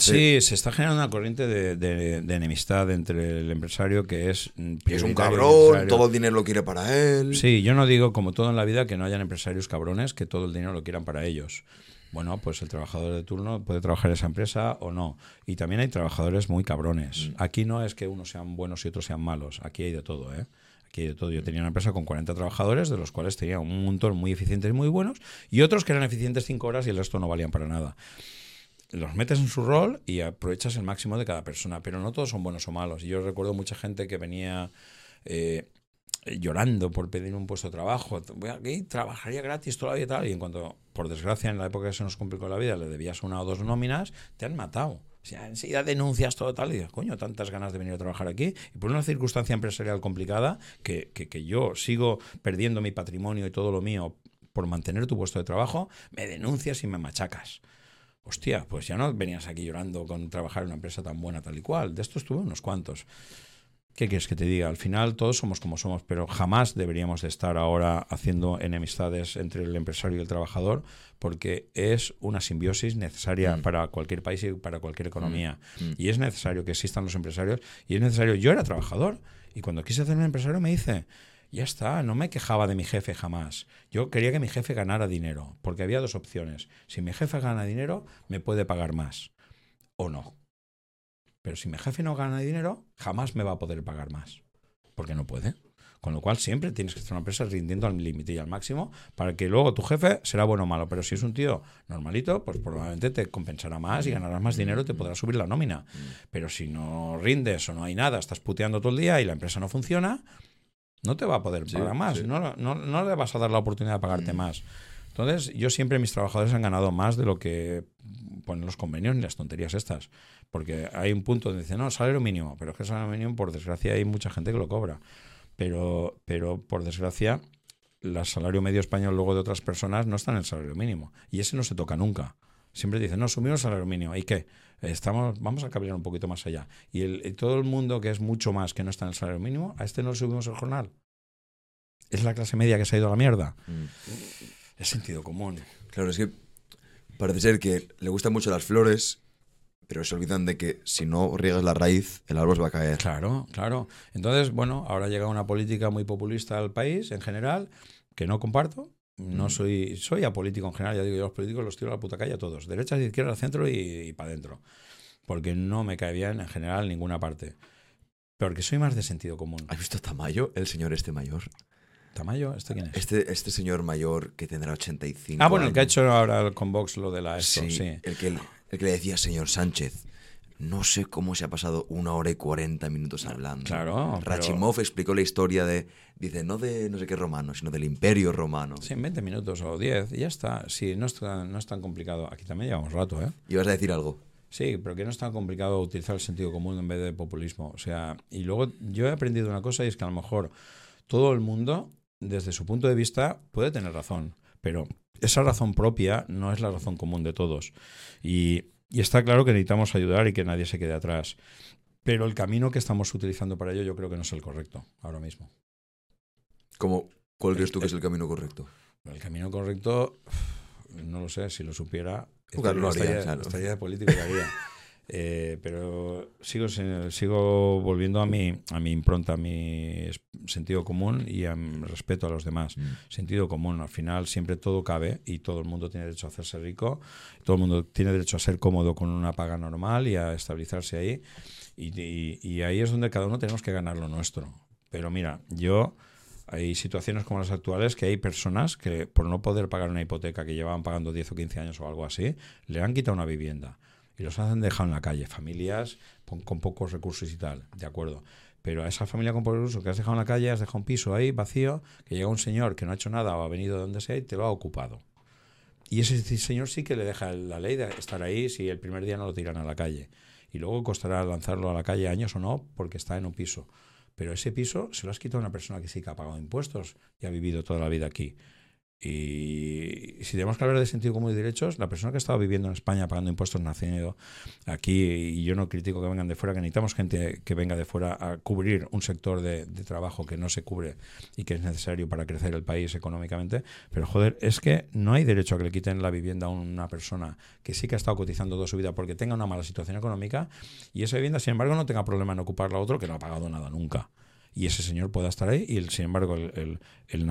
Sí, se está generando una corriente de, enemistad entre el empresario que es... es un cabrón, todo el dinero lo quiere para él. Sí, yo no digo, como todo en la vida, que no hayan empresarios cabrones, que todo el dinero lo quieran para ellos bueno, pues el trabajador de turno puede trabajar en esa empresa o no. Y también hay trabajadores muy cabrones. Mm. Aquí no es que unos sean buenos y otros sean malos. Aquí hay de todo, ¿eh? Aquí hay de todo. Yo tenía una empresa con 40 trabajadores, de los cuales tenía un montón muy eficientes y muy buenos, y otros que eran eficientes 5 horas y el resto no valían para nada los metes en su rol y aprovechas el máximo de cada persona, pero no todos son buenos o malos. Y yo recuerdo mucha gente que venía eh, eh, llorando por pedir un puesto de trabajo. Voy aquí, trabajaría gratis todavía y tal. Y en cuanto, por desgracia, en la época que se nos complicó la vida, le debías una o dos nóminas, te han matado. O sea, enseguida denuncias todo tal y dices, coño, tantas ganas de venir a trabajar aquí. Y por una circunstancia empresarial complicada, que, que, que yo sigo perdiendo mi patrimonio y todo lo mío por mantener tu puesto de trabajo, me denuncias y me machacas. Hostia, pues ya no venías aquí llorando con trabajar en una empresa tan buena tal y cual. De esto estuve unos cuantos. ¿Qué quieres que te diga? Al final todos somos como somos, pero jamás deberíamos de estar ahora haciendo enemistades entre el empresario y el trabajador, porque es una simbiosis necesaria mm. para cualquier país y para cualquier economía. Mm. Mm. Y es necesario que existan los empresarios, y es necesario, yo era trabajador, y cuando quise hacer un empresario me dice, ya está, no me quejaba de mi jefe jamás. Yo quería que mi jefe ganara dinero, porque había dos opciones. Si mi jefe gana dinero, me puede pagar más, o no. Pero si mi jefe no gana dinero, jamás me va a poder pagar más. Porque no puede. Con lo cual siempre tienes que estar una empresa rindiendo al límite y al máximo para que luego tu jefe será bueno o malo. Pero si es un tío normalito, pues probablemente te compensará más y ganarás más dinero y te podrás subir la nómina. Pero si no rindes o no hay nada, estás puteando todo el día y la empresa no funciona, no te va a poder pagar más. No, no, no, le vas a dar la oportunidad de pagarte mm. más. Entonces, yo siempre mis trabajadores han ganado más de lo que ponen los convenios ni las tonterías estas. Porque hay un punto donde dicen, no, salario mínimo. Pero es que el salario mínimo, por desgracia, hay mucha gente que lo cobra. Pero, pero por desgracia, el salario medio español luego de otras personas no está en el salario mínimo. Y ese no se toca nunca. Siempre dicen, no, subimos el salario mínimo. ¿Y qué? Estamos, vamos a caminar un poquito más allá. Y, el, todo el mundo que es mucho más que no está en el salario mínimo, a este no le subimos el jornal. Es la clase media que se ha ido a la mierda. Mm es sentido común. Claro, es que parece ser que le gustan mucho las flores, pero se olvidan de que si no riegas la raíz, el árbol va a caer. Claro, claro. Entonces, bueno, ahora llega una política muy populista al país en general, que no comparto. No mm. soy, soy apolítico en general, ya digo, yo los políticos los tiro a la puta calle a todos, derecha, izquierda, centro y, y para adentro. Porque no me cae bien en general ninguna parte. Porque soy más de sentido común. ¿Has visto Tamayo, el señor este mayor? ¿Tamayo? ¿Este quién es? Este, este señor mayor que tendrá 85 Ah, bueno, el que ha hecho ahora con Vox lo de la esto, sí. El, que, el que le decía señor Sánchez. no sé cómo se ha pasado una hora y cuarenta minutos hablando. Claro. Rachimov explicó la historia de, dice, no de no sé qué romano, sino del imperio romano. Sí, en 20 minutos o 10 y ya está. Sí, no es, tan, no es tan complicado. Aquí también llevamos rato, ¿eh? ¿Ibas a decir algo? Sí, pero que no es tan complicado utilizar el sentido común en vez de populismo. O sea, y luego yo he aprendido una cosa y es que a lo mejor todo el mundo, desde su punto de vista, puede tener razón, pero esa razón propia no es la razón común de todos. Y, y está claro que necesitamos ayudar y que nadie se quede atrás. Pero el camino que estamos utilizando para ello yo creo que no es el correcto ahora mismo. ¿Cómo, ¿Cuál crees tú que es el camino correcto? El camino correcto, no lo sé, si lo supiera, Claro, estaría, claro. estaría de político que haría. [laughs] Eh, pero sigo, sigo volviendo a mi, a mi impronta, a mi sentido común y a mi respeto a los demás. Mm. Sentido común, al final siempre todo cabe y todo el mundo tiene derecho a hacerse rico, todo el mundo tiene derecho a ser cómodo con una paga normal y a estabilizarse ahí. Y, y, y ahí es donde cada uno tenemos que ganar lo nuestro. Pero mira, yo hay situaciones como las actuales que hay personas que por no poder pagar una hipoteca que llevaban pagando 10 o 15 años o algo así, le han quitado una vivienda y los han dejado en la calle, familias con, con pocos recursos y tal, de acuerdo. Pero a esa familia con pocos recursos que has dejado en la calle, has dejado un piso ahí vacío, que llega un señor que no ha hecho nada o ha venido de donde sea y te lo ha ocupado. Y ese señor sí que le deja la ley de estar ahí si el primer día no lo tiran a la calle. Y luego costará lanzarlo a la calle años o no porque está en un piso. Pero ese piso se lo has quitado a una persona que sí que ha pagado impuestos y ha vivido toda la vida aquí. Y si tenemos que hablar de sentido común y derechos, la persona que ha estado viviendo en España pagando impuestos naciendo aquí, y yo no critico que vengan de fuera, que necesitamos gente que venga de fuera a cubrir un sector de, de trabajo que no se cubre y que es necesario para crecer el país económicamente, pero joder, es que no hay derecho a que le quiten la vivienda a una persona que sí que ha estado cotizando toda su vida porque tenga una mala situación económica y esa vivienda, sin embargo, no tenga problema en ocuparla a otro que no ha pagado nada nunca y ese señor pueda estar ahí y el, sin embargo el, el,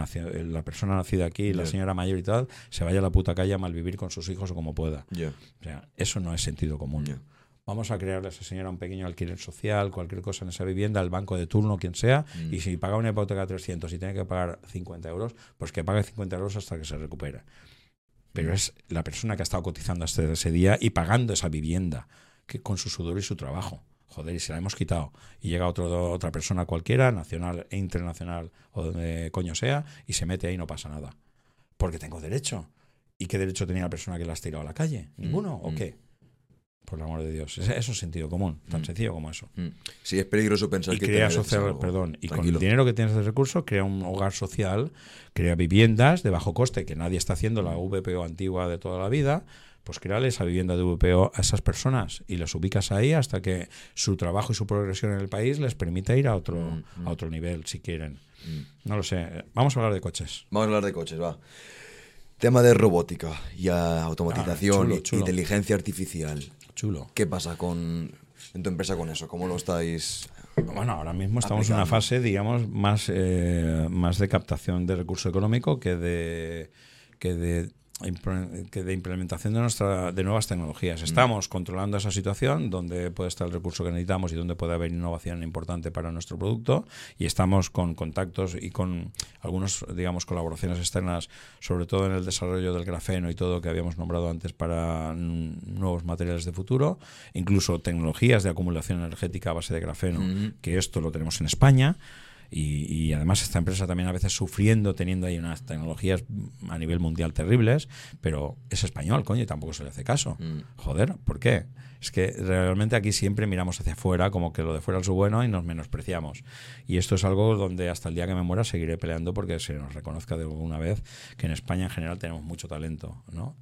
la persona nacida aquí, la señora mayor y tal, se vaya a la puta calle a malvivir con sus hijos o como pueda. Yeah. O sea, eso no es sentido común. Yeah. Vamos a crearle a esa señora un pequeño alquiler social, cualquier cosa en esa vivienda, el banco de turno, quien sea, Mm. y si paga una hipoteca de 300 y tiene que pagar 50 euros, pues que pague 50 euros hasta que se recupere. Pero Mm. es la persona que ha estado cotizando hasta ese día y pagando esa vivienda, que con su sudor y su trabajo joder, y se la hemos quitado. Y llega otro, otra persona cualquiera, nacional e internacional, o donde coño sea, y se mete ahí y no pasa nada. Porque tengo derecho. ¿Y qué derecho tenía la persona que la has tirado a la calle? ¿Ninguno? ¿O mm. qué? Por el amor de Dios. Eso es sentido común, tan Mm. sencillo como eso. Mm. Sí, es peligroso pensar Y que crea social, perdón, y con Tranquilo. el dinero que tienes de recursos, crea un hogar social, crea viviendas de bajo coste, que nadie está haciendo, la VPO antigua de toda la vida, pues créale esa vivienda de VPO a esas personas y las ubicas ahí hasta que su trabajo y su progresión en el país les permita ir a otro, Mm, mm. a otro nivel, si quieren. Mm. No lo sé. Vamos a hablar de coches. Vamos a hablar de coches, va. Tema de robótica y automatización, Ah, chulo, y- chulo. inteligencia artificial. Chulo. ¿Qué pasa con en tu empresa con eso? ¿Cómo lo estáis? Bueno, ahora mismo estamos en una fase, digamos, más, eh, más de captación de recurso económico que de, que de, de implementación de, nuestra, de nuevas tecnologías. Estamos controlando esa situación, donde puede estar el recurso que necesitamos y donde puede haber innovación importante para nuestro producto. Y estamos con contactos y con algunas, digamos, colaboraciones externas, sobre todo en el desarrollo del grafeno y todo que habíamos nombrado antes para mm, nuevos materiales de futuro, incluso tecnologías de acumulación energética a base de grafeno Ujú. que esto lo tenemos en España. Y, y además esta empresa también a veces sufriendo, teniendo ahí unas tecnologías a nivel mundial terribles, pero es español, coño, y tampoco se le hace caso. Mm. Joder, ¿por qué? Es que realmente aquí siempre miramos hacia afuera, como que lo de fuera es lo bueno y nos menospreciamos. Y esto es algo donde hasta el día que me muera seguiré peleando porque se nos reconozca de alguna vez que en España en general tenemos mucho talento, ¿no?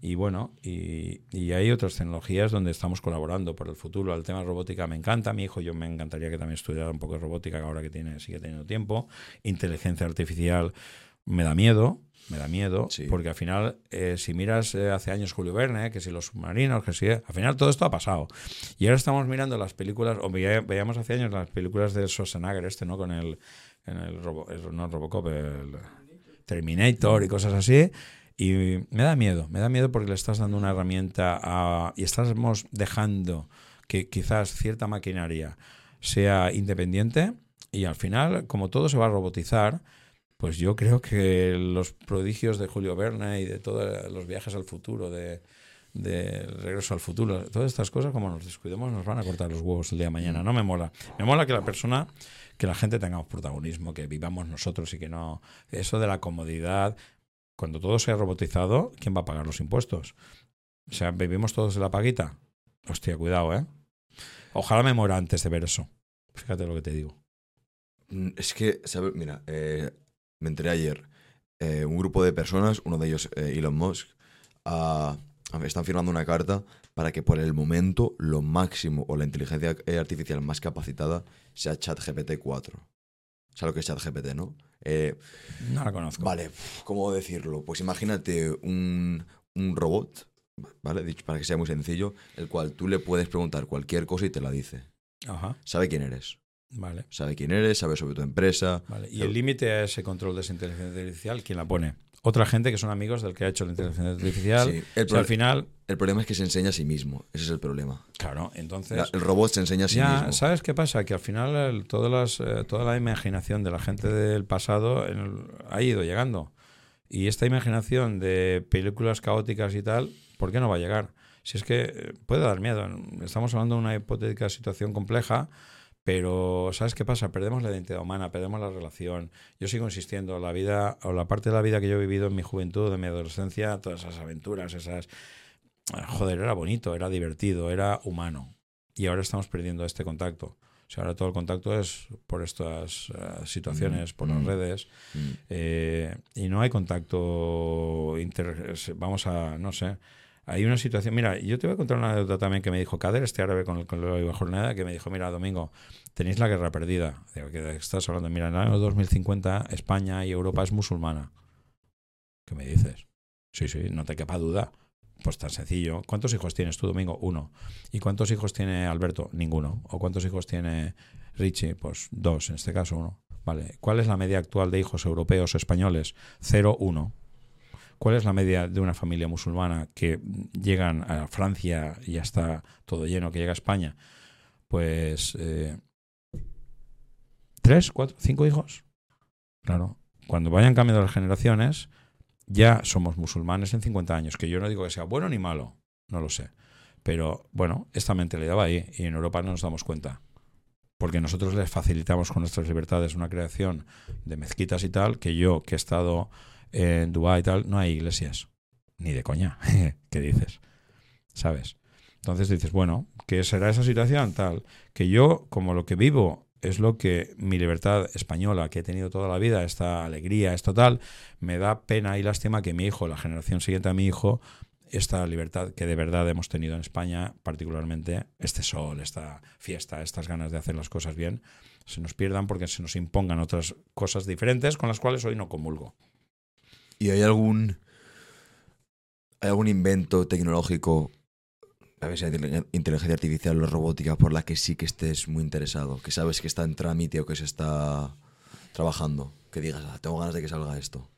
Y bueno, y, hay otras tecnologías donde estamos colaborando por el futuro. El tema de robótica me encanta. Mi hijo, yo me encantaría que también estudiara un poco de robótica ahora que tiene, sigue teniendo tiempo. Inteligencia artificial me da miedo, me da miedo, Sí. porque al final, eh, si miras eh, hace años Julio Verne, que si los submarinos, que si, al final todo esto ha pasado. Y ahora estamos mirando las películas, o veía- veíamos hace años las películas de Schwarzenegger, este, ¿no? Con el, en el, robo, el- no Robocop, el Terminator y cosas así. Y me da miedo, me da miedo porque le estás dando una herramienta a, y estamos dejando que quizás cierta maquinaria sea independiente y al final, como todo se va a robotizar, pues yo creo que los prodigios de Julio Verne y de todos los viajes al futuro de, Regreso al Futuro. Todas estas cosas, como nos descuidemos, nos van a cortar los huevos el día de mañana. No me mola. Me mola que la persona, que la gente tengamos protagonismo, que vivamos nosotros y que no... Eso de la comodidad, cuando todo sea robotizado, ¿quién va a pagar los impuestos? O sea, ¿vivimos todos de la paguita? Hostia, cuidado, ¿eh? Ojalá me muera antes de ver eso. Fíjate lo que te digo. Mm, es que, ¿sabes? Mira, eh, me enteré ayer. Eh, un grupo de personas, uno de ellos eh, Elon Musk, uh, están firmando una carta para que por el momento lo máximo o la inteligencia artificial más capacitada sea ChatGPT 4. ¿Sabes lo que es ChatGPT, no? no la conozco. Vale, ¿cómo decirlo? Pues imagínate un, un robot, ¿vale? Dicho para que sea muy sencillo, el cual tú le puedes preguntar cualquier cosa y te la dice. Ajá. Sabe quién eres. Vale. Sabe quién eres, sabe sobre tu empresa. Vale. ¿Y el límite a ese control de esa inteligencia artificial, quién la pone? Otra gente que son amigos del que ha hecho la inteligencia artificial. Sí, el O sea, al final, El problema es que se enseña a sí mismo. Ese es el problema. claro, entonces. La- el robot se enseña a sí ya, mismo. ¿sabes qué pasa? Que al final el- todas las, eh, toda la imaginación de la gente del pasado el- ha ido llegando. Y esta imaginación de películas caóticas y tal, ¿por qué no va a llegar? Si es que eh, puede dar miedo. Estamos hablando de una hipotética situación compleja, pero ¿sabes qué pasa? Perdemos la identidad humana, perdemos la relación. Yo sigo insistiendo, la vida, o la parte de la vida que yo he vivido en mi juventud, en mi adolescencia, todas esas aventuras, esas... Joder, era bonito, era divertido, era humano. Y ahora estamos perdiendo este contacto. O sea, ahora todo el contacto es por estas eh, situaciones, por las Mm. redes. Mm. Eh, y no hay contacto inter, vamos a no sé hay una situación mira yo te voy a contar una anécdota también que me dijo Kader este árabe con el con lo de jornada que me dijo mira Domingo tenéis la guerra perdida Digo, ¿qué estás hablando mira en el año 2050 España y Europa es musulmana ¿qué me dices? sí sí no te quepa duda pues tan sencillo. ¿cuántos hijos tienes tú Domingo? uno ¿y cuántos hijos tiene Alberto? ninguno ¿o cuántos hijos tiene Richie? pues dos en este caso uno Vale, ¿cuál es la media actual de hijos europeos españoles? 0,1. ¿Cuál es la media de una familia musulmana que llegan a Francia y ya está todo lleno, que llega a España? Pues eh, tres, cuatro, cinco hijos. Claro, cuando vayan cambiando las generaciones, ya somos musulmanes en 50 años, que yo no digo que sea bueno ni malo, no lo sé. Pero bueno, esta mentalidad va ahí y en Europa no nos damos cuenta porque nosotros les facilitamos con nuestras libertades una creación de mezquitas y tal, que yo, que he estado en Dubái y tal, no hay iglesias. Ni de coña. [laughs] ¿Qué dices? ¿Sabes? Entonces dices, bueno, ¿qué será esa situación? Tal. Que yo, como lo que vivo es lo que mi libertad española, que he tenido toda la vida, esta alegría, esto tal, me da pena y lástima que mi hijo, la generación siguiente a mi hijo, esta libertad que de verdad hemos tenido en España, particularmente este sol, esta fiesta, estas ganas de hacer las cosas bien, se nos pierdan porque se nos impongan otras cosas diferentes con las cuales hoy no comulgo. ¿Y hay algún. ¿Hay algún invento tecnológico, a ver si hay inteligencia artificial o robótica, por la que sí que estés muy interesado? Que sabes que está en trámite o que se está trabajando. Que digas, "Ah, tengo ganas de que salga esto.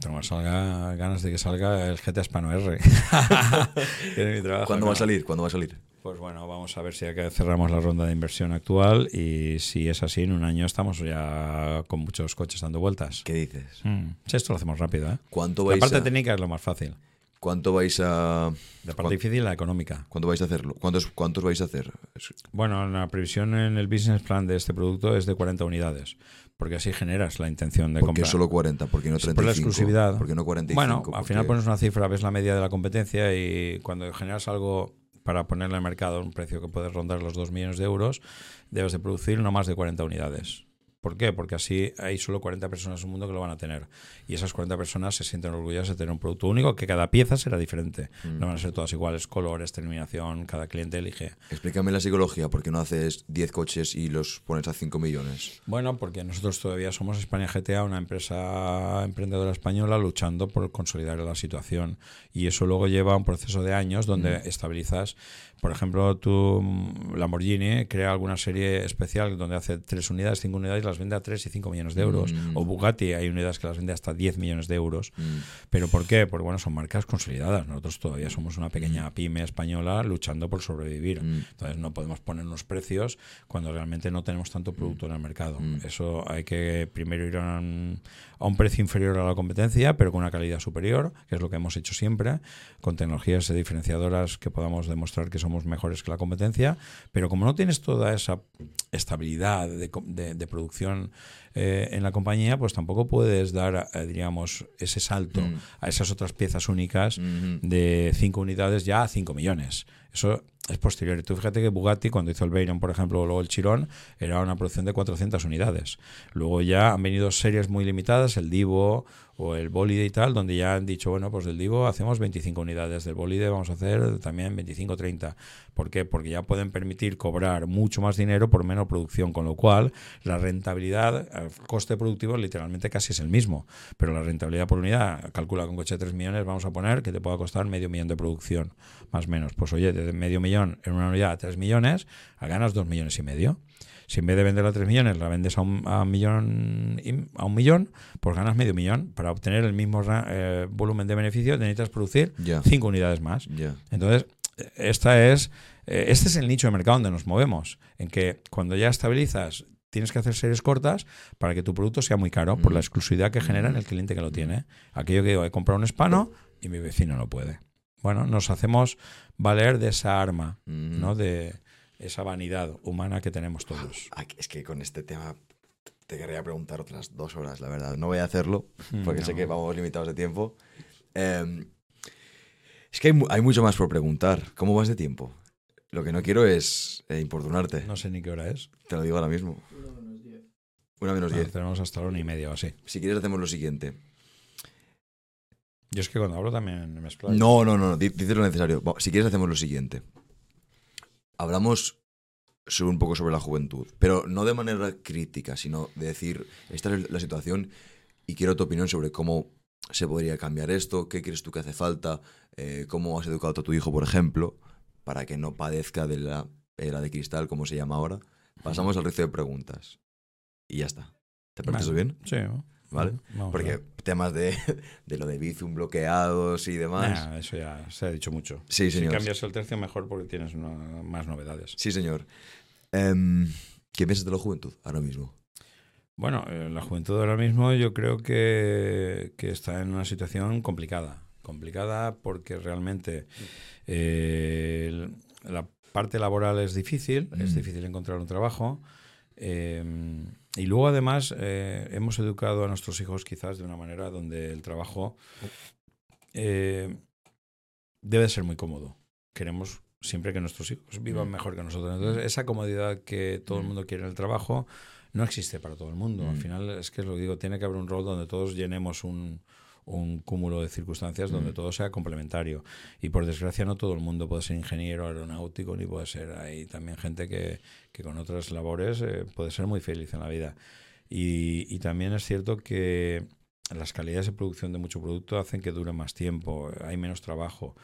Tengo salga, ganas de que salga el GTA Hispano R. [laughs] [laughs] ¿Cuándo va a salir? ¿Cuándo va a salir? Pues bueno, vamos a ver si acá cerramos la ronda de inversión actual y si es así, en un año estamos ya con muchos coches dando vueltas. ¿Qué dices? Mm, esto lo hacemos rápido, ¿eh? ¿Cuánto La parte a, técnica es lo más fácil. ¿Cuánto vais a. La parte ¿Cuán- difícil la económica. ¿Cuánto vais a hacerlo? ¿Cuántos, ¿Cuántos vais a hacer? Bueno, la previsión en el business plan de este producto es de 40 unidades, porque así generas la intención de ¿Por qué comprar. solo 40? ¿Por qué no Sí, 35? por la exclusividad. ¿Por qué no 45? Bueno, al ¿Por final pones una cifra, ves la media de la competencia y cuando generas algo para ponerle al mercado un precio que puede rondar los 2 millones de euros, debes de producir no más de 40 unidades. ¿Por qué? Porque así hay solo 40 personas en el mundo que lo van a tener. Y esas 40 personas se sienten orgullosas de tener un producto único que cada pieza será diferente. Mm. No van a ser todas iguales, colores, terminación, cada cliente elige. Explícame la psicología, ¿por qué no haces 10 coches y los pones a 5 millones? Bueno, porque nosotros todavía somos España GTA, una empresa emprendedora española luchando por consolidar la situación. Y eso luego lleva un proceso de años donde estabilizas. Por ejemplo, tu mm, Lamborghini crea alguna serie especial donde hace tres unidades, cinco unidades y las vende a 3 y 5 millones de euros. Mm. O Bugatti hay unidades que las vende hasta 10 millones de euros. Mm. ¿Pero por qué? Porque bueno, son marcas consolidadas. Nosotros todavía somos una Mm. pequeña pyme española luchando por sobrevivir. Mm. Entonces no podemos poner unos precios cuando realmente no tenemos tanto producto en el mercado. Eso hay que primero ir a un, a un precio inferior a la competencia, pero con una calidad superior, que es lo que hemos hecho siempre, con tecnologías diferenciadoras que podamos demostrar que somos mejores que la competencia. Pero como no tienes toda esa estabilidad de, de- de producción eh, en la compañía, pues tampoco puedes dar, eh, diríamos, ese salto Mm. a esas otras piezas únicas Mhm. de 5 unidades ya a 5 millones. Eso es posterior. Tú fíjate que Bugatti, cuando hizo el Veyron, por ejemplo, o luego el Chiron, era una producción de 400 unidades. Luego ya han venido series muy limitadas, el Divo o el Bolide y tal, donde ya han dicho, bueno, pues del Divo hacemos 25 unidades, del Bolide vamos a hacer también 25 30. ¿Por qué? Porque ya pueden permitir cobrar mucho más dinero por menos producción, con lo cual la rentabilidad, el coste productivo literalmente casi es el mismo, pero la rentabilidad por unidad, calcula con coche de 3 millones, vamos a poner que te pueda costar medio millón de producción, más o menos. Pues oye, de medio millón en una unidad a 3 millones, a ganas 2 millones y medio. Si en vez de venderla a 3 millones la vendes a un, a un millón, a un millón, pues ganas medio millón. Para obtener el mismo eh, volumen de beneficio necesitas producir Ya. 5 unidades más. Ya. Entonces, eh, esta es, eh, este es el nicho de mercado donde nos movemos, en que cuando ya estabilizas tienes que hacer series cortas para que tu producto sea muy caro por la exclusividad que genera en el cliente que lo tiene. Aquello que digo, he comprado un hispano y mi vecino no puede. Bueno, nos hacemos valer de esa arma. ¿no? De esa vanidad humana que tenemos todos. Es que con este tema te querría preguntar otras dos horas, la verdad. No voy a hacerlo porque sé que vamos limitados de tiempo. Eh, es que hay, mu- hay mucho más por preguntar. ¿Cómo vas de tiempo? Lo que no quiero es eh, importunarte. No sé ni qué hora es. Te lo digo ahora mismo. Una menos No, diez. tenemos hasta la una y media o así. Si quieres hacemos lo siguiente. Yo es que cuando hablo también me explayo. No, no, no, di- dices lo necesario. Bueno, si quieres hacemos lo siguiente. Hablamos sobre un poco sobre la juventud, pero no de manera crítica, sino de decir, esta es la situación y quiero tu opinión sobre cómo se podría cambiar esto, qué crees tú que hace falta, eh, cómo has educado a tu hijo, por ejemplo, para que no padezca de la era de cristal, como se llama ahora. Pasamos al resto de preguntas. Y ya está. ¿Te parece Vale. bien? Sí. ¿no? Vale. Vamos Porque temas de, [laughs] de lo de Bizum bloqueados y demás. Nah, eso ya se ha dicho mucho. Sí, Si señor. cambias el tercio, mejor porque tienes una- más novedades. Sí, señor. Em, ¿Qué piensas de la juventud ahora mismo? Bueno, eh, la juventud ahora mismo yo creo que, que está en una situación complicada. Complicada porque realmente eh, la parte laboral es difícil, es Mm. difícil encontrar un trabajo. eh, y luego además eh, hemos educado a nuestros hijos quizás de una manera donde el trabajo debe ser muy cómodo. Queremos siempre que nuestros hijos vivan Mm. mejor que nosotros. Entonces, esa comodidad que todo el Mm. mundo quiere en el trabajo no existe para todo el mundo. Al Mm. final, es que lo digo, tiene que haber un rol donde todos llenemos un, un cúmulo de circunstancias donde Mm. todo sea complementario. Y por desgracia no todo el mundo puede ser ingeniero aeronáutico ni puede ser. Hay también gente que, que con otras labores eh, puede ser muy feliz en la vida. Y, y también es cierto que las calidades de producción de mucho producto hacen que dure más tiempo, hay menos trabajo.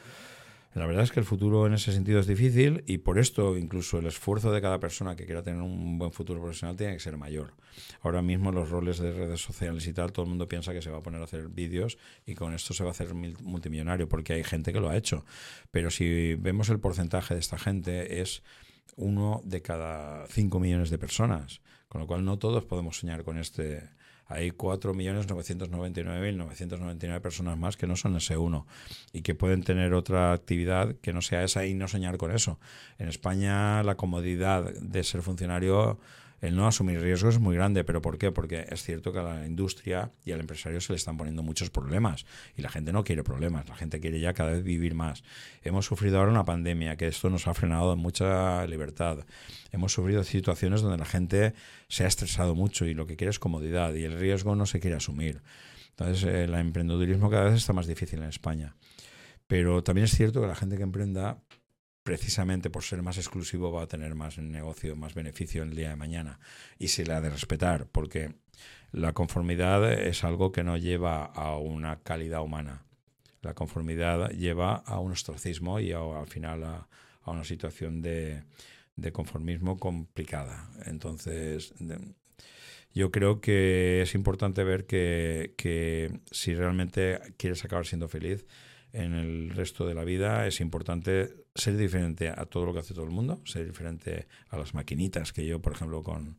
La verdad es que el futuro en ese sentido es difícil y por esto incluso el esfuerzo de cada persona que quiera tener un buen futuro profesional tiene que ser mayor. Ahora mismo los roles de redes sociales y tal, todo el mundo piensa que se va a poner a hacer vídeos y con esto se va a hacer mil- multimillonario porque hay gente que lo ha hecho. Pero si vemos el porcentaje de esta gente es uno de cada cinco millones de personas, con lo cual no todos podemos soñar con este. Hay 4.999.999 personas más que no son ese uno y que pueden tener otra actividad que no sea esa y no soñar con eso. En España la comodidad de ser funcionario, el no asumir riesgos es muy grande, pero ¿por qué? Porque es cierto que a la industria y al empresario se le están poniendo muchos problemas y la gente no quiere problemas, la gente quiere ya cada vez vivir más. Hemos sufrido ahora una pandemia que esto nos ha frenado en mucha libertad. Hemos sufrido situaciones donde la gente se ha estresado mucho y lo que quiere es comodidad y el riesgo no se quiere asumir. Entonces, eh, el emprendedurismo cada vez está más difícil en España. Pero también es cierto que la gente que emprenda, precisamente por ser más exclusivo, va a tener más negocio, más beneficio en el día de mañana. Y se le ha de respetar, porque la conformidad es algo que no lleva a una calidad humana. La conformidad lleva a un ostracismo y al final a, una situación de, conformismo complicada. Entonces, yo creo que es importante ver que, que si realmente quieres acabar siendo feliz, en el resto de la vida es importante ser diferente a todo lo que hace todo el mundo, ser diferente a las maquinitas que yo, por ejemplo, con,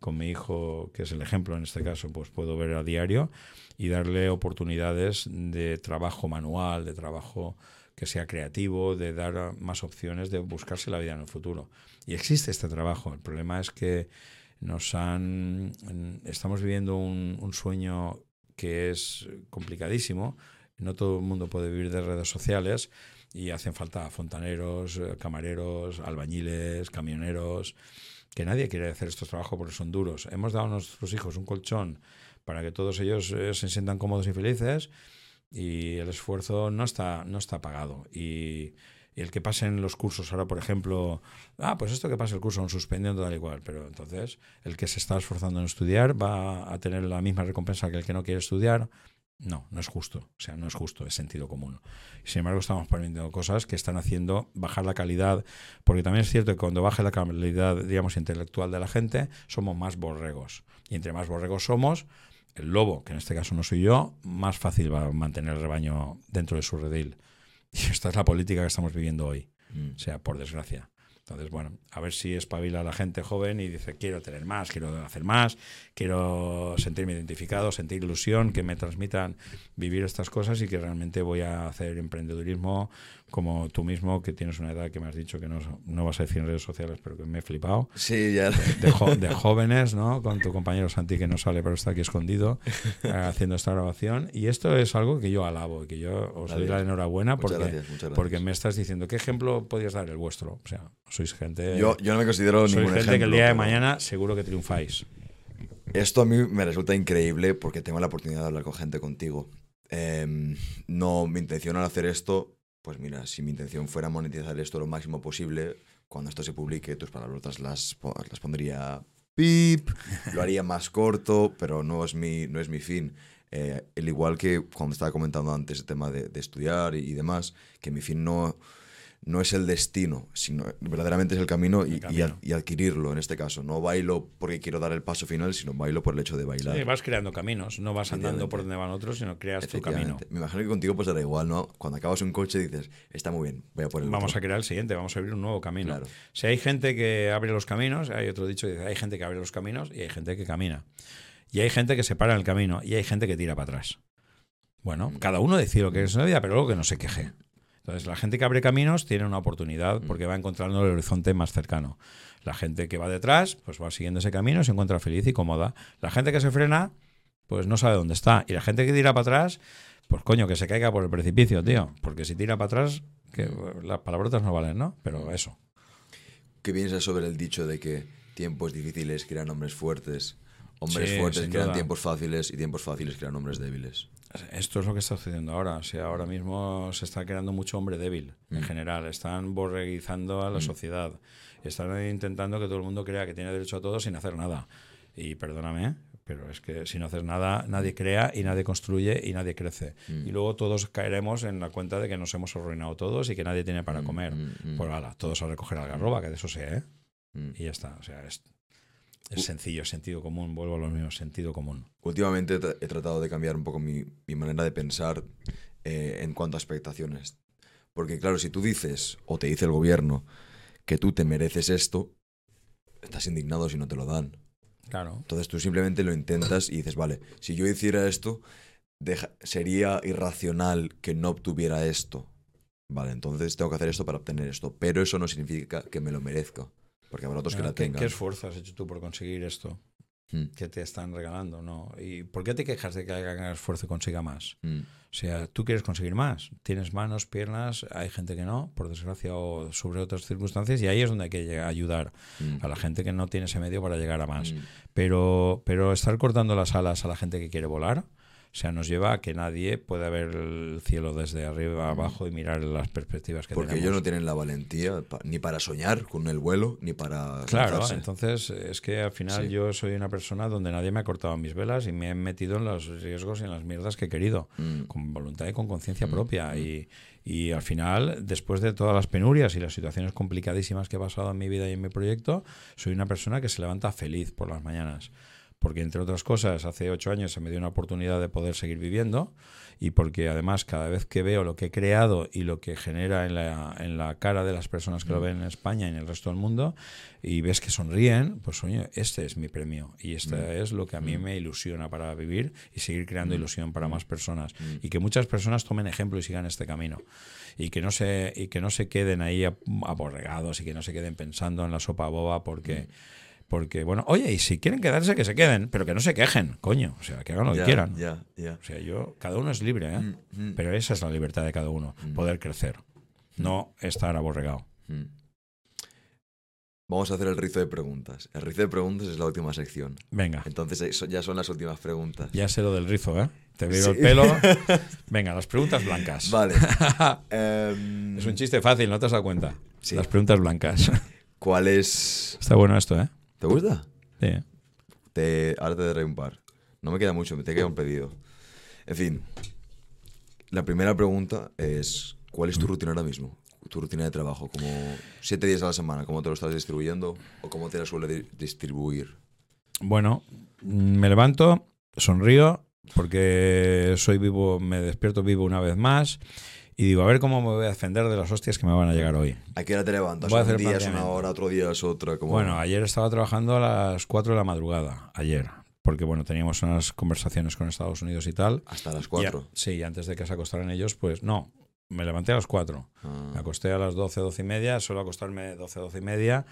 con mi hijo, que es el ejemplo en este caso, pues puedo ver a diario y darle oportunidades de trabajo manual, de trabajo que sea creativo, de dar más opciones de buscarse la vida en el futuro. Y existe este trabajo. El problema es que nos han estamos viviendo un, un sueño que es complicadísimo no todo el mundo puede vivir de redes sociales y hacen falta fontaneros, eh, camareros, albañiles, camioneros, que nadie quiere hacer estos trabajos porque son duros. Hemos dado a nuestros hijos un colchón para que todos ellos eh, se sientan cómodos y felices y el esfuerzo no está, no está pagado. Y, el que pasen los cursos ahora, por ejemplo, ah, pues esto que pasa el curso, un suspendiendo tal igual, pero entonces el que se está esforzando en estudiar va a tener la misma recompensa que el que no quiere estudiar, no, no es justo. O sea, no es justo, es sentido común. Sin embargo, estamos poniendo cosas que están haciendo bajar la calidad, porque también es cierto que cuando baje la calidad, digamos, intelectual de la gente, somos más borregos. Y entre más borregos somos, el lobo, que en este caso no soy yo, más fácil va a mantener el rebaño dentro de su redil. [laughs] Y esta es la política que estamos viviendo hoy. Mm. O sea, por desgracia. Entonces, bueno, a ver si espabila la gente joven y dice, quiero tener más, quiero hacer más, quiero sentirme identificado, sentir ilusión, que me transmitan vivir estas cosas y que realmente voy a hacer emprendedurismo como tú mismo, que tienes una edad que me has dicho que no, no vas a decir en redes sociales, pero que me he flipado. Sí, ya. De, [laughs] jóvenes, ¿no? Con tu compañero Santi, que no sale, pero está aquí escondido, eh, haciendo esta grabación. Y esto es algo que yo alabo, que yo os doy la enhorabuena porque, porque me estás diciendo, ¿qué ejemplo podrías dar el vuestro? O sea, sois gente... Yo, yo no me considero sois ningún gente que el día de mañana seguro que triunfáis. Esto a mí me resulta increíble porque tengo la oportunidad de hablar con gente contigo. Em, no, mi intención al hacer esto pues mira, si mi intención fuera monetizar esto lo máximo posible, cuando esto se publique, tus palabras las, las pondría pip, lo haría [laughs] más corto, pero no es mi, no es mi fin. Eh, el igual que cuando estaba comentando antes el tema de, de estudiar y, demás, que mi fin no, no es el destino, sino verdaderamente es el camino, y, Y, adquirirlo en este caso. No bailo porque quiero dar el paso final, sino bailo por el hecho de bailar. Sí, vas creando caminos, no vas andando por donde van otros, sino creas tu camino. Me imagino que contigo pues era igual, ¿no? Cuando acabas un coche dices, está muy bien, voy a por el Vamos a crear el siguiente, vamos a abrir un nuevo camino. Si hay gente que abre los caminos, hay otro dicho que dice, hay gente que abre los caminos y hay gente que camina. Y hay gente que se para en el camino y hay gente que tira para atrás. Bueno, mm. cada uno decide lo que es la vida, pero luego que no se queje. Entonces, la gente que abre caminos tiene una oportunidad mm. porque va encontrando el horizonte más cercano. La gente que va detrás, pues va siguiendo ese camino y se encuentra feliz y cómoda. La gente que se frena, pues no sabe dónde está. Y la gente que tira para atrás, pues coño, que se caiga por el precipicio, tío. Porque si tira para atrás, que las palabrotas no valen, ¿no? Pero eso. ¿Qué piensas sobre el dicho de que tiempos difíciles crean hombres fuertes? Hombres fuertes crean tiempos fáciles y tiempos fáciles crean hombres débiles. Esto es lo que está sucediendo ahora. O sea, ahora mismo se está creando mucho hombre débil en mm. general. Están borreguizando a la mm. sociedad. Están intentando que todo el mundo crea que tiene derecho a todo sin hacer nada. Y perdóname, pero es que si no haces nada, nadie crea y nadie construye y nadie crece. Mm. Y luego todos caeremos en la cuenta de que nos hemos arruinado todos y que nadie tiene para comer. Pues ala, todos a recoger algarroba, que de eso sé, ¿eh? Y ya está. O sea, es, es sencillo, sentido común, vuelvo a lo mismo, sentido común. Últimamente he tratado de cambiar un poco mi, manera de pensar eh, en cuanto a expectaciones. Porque claro, si tú dices, o te dice el gobierno, que tú te mereces esto, estás indignado si no te lo dan. Claro. Entonces tú simplemente lo intentas y dices, vale, si yo hiciera esto, sería irracional que no obtuviera esto. Vale, entonces tengo que hacer esto para obtener esto. Pero eso no significa que me lo merezca. Porque habrá otros que la tengan. ¿Qué esfuerzo has hecho tú por conseguir esto? Hmm. ¿Qué te están regalando? ¿no? ¿Y por qué te quejas de que haga esfuerzo y consiga más? Hmm. O sea, tú quieres conseguir más. Tienes manos, piernas, hay gente que no, por desgracia o sobre otras circunstancias, y ahí es donde hay que ayudar hmm. a la gente que no tiene ese medio para llegar a más. Pero, pero estar cortando las alas a la gente que quiere volar, o sea, nos lleva a que nadie pueda ver el cielo desde arriba abajo y mirar las perspectivas que Porque tenemos. ellos no tienen la valentía ni para soñar con el vuelo, ni para... Claro, entonces es que al final yo soy una persona donde nadie me ha cortado mis velas y me he metido en los riesgos y en las mierdas que he querido, mm. con voluntad y con conciencia mm. propia. Mm. Y, y al final, después de todas las penurias y las situaciones complicadísimas que he pasado en mi vida y en mi proyecto, soy una persona que se levanta feliz por las mañanas porque entre otras cosas hace ocho años se me dio una oportunidad de poder seguir viviendo y porque además cada vez que veo lo que he creado y lo que genera en la, en la cara de las personas que lo mm. ven en España y en el resto del mundo y ves que sonríen, pues oye, este es mi premio y este mm. es lo que a mí mm. me ilusiona para vivir y seguir creando ilusión para más personas y que muchas personas tomen ejemplo y sigan este camino y que no se y que no se queden ahí aborregados y que no se queden pensando en la sopa boba porque porque, bueno, oye, y si quieren quedarse, que se queden, pero que no se quejen, coño. O sea, que hagan lo que quieran. O sea, yo, cada uno es libre, ¿eh? Mm, mm. Pero esa es la libertad de cada uno, mm. poder crecer, no estar aborregado. Vamos a hacer el rizo de preguntas. El rizo de preguntas es la última sección. Venga. Entonces ya son las últimas preguntas. Ya sé lo del rizo, ¿eh? Te veo el pelo. [laughs] Venga, las preguntas blancas. Vale. [laughs] Em, es un chiste fácil, ¿no te has dado cuenta? Las preguntas blancas. ¿Cuál es...? Está bueno esto, ¿eh? ¿Te gusta? Sí. Te, ahora te daré un par. No me queda mucho, me te queda un pedido. En fin, la primera pregunta es, ¿cuál es tu rutina ahora mismo? Tu rutina de trabajo, como siete días a la semana, ¿cómo te lo estás distribuyendo o cómo te la suele distribuir? Bueno, me levanto, sonrío, porque soy vivo, me despierto vivo una vez más y digo, a ver cómo me voy a defender de las hostias que me van a llegar hoy. ¿A qué hora te levantas? Voy a hacer un día es una hora, otro día es otra. Bueno, ayer estaba trabajando a las 4 de la madrugada, ayer. Porque, bueno, teníamos unas conversaciones con Estados Unidos y tal. ¿Hasta las 4? sí, antes de que se acostaran ellos, pues no, me levanté a las 4. Ah. Me acosté a las 12, 12 y media. Suelo acostarme 12, 12 y media.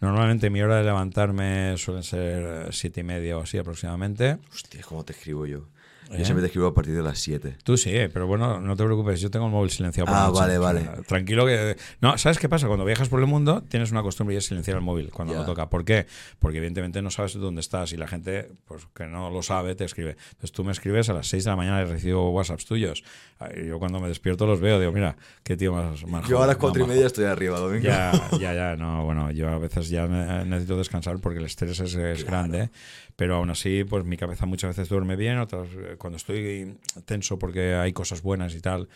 Normalmente mi hora de levantarme suelen ser 7 y media o así aproximadamente. Hostia, ¿cómo te escribo yo? Yo siempre te escribo a partir de las 7. Tú sí, pero bueno, no te preocupes, yo tengo el móvil silenciado. ah, vale, vale. tranquilo que... No, ¿sabes qué pasa? Cuando viajas por el mundo tienes una costumbre de silenciar el móvil cuando no toca. ¿Por qué? Porque evidentemente no sabes dónde estás y la gente, pues que no lo sabe, te escribe. Entonces tú me escribes a las 6 de la mañana y recibo WhatsApps tuyos. Yo cuando me despierto los veo, digo, mira, qué tío más, más Yo a las 4 y media estoy arriba, Domingo. Ya, ya, ya, no, bueno, yo a veces ya necesito descansar porque el estrés es, es grande pero aún así, pues mi cabeza muchas veces duerme bien, otras eh, cuando estoy tenso porque hay cosas buenas y tal,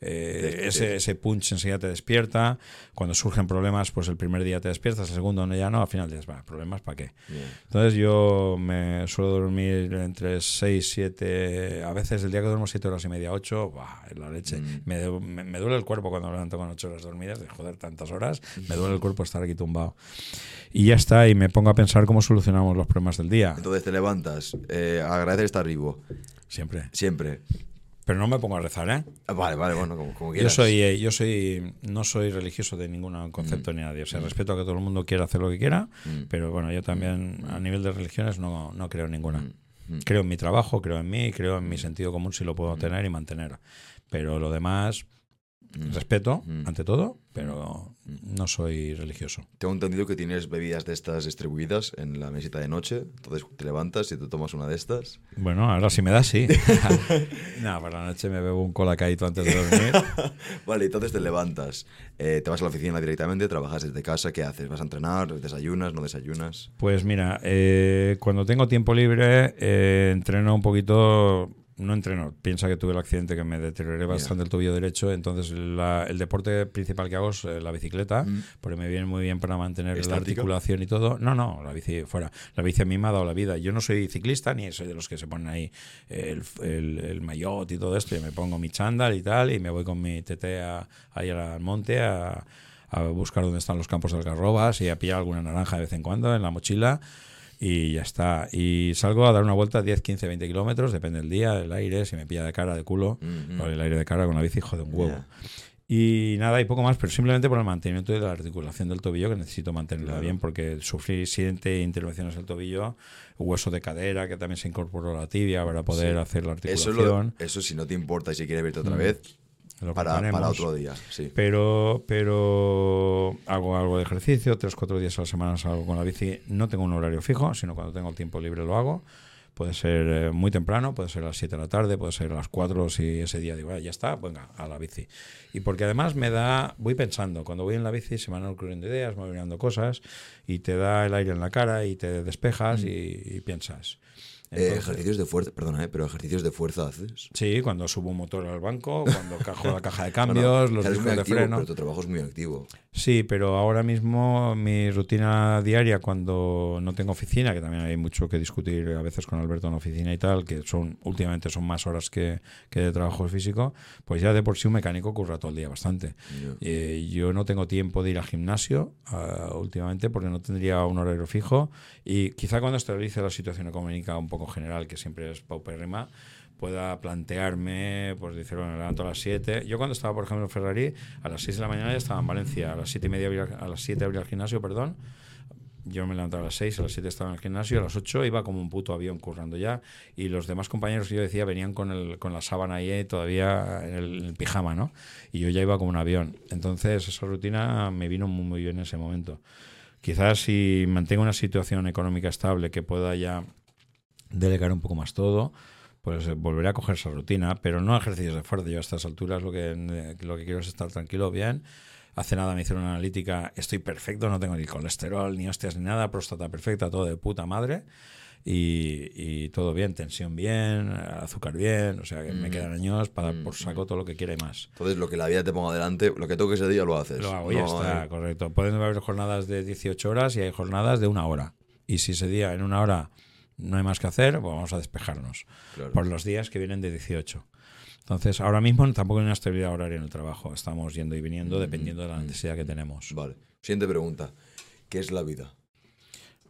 eh, ese, ese, punch enseguida te despierta. Cuando surgen problemas, pues el primer día te despiertas, el segundo ya no, al final dices, va, problemas para qué. Entonces yo me suelo dormir entre 6, 7, a veces el día que duermo 7 horas y media, 8, es la leche. Mm. Me, me, duele el cuerpo cuando me levanto con 8 horas dormidas, de joder, tantas horas, me duele el cuerpo estar aquí tumbado. Y ya está, y me pongo a pensar cómo solucionamos los problemas del día. Entonces te levantas, eh, agradeces estar vivo. Siempre. Siempre. Pero no me pongo a rezar, ¿eh? Ah, vale, vale, bueno, como, quieras. Yo soy, eh, yo soy, no soy religioso de ningún concepto mm. ni nadie. O sea, mm. respeto a que todo el mundo quiera hacer lo que quiera, mm. pero bueno, yo también a nivel de religiones no, no creo en ninguna. Creo en mi trabajo, creo en mí, creo en mi sentido común si lo puedo tener y mantener. Pero lo demás, Mm. Respeto, mm. ante todo, pero mm. no soy religioso. Tengo entendido que tienes bebidas de estas distribuidas en la mesita de noche, entonces te levantas y te tomas una de estas. Bueno, ahora si me da, sí. [laughs] no, por la noche me bebo un colacadito antes de dormir. [laughs] vale, entonces te levantas, eh, te vas a la oficina directamente, trabajas desde casa, ¿qué haces? ¿Vas a entrenar? ¿Desayunas? ¿No desayunas? Pues mira, eh, cuando tengo tiempo libre, eh, entreno un poquito no entreno. Piensa que tuve el accidente que me deterioré bastante el tobillo derecho. Entonces, el deporte principal que hago es eh, la bicicleta, mm. porque me viene muy bien para mantener la articulación y todo. No, no, la bici fuera. La bici a mí me ha dado la vida. Yo no soy ciclista ni soy de los que se ponen ahí el, el, maillot y todo esto. Yo me pongo mi chándal y tal, y me voy con mi TT ahí al monte a, a buscar dónde están los campos de algarrobas y a pillar alguna naranja de vez en cuando en la mochila y ya está. Y salgo a dar una vuelta 10, 15, 20 kilómetros, depende del día, el aire, si me pilla de cara, de culo, el aire de cara con la bici, de un huevo. Y nada, y poco más, pero simplemente por el mantenimiento de la articulación del tobillo, que necesito mantenerla bien, porque sufrí siete intervenciones del tobillo, hueso de cadera, que también se incorporó a la tibia para poder hacer la articulación. Eso, si no te importa y si quieres verte otra mm. vez, para, para, otro día, sí. Pero, pero hago algo de ejercicio, tres, cuatro días a la semana salgo con la bici. No tengo un horario fijo, sino cuando tengo el tiempo libre lo hago. Puede ser eh, muy temprano, puede ser a las 7 de la tarde, puede ser a las 4 si ese día digo, ya está, venga, a la bici. Y porque además me da, voy pensando, cuando voy en la bici se me van ocurriendo ideas, me voy mirando cosas y te da el aire en la cara y te despejas mm. y, piensas. Eh, ejercicios de fuerza, perdona, eh, pero ejercicios de fuerza haces. Sí, cuando subo un motor al banco, [laughs] cuando cajo la caja de cambios, los discos de freno. Pero tu trabajo es muy activo. Sí, pero ahora mismo mi rutina diaria cuando no tengo oficina, que también hay mucho que discutir a veces con Alberto en oficina y tal, que son últimamente son más horas que, que de trabajo físico, pues ya de por sí un mecánico curra todo el día bastante. Eh, yo no tengo tiempo de ir al gimnasio uh, últimamente porque no tendría un horario fijo y quizá cuando estabilice la situación económica un poco general, que siempre es paupérrima, pueda plantearme, pues decir, bueno, levanto a las 7. Yo cuando estaba, por ejemplo, en Ferrari, a las 6 de la mañana ya estaba en Valencia, a las 7 y media, a las 7 abría el gimnasio, perdón. Yo me levantaba a las 6, a las 7 estaba en el gimnasio, a las 8 iba como un puto avión currando ya. Y los demás compañeros, yo decía, venían con, el, con la sábana ahí todavía en el, pijama, ¿no? Y yo ya iba como un avión. Entonces, esa rutina me vino muy, muy bien en ese momento. Quizás si mantengo una situación económica estable que pueda ya delegar un poco más todo, pues eh, volveré a coger esa rutina, pero no ejercicios de fuerza. Yo a estas alturas lo que, eh, lo que quiero es estar tranquilo, bien. Hace nada me hicieron una analítica, estoy perfecto, no tengo ni colesterol, ni hostias, ni nada, próstata perfecta, todo de puta madre. Y, todo bien, tensión bien, azúcar bien, o sea que me mm. quedan años para dar por mm, saco mm. todo lo que quiera y más. Entonces lo que la vida te ponga adelante, lo que toque ese día lo haces. Lo hago, ya está, correcto. Pueden haber jornadas de 18 horas y hay jornadas de una hora. Y si ese día en una hora no hay más que hacer, pues vamos a despejarnos por los días que vienen de 18. Entonces, ahora mismo tampoco hay una estabilidad horaria en el trabajo. Estamos yendo y viniendo dependiendo de la necesidad que tenemos. Vale. Siguiente pregunta. ¿Qué es la vida?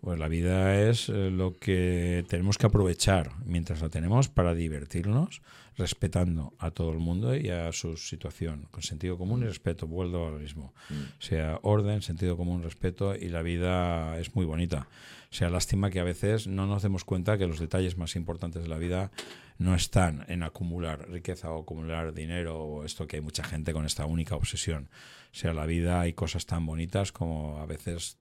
Pues la vida es eh, lo que tenemos que aprovechar mientras la tenemos para divertirnos, respetando a todo el mundo y a su situación, con sentido común y respeto. Vuelvo a lo mismo. Mm. O sea, orden, sentido común, respeto y la vida es muy bonita. Sea, lástima que a veces no nos demos cuenta que los detalles más importantes de la vida no están en acumular riqueza o acumular dinero o esto que hay mucha gente con esta única obsesión. O sea, la vida hay cosas tan bonitas como a veces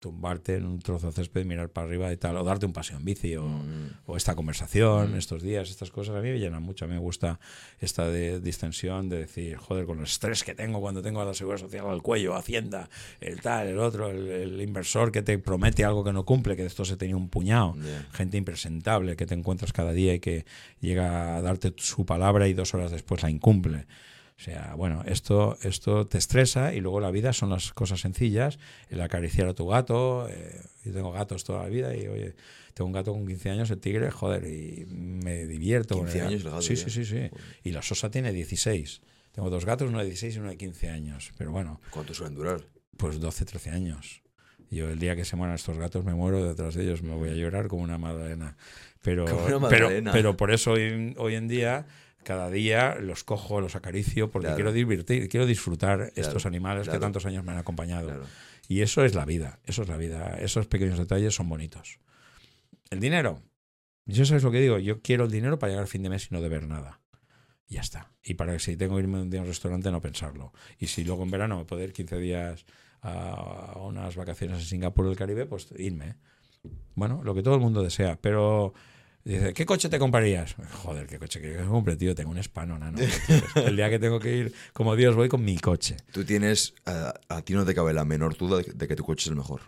tumbarte en un trozo de césped, mirar para arriba y tal, o darte un paseo en bici, o, mm. esta conversación, mm. estos días, estas cosas, a mí me llenan mucho. A mí me gusta esta de, distensión de decir, joder, con el estrés que tengo cuando tengo a la seguridad social al cuello, Hacienda, el tal, el otro, el, inversor que te promete algo que no cumple, que de esto se tenía un puñado, gente impresentable que te encuentras cada día y que llega a darte su palabra y dos horas después la incumple. O sea, bueno, esto, esto te estresa y luego la vida son las cosas sencillas, el acariciar a tu gato, eh, yo tengo gatos toda la vida y oye, tengo un gato con 15 años, el tigre, joder, y me divierto. 15 años el gato. Sí, sí, sí, sí. Y la Sosa tiene 16. Tengo dos gatos, uno de 16 y uno de 15 años, pero bueno. ¿Cuánto suelen durar? Pues 12, 13 años. Yo el día que se mueran estos gatos me muero detrás de ellos, me voy a llorar como una madalena. Pero, pero, pero por eso hoy, hoy en día cada día los cojo, los acaricio, porque quiero divertir, quiero disfrutar estos animales que tantos años me han acompañado. Y eso es la vida, eso es la vida. Esos pequeños detalles son bonitos. El dinero. Yo sabes lo que digo, yo quiero el dinero para llegar al fin de mes y no deber nada. Y ya está. Y para que si tengo que irme un día a un restaurante no pensarlo. Y si luego en verano me puedo ir 15 días a unas vacaciones en Singapur o el Caribe, pues irme. Bueno, lo que todo el mundo desea. Pero Dice, ¿qué coche te comprarías? [laughs] Joder, ¿qué coche que compre, tío? Tengo un hispano, ¿no? El día que tengo que ir, como Dios, voy con mi coche. Tú tienes, a ti no te cabe la menor duda de que tu coche es el mejor.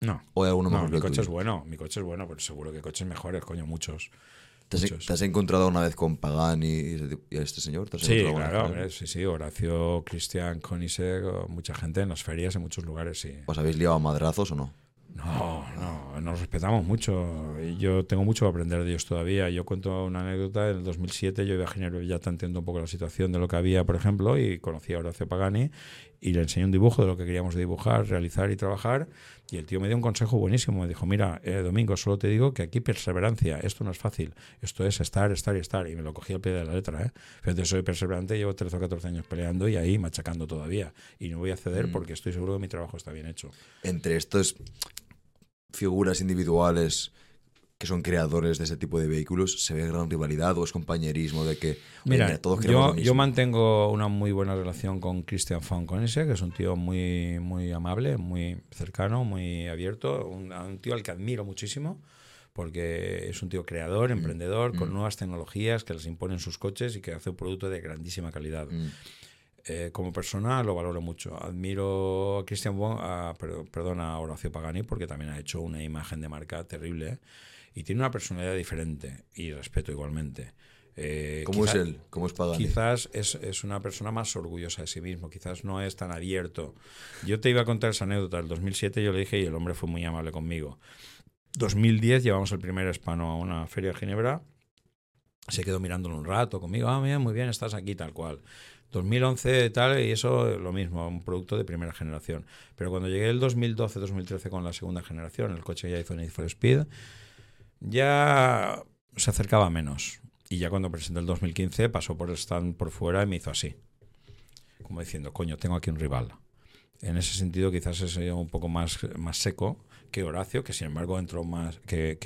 No. ¿O hay alguno no, mi coche es bueno, mi coche es bueno, pero seguro que coches mejores, coño, muchos. ¿Te has, encontrado una vez con Pagani y, a este señor? sí, claro, sí, sí, Horacio, Cristian, Konisek, mucha gente en las ferias, en muchos lugares, sí. ¿Os habéis liado a madrazos o no? No, no, nos respetamos mucho. Yo tengo mucho que aprender de ellos todavía. Yo cuento una anécdota. En el 2007 yo iba a Ginebra ya tanteando un poco la situación de lo que había, por ejemplo, y conocí a Horacio Pagani y le enseñé un dibujo de lo que queríamos dibujar, realizar y trabajar. Y el tío me dio un consejo buenísimo. Me dijo, mira, eh, Domingo, solo te digo que aquí perseverancia. Esto no es fácil. Esto es estar, estar y estar. Y me lo cogí al pie de la letra. ¿eh? Fíjate, soy perseverante, llevo 13 o 14 años peleando y ahí machacando todavía. Y no voy a ceder mm. porque estoy seguro que mi trabajo está bien hecho. Entre estos figuras individuales que son creadores de ese tipo de vehículos, ¿se ve gran rivalidad o es compañerismo de que mira, todos yo, yo mantengo una muy buena relación con Christian von Koenigsegg, que es un tío muy, muy amable, muy cercano, muy abierto, un, tío al que admiro muchísimo porque es un tío creador, mm, emprendedor, con mm. nuevas tecnologías que les imponen sus coches y que hace un producto de grandísima calidad. Mm. Eh, como persona lo valoro mucho. Admiro a Christian Wong, a, perdón, a Horacio Pagani, porque también ha hecho una imagen de marca terrible. y tiene una personalidad diferente y respeto igualmente. Eh, ¿Cómo es él? ¿Cómo es Pagani? Quizás es, es, una persona más orgullosa de sí mismo, quizás no es tan abierto. Yo te iba a contar esa anécdota. El 2007 yo le dije y el hombre fue muy amable conmigo. 2010 llevamos el primer hispano a una feria de Ginebra. Se quedó mirándolo un rato conmigo. Ah, bien, muy bien, estás aquí tal cual. 2011 tal, y eso lo mismo, un producto de primera generación. Pero cuando llegué el 2012-2013 con la segunda generación, el coche ya hizo Need for Speed, ya se acercaba menos. Y ya cuando presenté el 2015 pasó por el stand por fuera y me hizo así. Como diciendo, coño, tengo aquí un rival. En ese sentido quizás es un poco más, más seco que Horacio, que sin embargo entró más, que,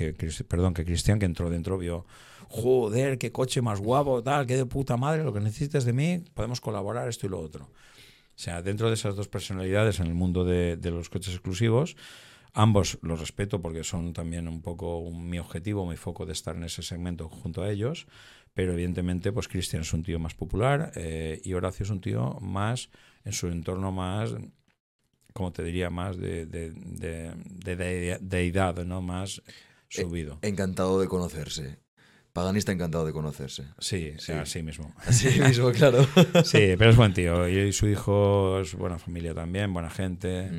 perdón, que Cristian, que entró dentro, vio, joder, qué coche más guapo, tal, qué de puta madre, lo que necesites de mí, podemos colaborar, esto y lo otro. O sea, dentro de esas dos personalidades en el mundo de, de los coches exclusivos, Ambos los respeto porque son también un poco mi objetivo, mi foco de estar en ese segmento junto a ellos, pero evidentemente pues Cristian es un tío más popular eh, y Horacio es un tío más en su entorno más, como te diría, más de, de, de, deidad, ¿no? Más eh, subido. Encantado de conocerse. Paganista encantado de conocerse. Sí, sí. así mismo. Así [laughs] mismo, claro. sí, pero es buen tío. Y su hijo es buena familia también, buena gente.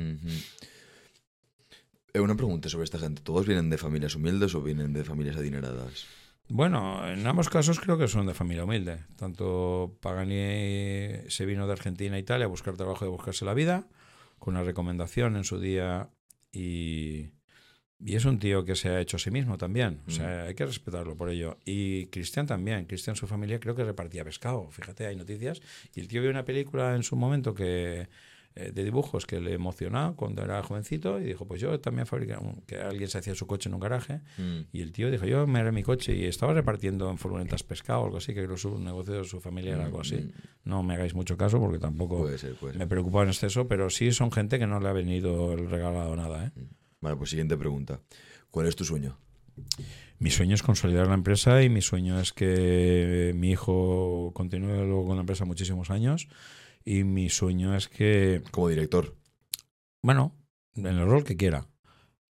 Eh, una pregunta sobre esta gente. ¿Todos vienen de familias humildes o vienen de familias adineradas? Bueno, en ambos casos creo que son de familia humilde. Tanto Pagani se vino de Argentina a Italia a buscar trabajo y a buscarse la vida, con una recomendación en su día y, y es un tío que se ha hecho a sí mismo también. O sea, mm. hay que respetarlo por ello. Y Cristian también. Cristian, su familia, creo que repartía pescado. Fíjate, hay noticias. Y el tío vio una película en su momento que eh, de dibujos que le emocionaba cuando era jovencito y dijo, pues yo también fabriqué, que alguien se hacía su coche en un garaje mm. y el tío dijo, yo me haré mi coche y estaba repartiendo en furgonetas pescado o algo así, que creo su negocio de su familia era algo así. Mm. No me hagáis mucho caso porque tampoco me preocupa en exceso, pero sí son gente que no le ha venido el regalado nada. ¿eh? Mm. Vale, pues siguiente pregunta. ¿Cuál es tu sueño? Mi sueño es consolidar la empresa y mi sueño es que mi hijo continúe luego con la empresa muchísimos años y mi sueño es que... Como director. Bueno, en el rol que quiera.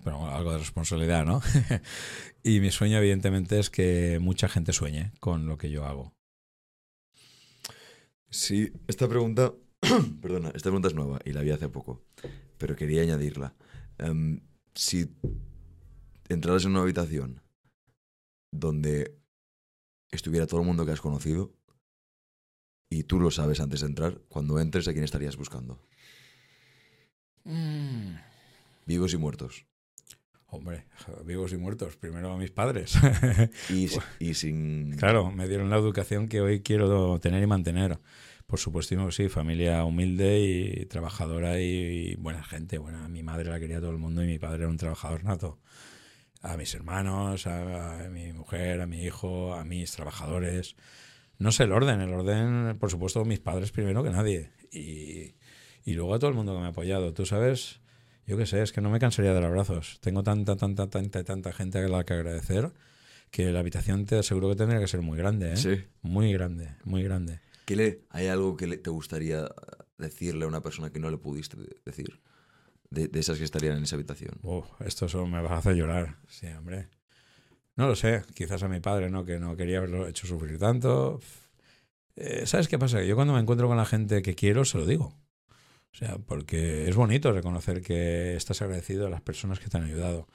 Pero algo de responsabilidad, ¿no? [laughs] y mi sueño, evidentemente, es que mucha gente sueñe con lo que yo hago. Sí, esta pregunta... [clears throat] Perdona, esta pregunta es nueva y la vi hace poco. Pero quería añadirla. Em, si entraras en una habitación donde estuviera todo el mundo que has conocido, y tú lo sabes antes de entrar, cuando entres, ¿a quién estarías buscando? Mm. Vivos y muertos. Hombre, [laughs] vivos y muertos. Primero a mis padres. y, [laughs] y, sin... Claro, me dieron la educación que hoy quiero tener y mantener. Por supuesto, sí, familia humilde y trabajadora y, buena gente. Bueno, a mi madre la quería todo el mundo y mi padre era un trabajador nato. A mis hermanos, a mi mujer, a mi hijo, a mis trabajadores. No sé el orden, el orden, por supuesto, mis padres primero que nadie. Y, y luego a todo el mundo que me ha apoyado. Tú sabes, yo qué sé, es que no me cansaría de dar abrazos. Tengo tanta, tanta, tanta, tanta gente a la que agradecer que la habitación te aseguro que tendría que ser muy grande, ¿eh? Sí. Muy grande, muy grande. ¿Qué le, ¿Hay algo que te gustaría decirle a una persona que no le pudiste decir? De, esas que estarían en esa habitación. esto solo me va a hacer llorar. Sí, hombre. No lo sé, quizás a mi padre, ¿no? Que no quería haberlo hecho sufrir tanto. Eh, ¿Sabes qué pasa? Yo cuando me encuentro con la gente que quiero, se lo digo. O sea, porque es bonito reconocer que estás agradecido a las personas que te han ayudado.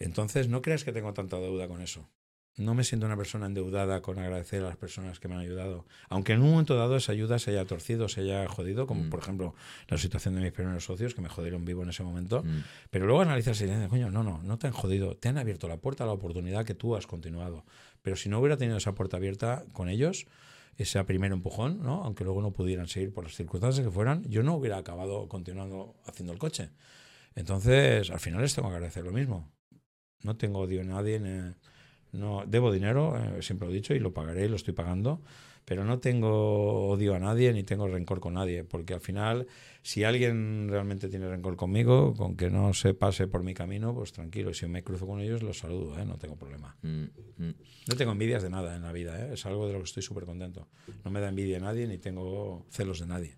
Entonces, no creas que tengo tanta deuda con eso no me siento una persona endeudada con agradecer a las personas que me han ayudado. Aunque en un momento dado esa ayuda se haya torcido, se haya jodido, como mm. por ejemplo la situación de mis primeros socios que me jodieron vivo en ese momento. Mm. Pero luego analizas y dices, coño, no, no, no te han jodido, te han abierto la puerta a la oportunidad que tú has continuado. Pero si no hubiera tenido esa puerta abierta con ellos, ese primer empujón, ¿no? aunque luego no pudieran seguir por las circunstancias que fueran, yo no hubiera acabado continuando haciendo el coche. Entonces, al final les tengo que agradecer lo mismo. No tengo odio a nadie. En, no, debo dinero, eh, siempre lo he dicho, y lo pagaré y lo estoy pagando, pero no tengo odio a nadie ni tengo rencor con nadie, porque al final, si alguien realmente tiene rencor conmigo, con que no se pase por mi camino, pues tranquilo, si me cruzo con ellos, los saludo, ¿eh? no tengo problema. Mm, mm. No tengo envidias de nada en la vida, ¿eh? es algo de lo que estoy súper contento. No me da envidia a nadie ni tengo celos de nadie.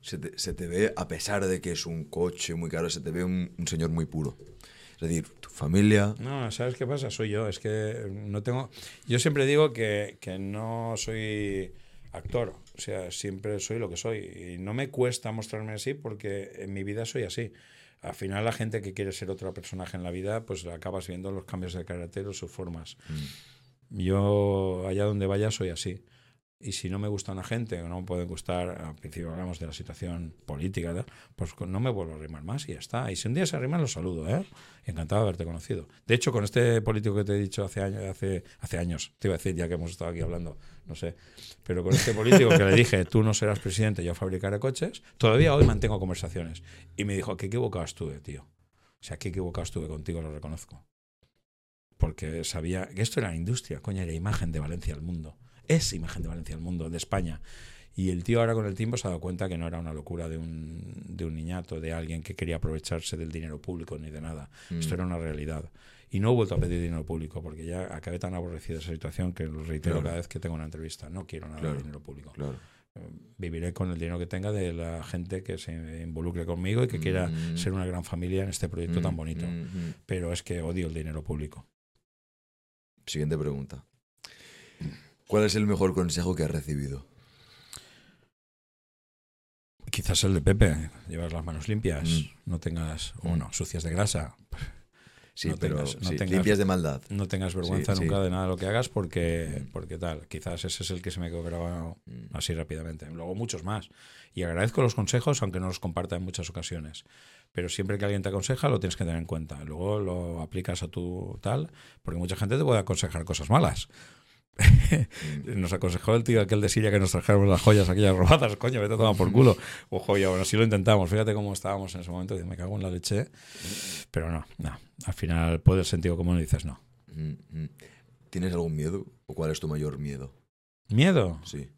Se te, ve, a pesar de que es un coche muy caro, se te ve un señor muy puro. Es decir, tu familia. No, ¿sabes qué pasa? Soy yo. Es que no tengo. Yo siempre digo que, que no soy actor. O sea, siempre soy lo que soy. Y no me cuesta mostrarme así porque en mi vida soy así. Al final, la gente que quiere ser otro personaje en la vida, pues acabas viendo los cambios de carácter o sus formas. Mm. Yo, allá donde vaya, soy así. Y si no me gusta una gente, o no me puede gustar, al principio hablamos de la situación política, pues no me vuelvo a arrimar más y ya está. Y si un día se arriman, los saludo, ¿eh? Encantado de haberte conocido. De hecho, con este político que te he dicho hace años, hace, hace años, te iba a decir ya que hemos estado aquí hablando, no sé, pero con este político que le dije, tú no serás presidente, yo fabricaré coches, todavía hoy mantengo conversaciones. Y me dijo, qué equivocado estuve, tío. O sea, qué equivocado estuve contigo, lo reconozco. Porque sabía que esto era la industria, coño, era imagen de Valencia al mundo es imagen de Valencia del mundo, de España. Y el tío ahora con el tiempo se ha dado cuenta que no era una locura de un, de un niñato, de alguien que quería aprovecharse del dinero público ni de nada. Mm. Esto era una realidad. Y no he vuelto a pedir dinero público porque ya acabé tan aborrecido de esa situación que lo reitero cada vez que tengo una entrevista. No quiero nada de dinero público. Eh, viviré con el dinero que tenga de la gente que se involucre conmigo y que quiera mm. ser una gran familia en este proyecto tan mm, bonito. Pero es que odio el dinero público. Siguiente pregunta. ¿Cuál es el mejor consejo que has recibido? Quizás el de Pepe, llevar las manos limpias, mm. no tengas, mm. no, sucias de grasa. [laughs] Sí, pero limpias de maldad. No tengas vergüenza nunca de nada de lo que hagas porque, mm. porque tal. Quizás ese es el que se me quedó grabado así rápidamente. Luego muchos más. Y agradezco los consejos, aunque no los comparta en muchas ocasiones. Pero siempre que alguien te aconseja, lo tienes que tener en cuenta. Luego lo aplicas a tu tal, porque mucha gente te puede aconsejar cosas malas. [laughs] nos aconsejó el tío aquel de Siria que nos trajéramos las joyas aquellas robadas, coño, vete a tomar por culo. O joya, bueno, así lo intentamos. Fíjate cómo estábamos en ese momento, me cago en la leche. Pero no, no. Al final, puede el sentido común y dices no. ¿Tienes algún miedo? ¿O cuál es tu mayor miedo? ¿Miedo? Sí.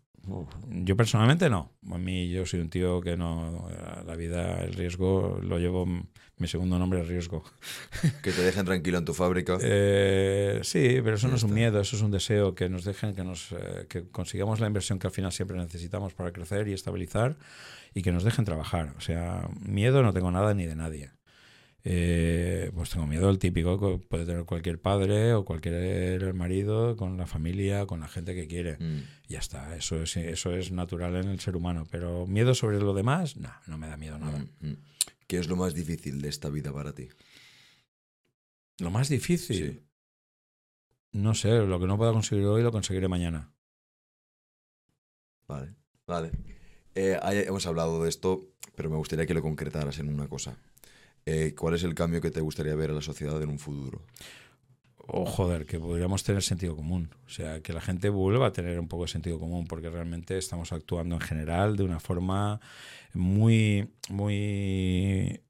Yo personalmente no. A mí yo soy un tío que no. La vida, el riesgo, lo llevo. Mi segundo nombre es riesgo. [laughs] Que te dejen tranquilo en tu fábrica. Eh, sí, pero eso no es un miedo, eso es un deseo. Que nos dejen, que, nos, eh, que consigamos la inversión que al final siempre necesitamos para crecer y estabilizar y que nos dejen trabajar. O sea, miedo no tengo nada ni de nadie. Eh, pues tengo miedo al típico que puede tener cualquier padre o cualquier marido con la familia, con la gente que quiere. Mm. Ya está, eso es, eso es natural en el ser humano. Pero miedo sobre lo demás, no, no me da miedo nada. Mm, mm. ¿Qué es lo más difícil de esta vida para ti? Lo más difícil. No sé, lo que no pueda conseguir hoy lo conseguiré mañana. Vale, vale. Eh, hemos hablado de esto, pero me gustaría que lo concretaras en una cosa. Eh, ¿cuál es el cambio que te gustaría ver en la sociedad en un futuro? O joder, que podríamos tener sentido común. O sea, que la gente vuelva a tener un poco de sentido común, porque realmente estamos actuando en general de una forma muy, muy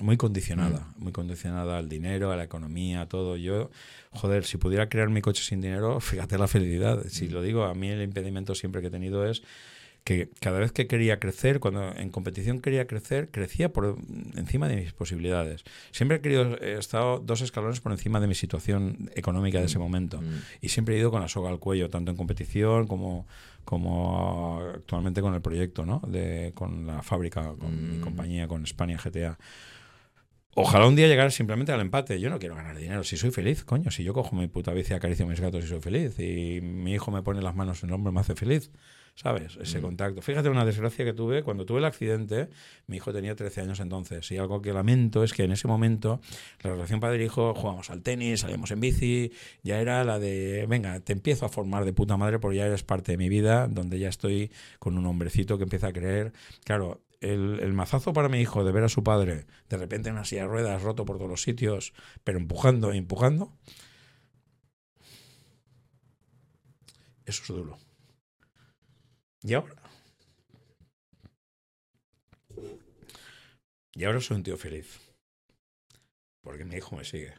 muy condicionada, mm. muy condicionada al dinero, a la economía, a todo. Yo, joder, si pudiera crear mi coche sin dinero, [laughs] fíjate la felicidad. Si mm. lo digo, a mí el impedimento siempre que he tenido es que cada vez que quería crecer, cuando en competición quería crecer, crecía por encima de mis posibilidades. Siempre he querido, he estado dos escalones por encima de mi situación económica de ese mm, momento. Mm. Y siempre he ido con la soga al cuello, tanto en competición como, como actualmente con el proyecto, ¿no? De, con la fábrica, con mi mm. compañía, con España GTA. Ojalá un día llegar simplemente al empate. Yo no quiero ganar dinero. Si soy feliz, coño, si yo cojo mi puta bici, acaricio a mis gatos y soy feliz, y mi hijo me pone las manos en el hombro, me hace feliz. ¿Sabes? Ese mm. contacto. Fíjate una desgracia que tuve cuando tuve el accidente, mi hijo tenía 13 años entonces, y algo que lamento es que en ese momento la relación padre-hijo, jugamos al tenis, salíamos en bici, ya era la de, venga, te empiezo a formar de puta madre porque ya eres parte de mi vida, donde ya estoy con un hombrecito que empieza a creer. Claro, el, el, mazazo para mi hijo de ver a su padre de repente en una silla de ruedas, roto por todos los sitios, pero empujando y empujando, eso es duro. Y ahora. Y ahora soy un tío feliz. Porque mi hijo me sigue.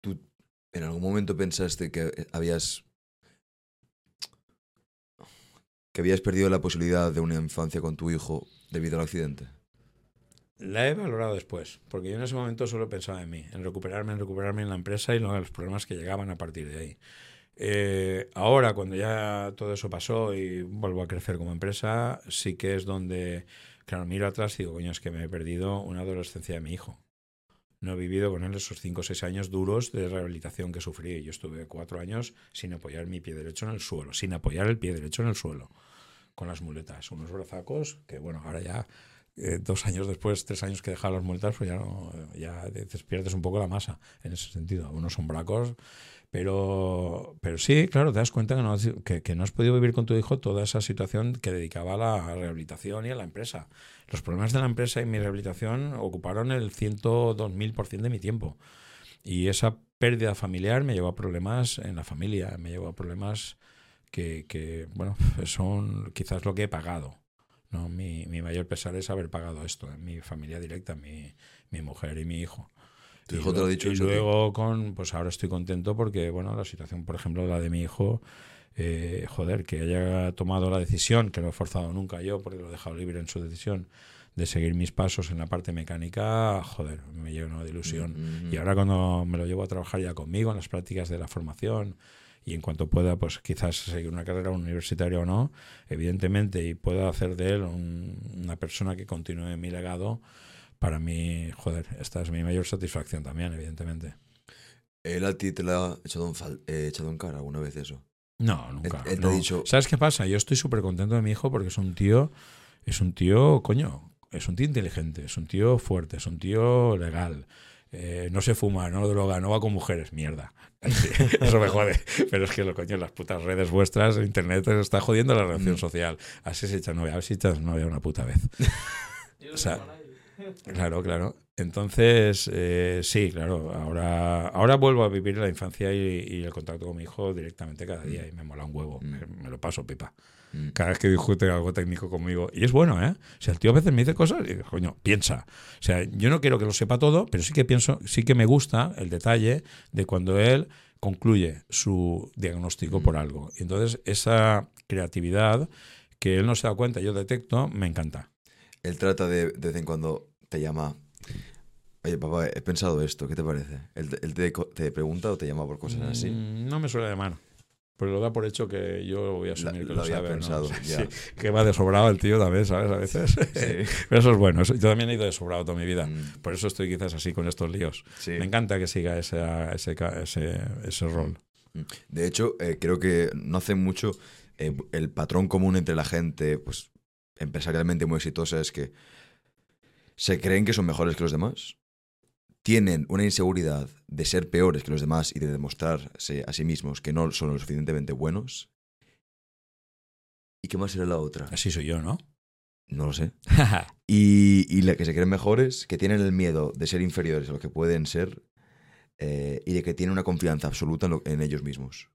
¿Tú en algún momento pensaste que habías. que habías perdido la posibilidad de una infancia con tu hijo debido al accidente? La he valorado después, porque yo en ese momento solo pensaba en mí, en recuperarme, en recuperarme en la empresa y los problemas que llegaban a partir de ahí. Eh, ahora, cuando ya todo eso pasó y vuelvo a crecer como empresa, sí que es donde, claro, miro atrás y digo, coño, es que me he perdido una adolescencia de mi hijo. no he vivido con él esos cinco o seis años duros de rehabilitación que sufrí. Yo estuve cuatro años sin apoyar mi pie derecho en el suelo, sin apoyar el pie derecho en el suelo, con las muletas, unos brazacos que, bueno, ahora ya eh, dos años después, tres años que dejar las muletas, pues ya, no, ya pierdes un poco la masa en ese sentido. Unos son bracos pero, pero sí, claro, te das cuenta que no, que, no has podido vivir con tu hijo toda esa situación que dedicaba a la rehabilitación y a la empresa. Los problemas de la empresa y mi rehabilitación ocuparon el 102.000% de mi tiempo. Y esa pérdida familiar me llevó a problemas en la familia, me llevó a problemas que, que bueno, [laughs] son quizás lo que he pagado. ¿no? Mi, mi mayor pesar es haber pagado esto en mi familia directa, mi, mi mujer y mi hijo hijo te lo ha dicho. Y luego con, pues ahora estoy contento porque, bueno, la situación, por ejemplo, la de mi hijo, eh, joder, que haya tomado la decisión, que no he forzado nunca yo, porque lo he dejado libre en su decisión, de seguir mis pasos en la parte mecánica, joder, me lleno de ilusión. Mm, mm, y ahora cuando me lo llevo a trabajar ya conmigo en las prácticas de la formación, y en cuanto pueda, pues quizás seguir una carrera universitaria o no, evidentemente, y pueda hacer de él una persona que continúe mi legado, para mí, joder, esta es mi mayor satisfacción también, evidentemente. ¿Él a ti te lo ha echado en, eh, echado en cara alguna vez eso? No, nunca. Él, te ha dicho... ¿Sabes qué pasa? Yo estoy súper contento de mi hijo porque es un tío, es un tío, coño, es un tío inteligente, es un tío fuerte, es un tío legal. Eh, no se fuma, no droga, no va con mujeres, mierda. [laughs] Eso me jode. Pero es que lo coño, las putas redes vuestras, internet está jodiendo la relación mm. social. Así se echa novia, a ver si echas novia una puta vez. [laughs] o sea, Claro, claro. Entonces, eh, sí, claro, ahora, ahora vuelvo a vivir la infancia y, el contacto con mi hijo directamente cada día y me mola un huevo, mm. me, lo paso pipa. Mm. Cada vez que discute algo técnico conmigo. Y es bueno, ¿eh? O sea, el tío a veces me dice cosas y coño, piensa. O sea, yo no quiero que lo sepa todo, pero sí que pienso, sí que me gusta el detalle de cuando él concluye su diagnóstico por mm. algo. Y entonces, esa creatividad que él no se da cuenta, yo detecto, me encanta. Él trata de, de vez en cuando te llama, oye papá, he pensado esto, ¿qué te parece? ¿Él, te, pregunta o te llama por cosas así? Mm, no me suele llamar. Pero lo da por hecho que yo voy a asumir que lo, había pensado. [laughs] que va de sobrado el tío también, ¿sabes? A veces. [laughs] Pero eso es bueno. yo también he ido de sobrado toda mi vida. Mm. Por eso estoy quizás así con estos líos. Me encanta que siga ese, ese, ese, ese rol. Mm. De hecho, eh, creo que no hace mucho eh, el patrón común entre la gente, pues empresarialmente muy exitosa, es que se creen que son mejores que los demás, tienen una inseguridad de ser peores que los demás y de demostrarse a sí mismos que no son lo suficientemente buenos. ¿Y qué más será la otra? Así soy yo, ¿no? No lo sé. [laughs] y, y la que se creen mejores, que tienen el miedo de ser inferiores a lo que pueden ser eh, y de que tienen una confianza absoluta en, ellos mismos.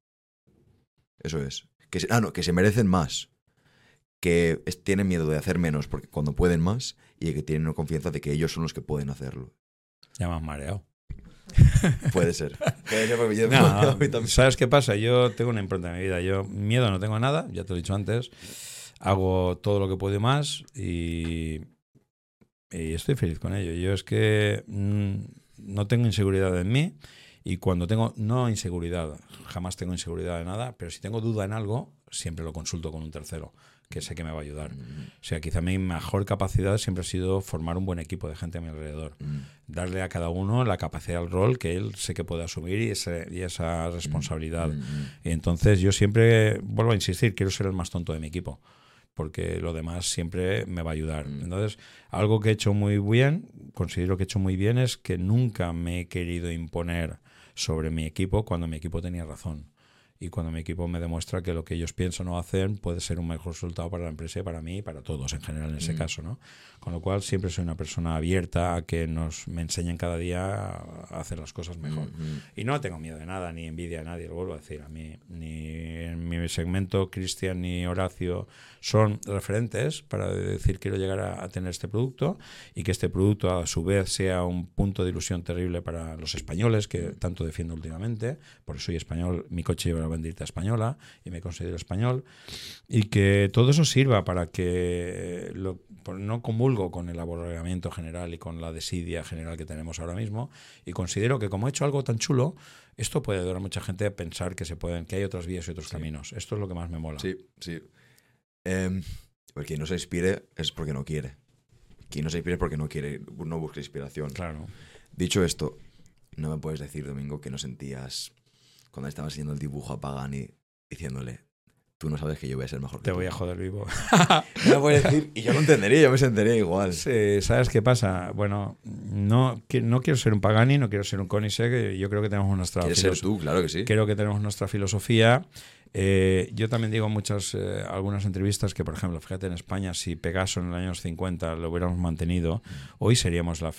Eso es. Que ah, no, que se merecen más que tienen miedo de hacer menos porque cuando pueden más y que tienen una confianza de que ellos son los que pueden hacerlo. Ya me has mareado. Puede ser. [laughs] [laughs] ¿Sabes qué pasa? Yo tengo una impronta en mi vida. Yo miedo no tengo nada, ya te lo he dicho antes. Hago todo lo que puedo más y, y estoy feliz con ello. Yo es que mm, no tengo inseguridad en mí y cuando tengo, no inseguridad, jamás tengo inseguridad de nada, pero si tengo duda en algo, siempre lo consulto con un tercero que sé que me va a ayudar. Mm. O sea, quizá mi mejor capacidad siempre ha sido formar un buen equipo de gente a mi alrededor. Mm. Darle a cada uno la capacidad al rol que él sé que puede asumir y, y esa responsabilidad. Mm, y entonces yo siempre, vuelvo a insistir, quiero ser el más tonto de mi equipo porque lo demás siempre me va a ayudar. Entonces, algo que he hecho muy bien, considero que he hecho muy bien, es que nunca me he querido imponer sobre mi equipo cuando mi equipo tenía razón y cuando mi equipo me demuestra que lo que ellos piensan o hacen puede ser un mejor resultado para la empresa y para mí y para todos en general en ese mm. caso, ¿no? Con lo cual siempre soy una persona abierta a que nos me enseñen cada día a hacer las cosas mejor. Mm-hmm. Y no tengo miedo de nada, ni envidia de nadie, lo vuelvo a decir. A mí, ni en mi segmento Cristian ni Horacio son referentes para decir quiero llegar a, tener este producto y que este producto a su vez sea un punto de ilusión terrible para los españoles que tanto defiendo últimamente, porque soy español, mi coche lleva la bandita española y me considero español, y que todo eso sirva para que lo, no comulgo con el aborregamiento general y con la desidia general que tenemos ahora mismo, y considero que como he hecho algo tan chulo, esto puede ayudar a mucha gente a pensar que se pueden, que hay otras vías y otros caminos. Esto es lo que más me mola. Sí, sí. Eh, quien no se inspire es porque no quiere. Quien no se inspire es porque no quiere, no busca inspiración. Claro. Dicho esto, no me puedes decir, Domingo, que no sentías cuando estabas haciendo el dibujo a Pagani diciéndole, tú no sabes que yo voy a ser mejor que Te tú". voy a joder vivo. [laughs] No me puedes decir, y yo lo entendería, yo me sentiría igual. Sí, ¿Sabes qué pasa? Bueno, no, que- no quiero ser un Pagani, no quiero ser un Koenigsegg. Yo creo que tenemos nuestra filosofía. tú, claro que sí. Creo que tenemos nuestra filosofía. Eh, yo también digo en muchas, eh, algunas entrevistas que, por ejemplo, fíjate en España, si Pegaso en los años 50 lo hubiéramos mantenido, hoy seríamos la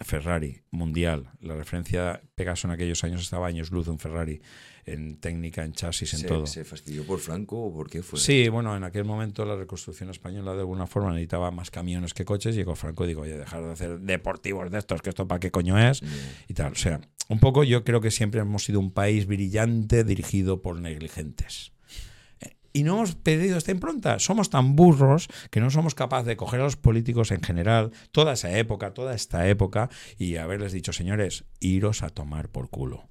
Ferrari mundial. La referencia Pegaso en aquellos años estaba años luz de un Ferrari en técnica, en chasis, en ¿Se, todo. ¿Se fastidió por Franco o por qué fue? Sí, bueno, en aquel momento la reconstrucción española de alguna forma necesitaba más camiones que coches. Llegó Franco y digo, oye, dejar de hacer deportivos de estos, que esto para qué coño es, Ya. y tal. O sea, un poco yo creo que siempre hemos sido un país brillante dirigido por negligentes. Y no hemos pedido esta impronta. Somos tan burros que no somos capaces de coger a los políticos en general, toda esa época, toda esta época, y haberles dicho, señores, iros a tomar por culo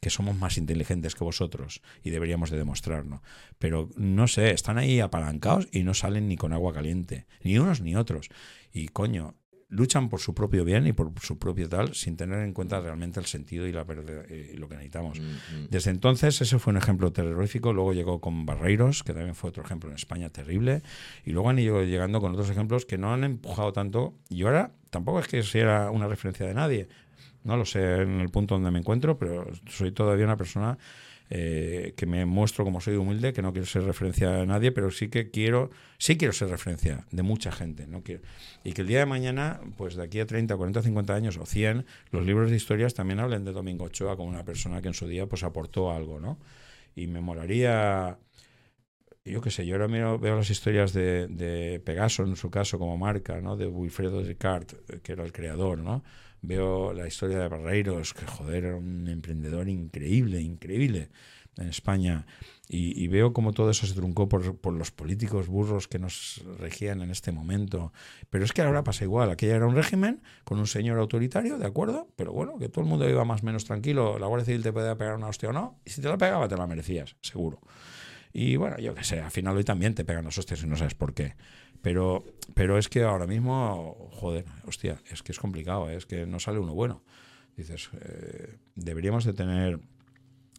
que somos más inteligentes que vosotros y deberíamos de demostrarlo. Pero no sé, están ahí apalancados y no salen ni con agua caliente, ni unos ni otros. Y coño, luchan por su propio bien y por su propio tal, sin tener en cuenta realmente el sentido y, la, verde- eh, y lo que necesitamos. Mm, mm. Desde entonces ese fue un ejemplo terrorífico, luego llegó con Barreiros, que también fue otro ejemplo en España terrible, y luego han ido llegando con otros ejemplos que no han empujado tanto, y ahora tampoco es que sea una referencia de nadie, no lo sé en el punto donde me encuentro, pero soy todavía una persona eh, que me muestro como soy humilde, que no quiero ser referencia de nadie, pero sí que quiero, sí quiero ser referencia de mucha gente. No quiero, y que el día de mañana, pues de aquí a 30, 40, 50 años o 100, los libros de historias también hablen de Domingo Ochoa como una persona que en su día pues aportó algo, ¿no? Y me molaría, yo qué sé, yo ahora miro- veo las historias de, de Pegaso en su caso como marca, ¿no? De Wilfredo Descartes, que era el creador, ¿no? Veo la historia de Barreiros, que joder, era un emprendedor increíble, increíble en España. Y, veo cómo todo eso se truncó por, por los políticos burros que nos regían en este momento. Pero es que ahora pasa igual. Aquella era un régimen con un señor autoritario, ¿de acuerdo? Pero bueno, que todo el mundo iba más o menos tranquilo. La Guardia Civil te podía pegar una hostia o no. Y si te la pegaba, te la merecías, seguro. Y bueno, yo qué sé, al final hoy también te pegan las hostias y no sabes por qué. Pero, pero es que ahora mismo, joder, hostia, es que es complicado, ¿eh? es que no sale uno bueno. Dices, eh, deberíamos de tener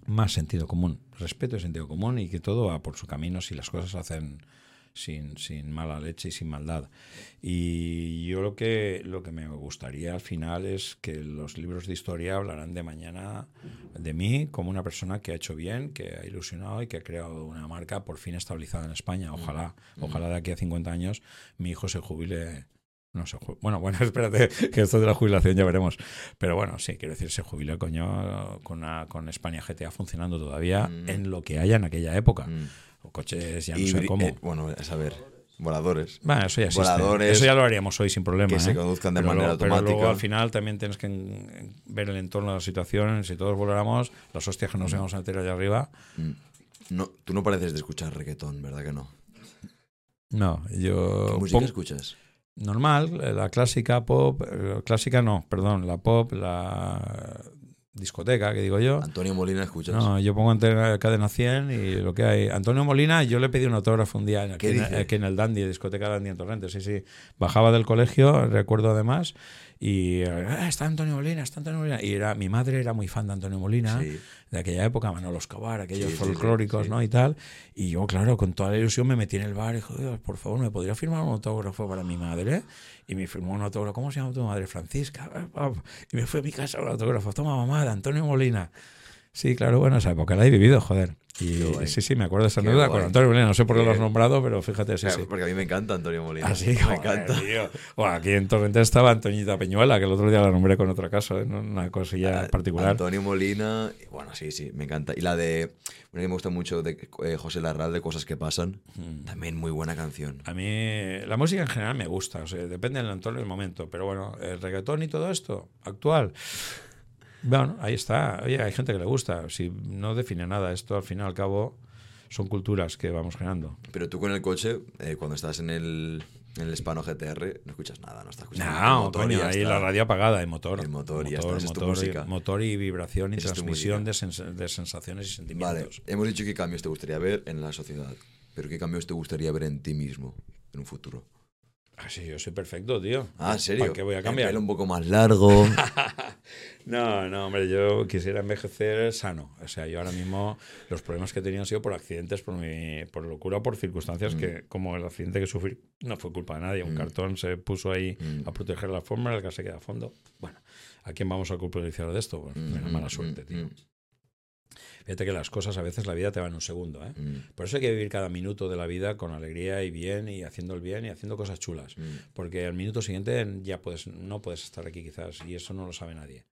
más sentido común, respeto y sentido común y que todo va por su camino si las cosas hacen sin, sin mala leche y sin maldad. Y yo lo que, lo que me gustaría al final es que los libros de historia hablarán de mañana de mí como una persona que ha hecho bien, que ha ilusionado y que ha creado una marca por fin estabilizada en España. Ojalá, ojalá de aquí a 50 años mi hijo se jubile no se Bueno, bueno, [laughs] espérate, que esto de la jubilación ya veremos. Pero bueno, sí, quiero decir, se jubila, coño, con, una- con España GTA funcionando todavía Mm. en lo que haya en aquella época. Mm. Coches, ya no Y sé cómo. eh, bueno, a saber, voladores. Bueno, eso ya existe. voladores Eso ya lo haríamos hoy sin problema. que se ¿eh? conduzcan de Pero manera luego- pero automática. luego al final también tienes que ver el entorno de la situación. Si todos voláramos, las hostias que nos vamos a meter allá arriba. Mm. No, tú no pareces de escuchar reggaetón, ¿verdad que no? No, yo. ¿Qué música escuchas? normal, eh, la clásica pop, clásica no, perdón, la pop, la discoteca, que digo yo. Antonio Molina escuchas. No, yo pongo antena, cadena 100 y lo que hay. Antonio Molina, yo le pedí un autógrafo un día aquí, ¿Qué en, aquí en el Dandy, discoteca Dandy en Torrente, sí, sí. Bajaba del colegio, recuerdo además, y "Ah, está Antonio Molina, está Antonio Molina. Y era, mi madre era muy fan de Antonio Molina, Sí. De aquella época, Manolo Escobar, aquellos Sí, sí, sí, folclóricos, sí. ¿no? Y tal. Y yo, claro, con toda la ilusión me metí en el bar y dije, "Oiga, por favor, ¿me podría firmar un autógrafo para mi madre? Y me firmó un autógrafo, ¿cómo se llama tu madre? Francisca. [laughs] Y me fue a mi casa un autógrafo, toma mamá, de Antonio Molina. Sí, claro, bueno, esa época la he vivido, joder. Y sí, sí, me acuerdo de esa anécdota con. Antonio Molina. No sé por qué lo has nombrado, pero fíjate, sí, Claro, sí. Porque a mí me encanta Antonio Molina. Así me joder, encanta. tío. Bueno, aquí en Torrente estaba Antoñita Peñuela, que el otro día la nombré con otro caso, ¿eh? Una cosilla Ah, particular. Antonio Molina, bueno, sí, sí, me encanta. Y la de, una que me gusta mucho de eh, José Larral, de Cosas que pasan, Mm. también muy buena canción. A mí la música en general me gusta, o sea, depende del entorno y del momento, pero bueno, el reggaetón y todo esto, actual, bueno, ahí está, oye, hay gente que le gusta, si no define nada, esto al fin y al cabo son culturas que vamos generando. Pero tú con el coche, eh, cuando estás en el, en el Hispano GTR, no escuchas nada, no estás escuchando el No, motor y coño, ahí está. la radio apagada, el motor. El motor y motor, está, esa es tu motor y- motor y vibración y es transmisión de, sens- de sensaciones y Vale, sentimientos. hemos dicho qué cambios te gustaría ver en la sociedad, pero qué cambios te gustaría ver en ti mismo en un futuro. Ah, sí, yo soy perfecto, tío. Ah, ¿en serio? ¿Para qué voy a cambiar? El pelo un poco más largo. [laughs] no, no, hombre, yo quisiera envejecer sano. O sea, yo ahora mismo los problemas que he tenido han sido por accidentes, por, mi, por locura por circunstancias que, como el accidente que sufrí, no fue culpa de nadie. Un cartón se puso ahí a proteger la forma, el gas se queda a fondo. Bueno, ¿a quién vamos a culpabilizar de esto? Bueno, una mala suerte, tío. Fíjate que las cosas a veces la vida te va en un segundo. ¿eh? Mm. Por eso hay que vivir cada minuto de la vida con alegría y bien y haciendo el bien y haciendo cosas chulas. Mm. Porque al minuto siguiente ya puedes, no puedes estar aquí quizás y eso no lo sabe nadie.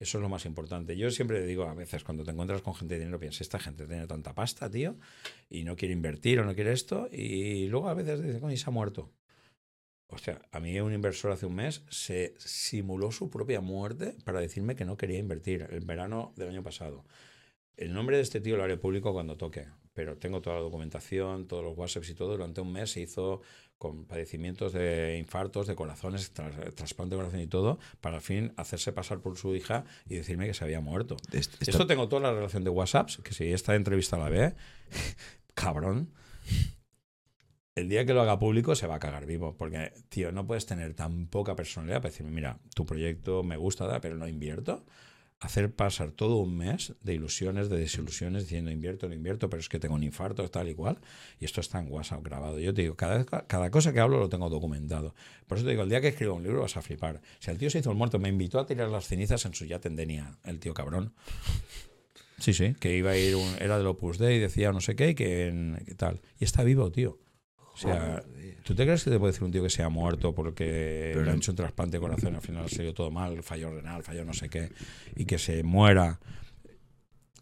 Eso es lo más importante. Yo siempre digo a veces cuando te encuentras con gente de dinero, piensas, esta gente tiene tanta pasta, tío, y no quiere invertir o no quiere esto, y luego a veces dicen, coño, y se ha muerto. Hostia, a mí un inversor hace un mes se simuló su propia muerte para decirme que no quería invertir el verano del año pasado. El nombre de este tío lo haré público cuando toque, pero tengo toda la documentación, todos los WhatsApps y todo. Durante un mes se hizo con padecimientos de infartos, de corazones, tras- trasplante de corazón y todo, para al fin hacerse pasar por su hija y decirme que se había muerto. Est- esta- Esto tengo toda la relación de WhatsApps, que si esta entrevista la ve, [laughs] cabrón. El día que lo haga público se va a cagar vivo, porque, tío, no puedes tener tan poca personalidad para decirme, mira, tu proyecto me gusta, pero no invierto. Hacer pasar todo un mes de ilusiones, de desilusiones, diciendo invierto, no invierto, pero es que tengo un infarto, tal y cual. Y esto está en WhatsApp grabado. Yo te digo, cada, cada cosa que hablo lo tengo documentado. Por eso te digo, el día que escriba un libro vas a flipar. Si el tío se hizo el muerto, me invitó a tirar las cenizas en su yate en Denia, el tío cabrón. Sí, sí, que iba a ir, un- era del Opus Dei, decía no sé qué, y que, que tal. Y está vivo, tío. O sea, ¿tú te crees que te puede decir un tío que se ha muerto porque le han hecho un trasplante de corazón y al final se dio todo mal, falló renal, falló no sé qué, y que se muera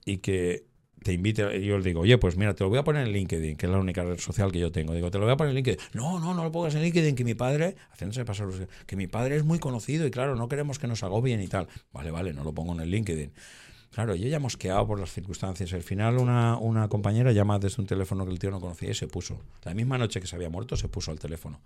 y que te invite, y yo le digo, oye, pues mira, te lo voy a poner en LinkedIn, que es la única red social que yo tengo. Digo, te lo voy a poner en LinkedIn. No, no, no lo pongas en LinkedIn, que mi padre, haciéndose pasar, que mi padre es muy conocido y claro, no queremos que nos agobien y tal. Vale, vale, no lo pongo en el LinkedIn. Claro, yo ya mosqueado por las circunstancias. Al final una, una compañera llama desde un teléfono que el tío no conocía y se puso. La misma noche que se había muerto se puso al teléfono.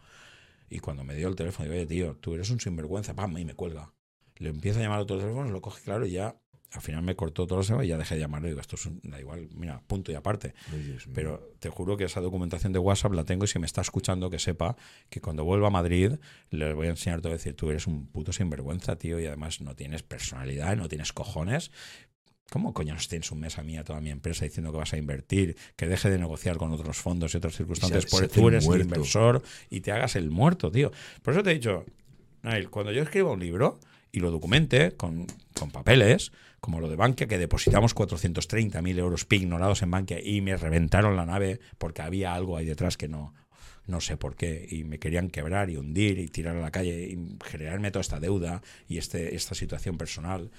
Y cuando me dio el teléfono, digo, oye, tío, tú eres un sinvergüenza, pam, y me cuelga. Le empiezo a llamar a otro teléfono, lo coge claro y ya, al final me cortó todo lo y ya dejé de llamarle. Digo, esto es un, da igual, mira, punto y aparte. Ay. Pero te juro que esa documentación de WhatsApp la tengo y si me está escuchando que sepa que cuando vuelva a Madrid le voy a enseñar todo a decir, tú eres un puto sinvergüenza, tío, y además no tienes personalidad, no tienes cojones. ¿Cómo coño nos tienes un mes a mí, a toda mi empresa, diciendo que vas a invertir, que deje de negociar con otros fondos y otras circunstancias? hace tú eres el inversor y te hagas el muerto, tío. Por eso te he dicho, Nail, cuando yo escriba un libro y lo documente con, con papeles, como lo de Bankia, que depositamos 430.000 euros ignorados en Bankia y me reventaron la nave porque había algo ahí detrás que no, no sé por qué, y me querían quebrar y hundir y tirar a la calle y generarme toda esta deuda y este, esta situación personal.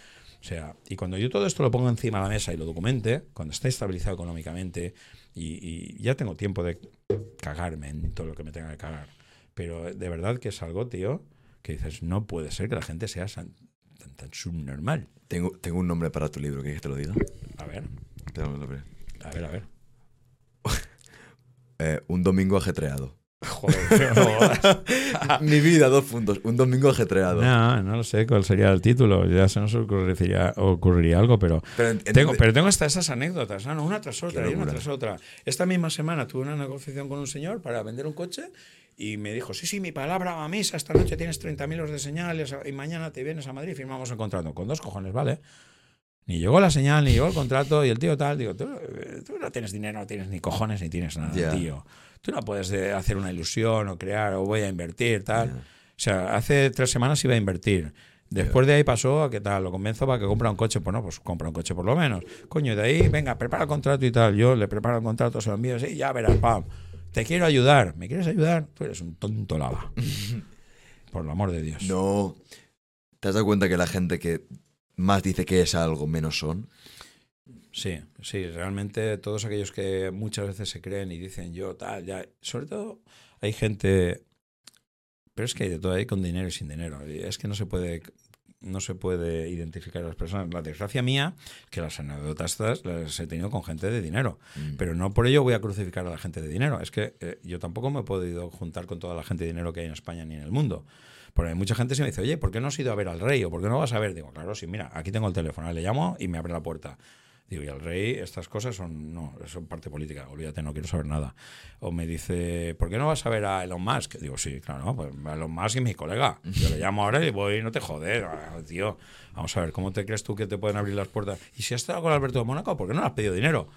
O sea, y cuando yo todo esto lo pongo encima de la mesa y lo documente, cuando esté estabilizado económicamente y, y ya tengo tiempo de cagarme en todo lo que me tenga que cagar. Pero de verdad que es algo, tío, que dices, no puede ser que la gente sea tan, tan, tan subnormal. Tengo, tengo un nombre para tu libro, ¿quieres que te lo diga? A ver, Tengo un nombre. a ver, a ver. [laughs] Eh, un domingo ajetreado. Joder, [laughs] no, [laughs] Mi vida, dos puntos. Un domingo ajetreado. no, no lo sé cuál sería el título. Ya se nos ocurriría, ocurriría algo, pero Pero en- Tengo, pero tengo hasta esas anécdotas, ¿no? una tras otra, y una locura. tras otra. Esta misma semana tuve una negociación con un señor para vender un coche y me dijo, sí, sí, mi palabra va a misa, esta noche tienes 30.000 euros de señales y mañana te vienes a Madrid y firmamos el contrato. Con dos cojones, ¿vale? Ni llegó la señal, ni llegó el contrato y el tío tal, digo, tú, eh, tú no tienes dinero, no tienes ni cojones, ni tienes nada, Ya. tío. Tú no puedes eh, hacer una ilusión o crear o voy a invertir, tal. O sea, hace tres semanas iba a invertir. Después de ahí pasó a que tal, lo convenzo para que compre un coche. Pues no, pues compra un coche por lo menos. Coño, de ahí, venga, prepara el contrato y tal. Yo le preparo el contrato, se lo envío, sí, ya verás, pam. Te quiero ayudar. ¿Me quieres ayudar? Tú eres un tonto lava. [laughs] por el amor de Dios. No. ¿Te has dado cuenta que la gente que más dice que es algo, menos son? Sí, sí, realmente todos aquellos que muchas veces se creen y dicen yo tal, ya. Sobre todo hay gente. Pero es que hay de todo ahí con dinero y sin dinero. Es que no se puede. No se puede identificar a las personas. La desgracia mía, que las anécdotas estas las he tenido con gente de dinero. Mm. Pero no por ello voy a crucificar a la gente de dinero. Es que eh, yo tampoco me he podido juntar con toda la gente de dinero que hay en España ni en el mundo. Porque hay mucha gente que se me dice, oye, ¿por qué no has ido a ver al rey? ¿O por qué no vas a ver? Digo, claro, sí, mira, aquí tengo el teléfono, le llamo y me abre la puerta. Digo, y el rey, estas cosas son, no, son parte política, olvídate, no quiero saber nada. O me dice, ¿por qué no vas a ver a Elon Musk? Digo, sí, claro, pues Elon Musk y mi colega. Yo le llamo ahora y voy, no te joder, ah, tío. Vamos a ver, ¿cómo te crees tú que te pueden abrir las puertas? Y si has estado con Alberto de Mónaco, ¿por qué no le has pedido dinero?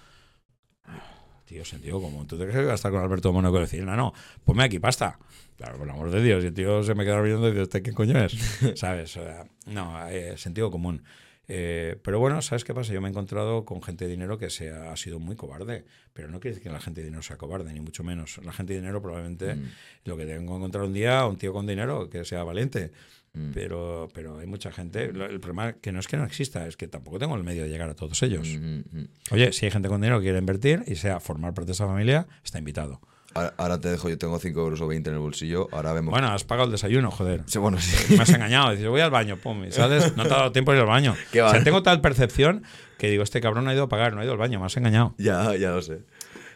Tío, sentido común. ¿Tú te crees que estar con Alberto de Mónaco y decir, no, no, ponme aquí pasta? Claro, por el amor de Dios. Y el tío se me queda viendo y dice, ¿este qué coño es? [laughs] ¿Sabes? no, eh, sentido común. Eh, pero bueno, ¿sabes qué pasa? Yo me he encontrado con gente de dinero que se ha, sido muy cobarde, pero no quiere decir que la gente de dinero sea cobarde, ni mucho menos. La gente de dinero probablemente mm. lo que tengo que encontrar un día, un tío con dinero que sea valiente. Mm. Pero, pero hay mucha gente. El problema que no es que no exista, es que tampoco tengo el medio de llegar a todos ellos. Mm, Oye, si hay gente con dinero que quiere invertir y sea formar parte de esa familia, está invitado. Ahora, te dejo, yo tengo 5 euros o 20 en el bolsillo. Ahora vemos. Bueno, has pagado el desayuno, joder. Sí, bueno, sí. Me has engañado. Dices, voy al baño, pum, y sales, no te ha dado tiempo de ir al baño. [laughs] o sea, tengo tal percepción que digo, este cabrón no ha ido a pagar, no ha ido al baño, me has engañado. Ya, ya lo sé.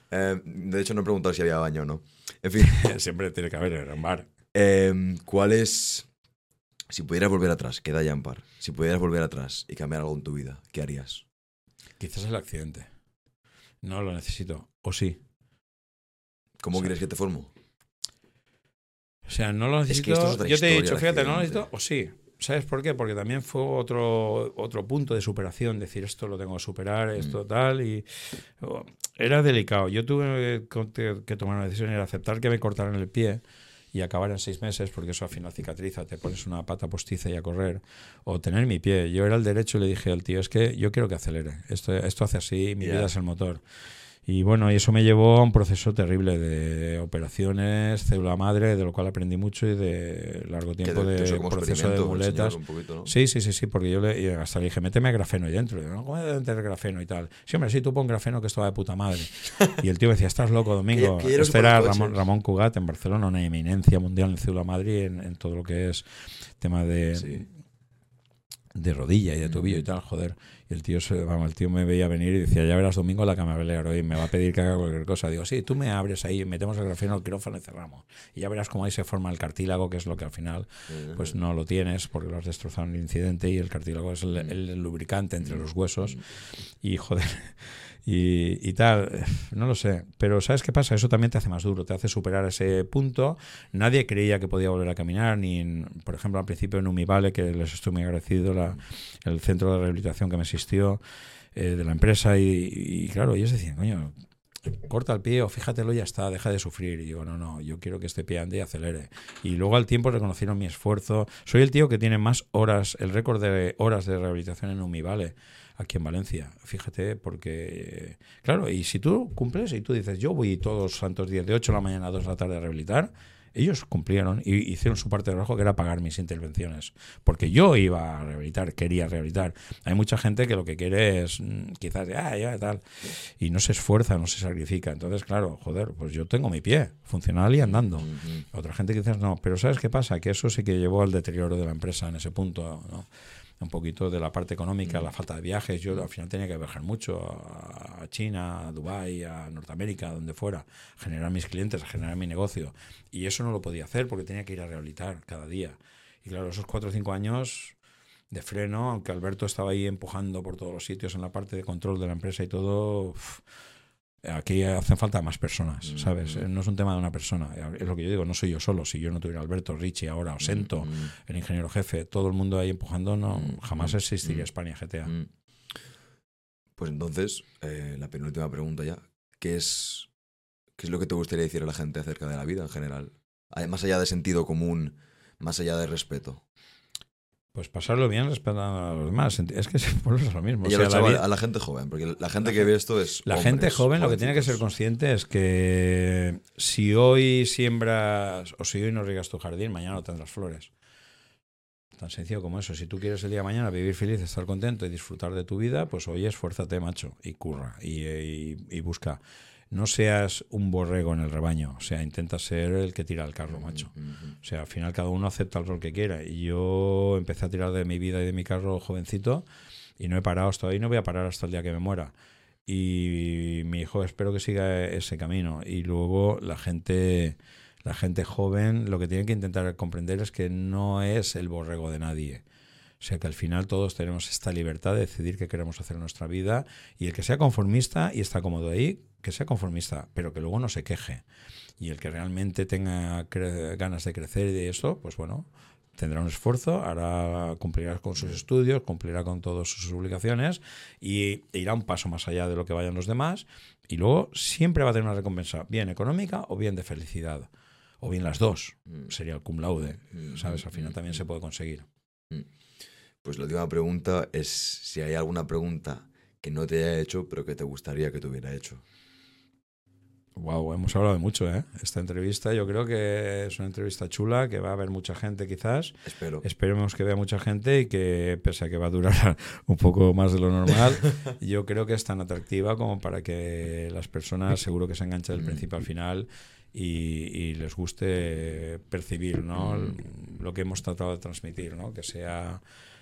Eh, de hecho, no he preguntado si había baño o no. En fin. [laughs] Siempre tiene que haber en un bar. Eh, ¿Cuál es. Si pudieras volver atrás, queda ya en par. Si pudieras volver atrás y cambiar algo en tu vida, ¿qué harías? Quizás el accidente. No lo necesito. O sí. ¿Cómo quieres que te formo? O sea, no lo necesito. Yo te he dicho, fíjate, no lo necesito, o sí. ¿Sabes por qué? Porque también fue otro, otro punto de superación, decir esto lo tengo que superar, esto mm. tal, y oh, era delicado. Yo tuve que tomar una decisión, era aceptar que me cortaran el pie y acabar en seis meses, porque eso al final cicatriza, te pones una pata postiza y a correr, o tener mi pie. Yo era el derecho y le dije al tío, es que yo quiero que acelere, esto, esto hace así, mi vida es el motor. Y bueno, y eso me llevó a un proceso terrible de operaciones, célula madre, de lo cual aprendí mucho y de largo tiempo de proceso de muletas. Sí, sí, sí, sí, porque yo le, hasta le dije, méteme grafeno ahí dentro. ¿no? ¿Cómo de meter grafeno y tal? Sí, hombre, sí, tú pon grafeno que esto va de puta madre. [laughs] y el tío decía, estás loco, Domingo. este era Ramón, Ramón, Cugat en Barcelona, una eminencia mundial en célula madre en, en todo lo que es tema de, de rodilla y de tobillo y tal, joder. Y el tío, se, vamos, el tío me veía venir y decía, ya verás domingo la cama hoy me va a pedir que haga cualquier cosa. Digo, sí, tú me abres ahí, metemos el grafeno al quirófano y cerramos. Y ya verás cómo ahí se forma el cartílago, que es lo que al final pues no lo tienes porque lo has destrozado en el incidente y el cartílago es el lubricante entre los huesos. Y joder y, tal. [sighs] No lo sé. Pero ¿sabes qué pasa? Eso también te hace más duro, te hace superar ese punto. Nadie creía que podía volver a caminar, ni, por ejemplo, al principio en Umivale, que les estoy muy agradecido, el centro de rehabilitación que me asistió eh, de la empresa. Y, claro, ellos decían, coño, corta el pie o fíjatelo y ya está, deja de sufrir. Y digo, no, no, yo quiero que este pie ande y acelere. Y luego al tiempo reconocieron mi esfuerzo. Soy el tío que tiene más horas, el récord de horas de rehabilitación en Umivale aquí en Valencia. Fíjate, porque, claro, y si tú cumples y tú dices, yo voy todos los santos días de 8 de la mañana a 2 de la tarde a rehabilitar, ellos cumplieron y hicieron su parte de trabajo que era pagar mis intervenciones. Porque yo iba a rehabilitar, quería rehabilitar. Hay mucha gente que lo que quiere es mm, quizás, ah, ya, tal. Y no se esfuerza, no se sacrifica. Entonces, claro, joder, pues yo tengo mi pie funcional y andando. Otra gente dice, no, pero ¿sabes qué pasa? Que eso sí que llevó al deterioro de la empresa en ese punto. ¿no? Un poquito de la parte económica, mm. la falta de viajes. Yo al final tenía que viajar mucho a China, a Dubái, a Norteamérica, donde fuera, a generar mis clientes, a generar mi negocio. Y eso no lo podía hacer porque tenía que ir a rehabilitar cada día. Y claro, esos cuatro o cinco años de freno, aunque Alberto estaba ahí empujando por todos los sitios en la parte de control de la empresa y todo, Aquí hacen falta más personas, mm, ¿sabes? Mm. No es un tema de una persona. Es lo que yo digo, no soy yo solo. Si yo no tuviera Alberto, Richie ahora, o mm, Sento, el ingeniero jefe, todo el mundo ahí empujando, no jamás existiría España GTA. Pues entonces, eh, la penúltima pregunta ya. ¿Qué es, ¿Qué es lo que te gustaría decir a la gente acerca de la vida en general? Más allá de sentido común, más allá de respeto. Pues pasarlo bien respetando a los demás. Es que [laughs] es lo mismo. Y a la gente joven, porque la gente que ve esto es. La gente joven lo que tiene que ser consciente es que si hoy siembras o si hoy no riegas tu jardín, mañana no tendrás flores. Tan sencillo como eso. Si tú quieres el día de mañana vivir feliz, estar contento y disfrutar de tu vida, pues hoy esfuérzate, macho, y curra y busca no seas un borrego en el rebaño, o sea, intenta ser el que tira el carro, macho. O sea, al final cada uno acepta el rol que quiera. Y yo empecé a tirar de mi vida y de mi carro jovencito y no he parado hasta hoy, no voy a parar hasta el día que me muera. Y mi hijo espero que siga ese camino. Y luego la gente, la gente joven lo que tiene que intentar comprender es que no es el borrego de nadie O sea que al final todos tenemos esta libertad de decidir qué queremos hacer en nuestra vida y el que sea conformista y está cómodo ahí, que sea conformista, pero que luego no se queje. Y el que realmente tenga ganas de crecer y de eso, pues bueno, tendrá un esfuerzo, hará, cumplirá con sus estudios, cumplirá con todas sus obligaciones y irá un paso más allá de lo que vayan los demás y luego siempre va a tener una recompensa, bien económica o bien de felicidad, o bien las dos, mm. sería el cum laude, mm. ¿sabes? Al final también se puede conseguir. Mm. Pues la última pregunta es si hay alguna pregunta que no te haya hecho, pero que te gustaría que te hubiera hecho. Wow, hemos hablado de mucho, ¿eh? Esta entrevista yo creo que es una entrevista chula, que va a haber mucha gente quizás. Espero. Esperemos que vea mucha gente y que, pese a que va a durar [laughs] un poco más de lo normal, [laughs] yo creo que es tan atractiva como para que las personas seguro que se enganchen del principio al final y, les guste percibir, ¿no? Mm. Lo que hemos tratado de transmitir, ¿no? Que sea,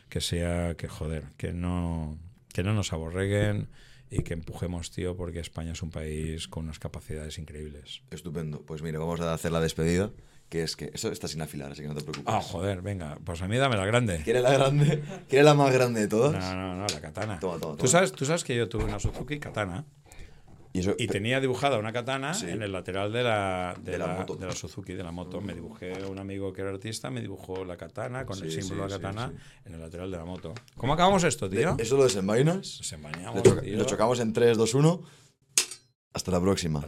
que sea, que joder, que no, que no nos aborreguen y que empujemos, tío, porque España es un país con unas capacidades increíbles. Estupendo. Pues mira, vamos a hacer la despedida, que es que eso está sin afilar, así que no te preocupes. Ah, joder, venga, pues a mí dame la grande. ¿Quiere la grande? ¿Quiere la más grande de todas? No, no, no, la katana. Toma, toma, ¿Tú, sabes, tú sabes que yo tuve una Suzuki katana. Y, tenía dibujada una katana en el lateral de la, de, la, moto. de la Suzuki, de la moto. Me dibujé un amigo que era artista, me dibujó la katana con el símbolo de la katana en el lateral de la moto. ¿Cómo acabamos esto, tío? ¿Eso lo desenvainas? Lo, lo chocamos en 3, 2, 1. Hasta la próxima.